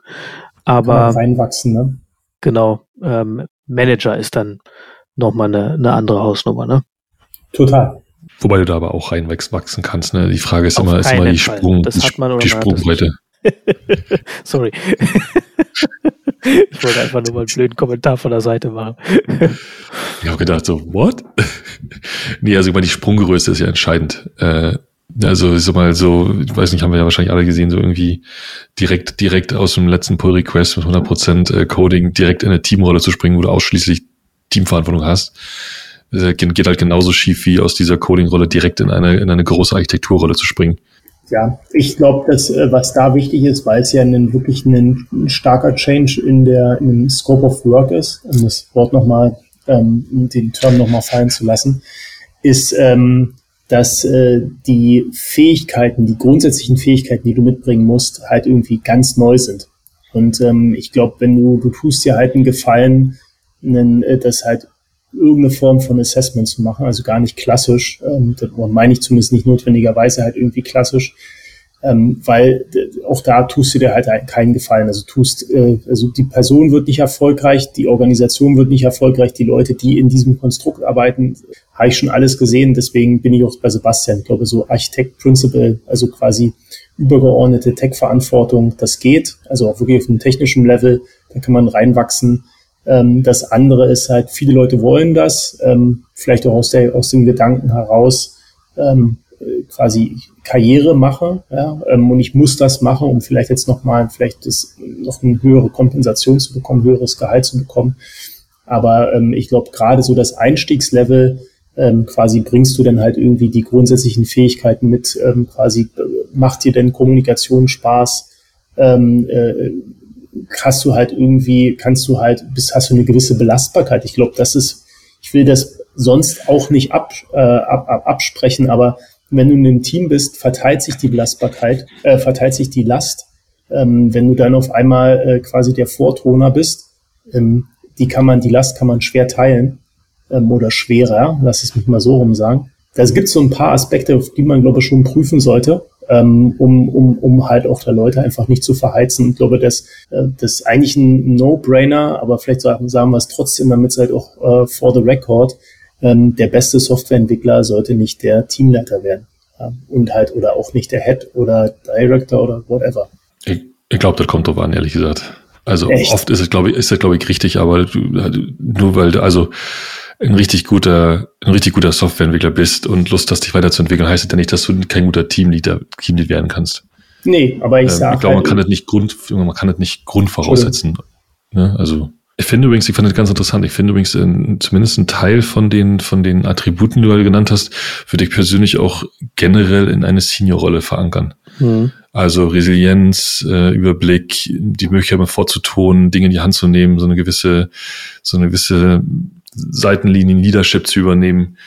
Aber reinwachsen, ne? Genau, ähm, Manager ist dann nochmal eine, eine andere Hausnummer, ne? Total. Wobei du da aber auch reinwachsen kannst, ne? Die Frage ist Auf immer, ist immer die, Sprung, die, die Sprungbreite. Sorry. ich wollte einfach nur mal einen blöden Kommentar von der Seite machen. ich habe gedacht, so, what? nee, also ich meine, die Sprunggröße ist ja entscheidend. Äh, also ich sag mal so, ich weiß nicht, haben wir ja wahrscheinlich alle gesehen, so irgendwie direkt direkt aus dem letzten Pull Request mit 100% äh, Coding direkt in eine Teamrolle zu springen, wo du ausschließlich Teamverantwortung hast. Das geht halt genauso schief wie aus dieser Coding-Rolle direkt in eine, in eine große Architekturrolle zu springen ja, ich glaube, dass äh, was da wichtig ist, weil es ja ein, wirklich ein, ein, starker Change in der in dem Scope of Work ist, um das Wort nochmal, ähm, den Term nochmal fallen zu lassen, ist, ähm, dass äh, die Fähigkeiten, die grundsätzlichen Fähigkeiten, die du mitbringen musst, halt irgendwie ganz neu sind. Und ähm, ich glaube, wenn du, du tust dir halt einen Gefallen, einen, äh, das halt irgendeine Form von Assessment zu machen, also gar nicht klassisch, ähm, das meine ich zumindest nicht notwendigerweise halt irgendwie klassisch, ähm, weil auch da tust du dir halt keinen Gefallen. Also tust, äh, also die Person wird nicht erfolgreich, die Organisation wird nicht erfolgreich, die Leute, die in diesem Konstrukt arbeiten, habe ich schon alles gesehen. Deswegen bin ich auch bei Sebastian. Ich glaube, so Architect Principle, also quasi übergeordnete Tech-Verantwortung, das geht. Also auch wirklich auf einem technischen Level, da kann man reinwachsen. Ähm, das andere ist halt, viele Leute wollen das, ähm, vielleicht auch aus, der, aus dem Gedanken heraus, ähm, quasi Karriere mache, ja, ähm, und ich muss das machen, um vielleicht jetzt nochmal, vielleicht das, noch eine höhere Kompensation zu bekommen, höheres Gehalt zu bekommen. Aber ähm, ich glaube, gerade so das Einstiegslevel ähm, quasi bringst du dann halt irgendwie die grundsätzlichen Fähigkeiten mit, ähm, quasi äh, macht dir denn Kommunikation Spaß, ähm, äh, hast du halt irgendwie, kannst du halt, bist, hast du eine gewisse Belastbarkeit. Ich glaube, das ist, ich will das sonst auch nicht ab, äh, ab, ab, absprechen, aber wenn du in einem Team bist, verteilt sich die Belastbarkeit, äh, verteilt sich die Last. Ähm, wenn du dann auf einmal äh, quasi der Vortoner bist, ähm, die kann man, die Last kann man schwer teilen ähm, oder schwerer, lass es mich mal so rum sagen. Da gibt es so ein paar Aspekte, auf die man, glaube ich, schon prüfen sollte, ähm, um, um, um halt auch da Leute einfach nicht zu verheizen. Ich glaube, das, äh, das ist eigentlich ein No-Brainer, aber vielleicht sagen, sagen wir es trotzdem, damit es halt auch äh, for the record, ähm, der beste Softwareentwickler sollte nicht der Teamleiter werden. Ja? Und halt, oder auch nicht der Head oder Director oder whatever. Ich, ich glaube, das kommt drauf an, ehrlich gesagt. Also Echt? oft ist es, glaube ich, ist das, glaube ich, richtig, aber du, nur weil, also ein richtig guter, ein richtig guter Softwareentwickler bist und Lust hast, dich weiterzuentwickeln, heißt das ja nicht, dass du kein guter Teamleader, Teamlead werden kannst. Nee, aber ich ähm, sage. Ich glaube, halt man kann das nicht Grund, man kann das nicht Grundvoraussetzen. Ne? Also, ich finde übrigens, ich fand das ganz interessant. Ich finde übrigens in, zumindest ein Teil von den, von den Attributen, die du genannt hast, würde ich persönlich auch generell in eine Senior-Rolle verankern. Mhm. Also Resilienz, äh, Überblick, die Möglichkeit mal vorzutun, Dinge in die Hand zu nehmen, so eine gewisse, so eine gewisse Seitenlinien Leadership zu übernehmen.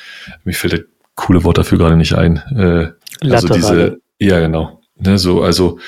Mir fällt das coole Wort dafür gerade nicht ein. Äh, also diese, ja genau. Ne, so, also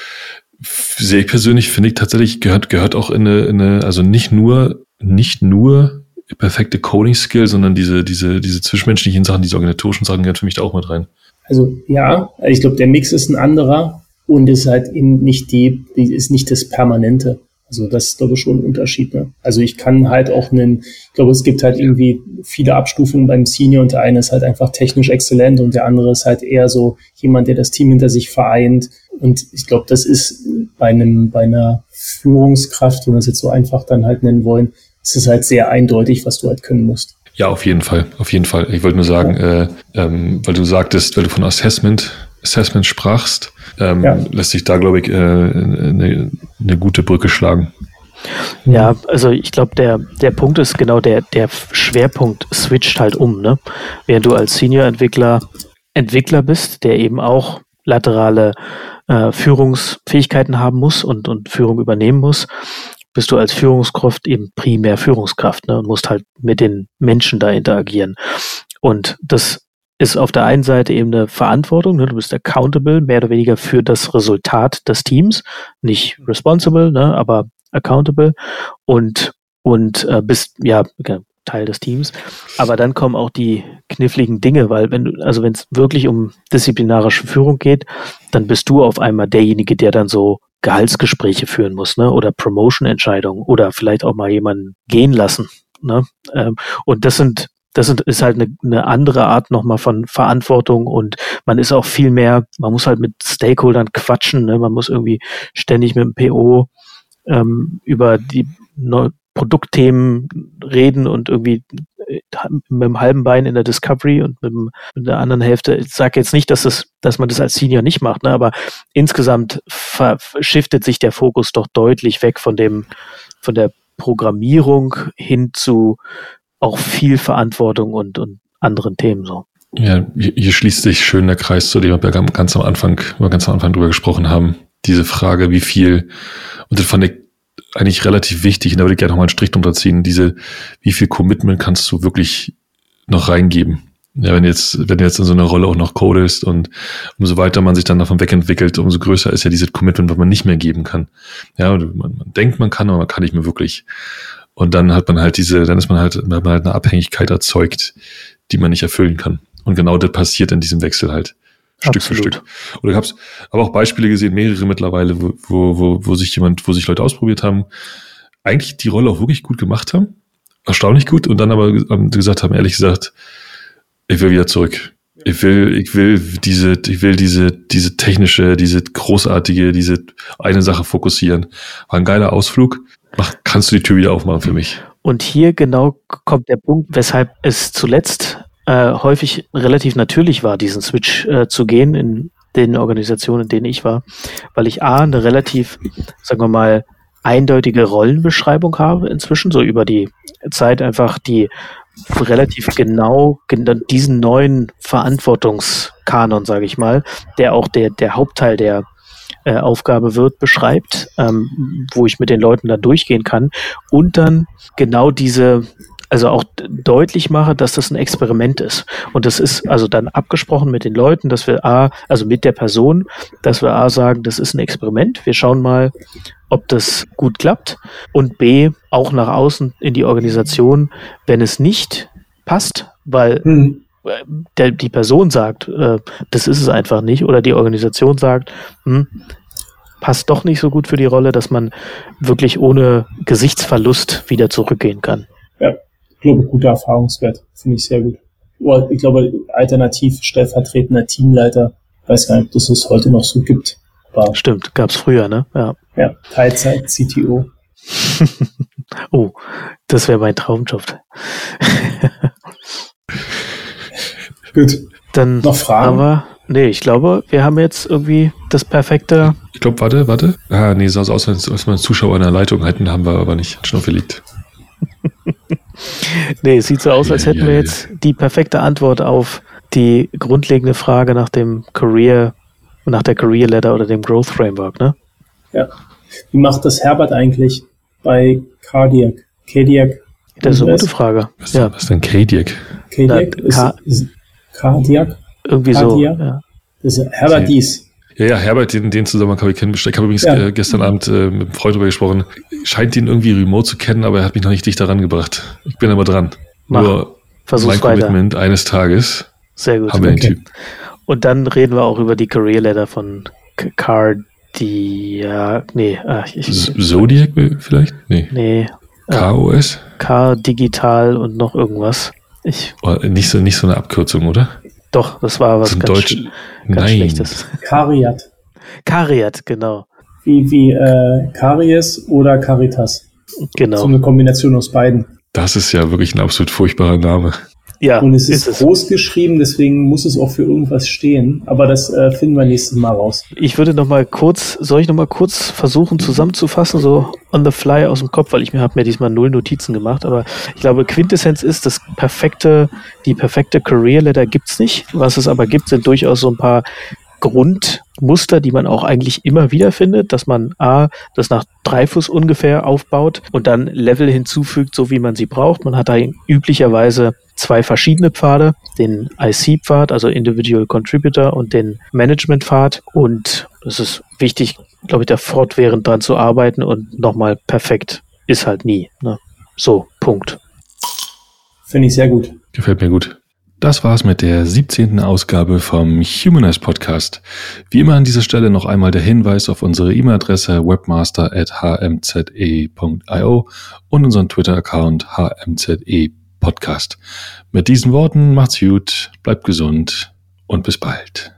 sehe ich persönlich, finde ich tatsächlich, gehört, gehört auch in eine, in eine, also nicht nur, nicht nur perfekte Coding-Skill, sondern diese, diese, diese zwischenmenschlichen Sachen, diese organisatorischen Sachen gehören für mich da auch mit rein. Also ja, ich glaube, der Mix ist ein anderer und ist halt eben nicht die ist nicht das Permanente. Also das ist, glaube ich, schon ein Unterschied. Ne? Also ich kann halt auch einen, ich glaube, es gibt halt irgendwie viele Abstufungen beim Senior und der eine ist halt einfach technisch exzellent und der andere ist halt eher so jemand, der das Team hinter sich vereint. Und ich glaube, das ist bei einem, bei einer Führungskraft, wenn wir es jetzt so einfach dann halt nennen wollen, ist es halt sehr eindeutig, was du halt können musst. Ja, auf jeden Fall, auf jeden Fall. Ich wollte nur sagen, ja. äh, ähm, weil du sagtest, weil du von Assessment, Assessment sprachst, ähm, ja. lässt sich da, glaube ich, äh, eine, eine gute Brücke schlagen. Ja, also ich glaube, der, der Punkt ist genau der, der Schwerpunkt switcht halt um, ne? Während du als Senior-Entwickler Entwickler bist, der eben auch laterale äh, Führungsfähigkeiten haben muss und, und Führung übernehmen muss, bist du als Führungskraft eben primär Führungskraft ne, und musst halt mit den Menschen da interagieren. Und das ist auf der einen Seite eben eine Verantwortung, ne? du bist accountable, mehr oder weniger für das Resultat des Teams, nicht responsible, ne? aber accountable und, und äh, bist ja Teil des Teams. Aber dann kommen auch die kniffligen Dinge, weil wenn also wenn es wirklich um disziplinarische Führung geht, dann bist du auf einmal derjenige, der dann so Gehaltsgespräche führen muss, ne? Oder Promotion-Entscheidungen oder vielleicht auch mal jemanden gehen lassen. Ne? Ähm, und das sind das ist halt eine, eine andere Art nochmal von Verantwortung und man ist auch viel mehr, man muss halt mit Stakeholdern quatschen, ne? man muss irgendwie ständig mit dem PO ähm, über die Neu Produktthemen reden und irgendwie äh, mit dem halben Bein in der Discovery und mit, dem, mit der anderen Hälfte. Ich sage jetzt nicht, dass, das, dass man das als Senior nicht macht, ne? aber insgesamt shiftet sich der Fokus doch deutlich weg von dem, von der Programmierung hin zu auch viel Verantwortung und, und anderen Themen so. Ja, hier schließt sich schön der Kreis zu dem, wir ganz am Anfang, ganz am Anfang drüber gesprochen haben. Diese Frage, wie viel, und das fand ich eigentlich relativ wichtig, und da würde ich gerne nochmal einen Strich drunter ziehen, diese, wie viel Commitment kannst du wirklich noch reingeben? Ja, wenn jetzt, wenn du jetzt in so einer Rolle auch noch codest und umso weiter man sich dann davon wegentwickelt, umso größer ist ja dieses Commitment, was man nicht mehr geben kann. Ja, man, man denkt, man kann, aber man kann nicht mehr wirklich. Und dann hat man halt diese, dann ist man halt, man halt eine Abhängigkeit erzeugt, die man nicht erfüllen kann. Und genau das passiert in diesem Wechsel halt. Stück Absolut. für Stück. Oder ich habe aber auch Beispiele gesehen, mehrere mittlerweile, wo, wo, wo, wo sich jemand, wo sich Leute ausprobiert haben, eigentlich die Rolle auch wirklich gut gemacht haben, erstaunlich gut, und dann aber gesagt haben, ehrlich gesagt, ich will wieder zurück. Ich will, ich will diese, ich will diese, diese technische, diese großartige, diese eine Sache fokussieren. War ein geiler Ausflug, Mach, kannst du die Tür wieder aufmachen für mich? Und hier genau kommt der Punkt, weshalb es zuletzt äh, häufig relativ natürlich war, diesen Switch äh, zu gehen in den Organisationen, in denen ich war, weil ich A, eine relativ, sagen wir mal, eindeutige Rollenbeschreibung habe inzwischen, so über die Zeit einfach die relativ genau diesen neuen Verantwortungskanon, sage ich mal, der auch der, der Hauptteil der äh, Aufgabe wird, beschreibt, ähm, wo ich mit den Leuten dann durchgehen kann und dann genau diese also auch deutlich mache, dass das ein Experiment ist. Und das ist also dann abgesprochen mit den Leuten, dass wir A, also mit der Person, dass wir A sagen, das ist ein Experiment. Wir schauen mal, ob das gut klappt. Und B, auch nach außen in die Organisation, wenn es nicht passt, weil hm. Der, die Person sagt, äh, das ist es einfach nicht, oder die Organisation sagt, hm, passt doch nicht so gut für die Rolle, dass man wirklich ohne Gesichtsverlust wieder zurückgehen kann. Ja, ich glaube, guter Erfahrungswert. Finde ich sehr gut. Ich glaube, alternativ stellvertretender Teamleiter. Weiß gar nicht, ob das es heute noch so gibt. War. Stimmt, gab's früher, ne? Ja. Ja, Teilzeit CTO. oh, das wäre mein Traumjob. Gut. Dann noch Fragen. Aber nee, ich glaube, wir haben jetzt irgendwie das perfekte. Ich glaube, warte, warte. Ah, nee, sah so aus, als wir einen Zuschauer in der Leitung hätten, haben wir aber nicht. Schnaufe liegt. nee, es sieht so aus, als hätten ja, ja, wir jetzt die perfekte Antwort auf die grundlegende Frage nach dem Career, nach der Career Letter oder dem Growth Framework, ne? Ja. Wie macht das Herbert eigentlich bei Cardiac? Cardiac? Das ist eine gute Frage. Was, ja. was ist denn Cardiac? Cardiac ist, ist Cardiac? Irgendwie Cardiac? so. Ja. Das ist Herbert Dies. Ja, ja, Herbert, in den Zusammenhang habe ich kennengelernt. Ich habe übrigens ja. gestern Abend äh, mit einem Freund darüber gesprochen. Scheint ihn irgendwie remote zu kennen, aber er hat mich noch nicht dicht daran gebracht. Ich bin aber dran. Mach. Nur Versuch's mein Commitment weiter. eines Tages. Sehr gut. Haben wir okay. den Typ. Und dann reden wir auch über die Career Letter von Cardiac. Nee. Ach, ich, Zodiac vielleicht? Nee. Nee. KOS? K Digital und noch irgendwas. Ich, oh, nicht, so, nicht so eine Abkürzung, oder? Doch, das war was ganz, Deutsch, sch ganz Nein. Schlechtes. Kariat. Kariat, genau. Wie, wie äh, Karies oder Caritas. Genau. So eine Kombination aus beiden. Das ist ja wirklich ein absolut furchtbarer Name. Ja, und es ist, ist groß es. geschrieben, deswegen muss es auch für irgendwas stehen. Aber das äh, finden wir nächstes Mal raus. Ich würde noch mal kurz, soll ich noch mal kurz versuchen zusammenzufassen, so on the fly aus dem Kopf, weil ich mir habe mir diesmal null Notizen gemacht. Aber ich glaube, Quintessenz ist, das perfekte, die perfekte Career Letter gibt's nicht. Was es aber gibt, sind durchaus so ein paar Grundmuster, die man auch eigentlich immer wieder findet, dass man A, das nach Dreifuß ungefähr aufbaut und dann Level hinzufügt, so wie man sie braucht. Man hat da üblicherweise zwei verschiedene Pfade, den IC-Pfad, also Individual Contributor und den Management-Pfad. Und es ist wichtig, glaube ich, da fortwährend dran zu arbeiten und nochmal perfekt ist halt nie. Ne? So, Punkt. Finde ich sehr gut. Gefällt mir gut. Das war's mit der 17. Ausgabe vom Humanize Podcast. Wie immer an dieser Stelle noch einmal der Hinweis auf unsere E-Mail-Adresse webmaster.hmze.io und unseren Twitter-Account hmze Podcast. Mit diesen Worten macht's gut, bleibt gesund und bis bald.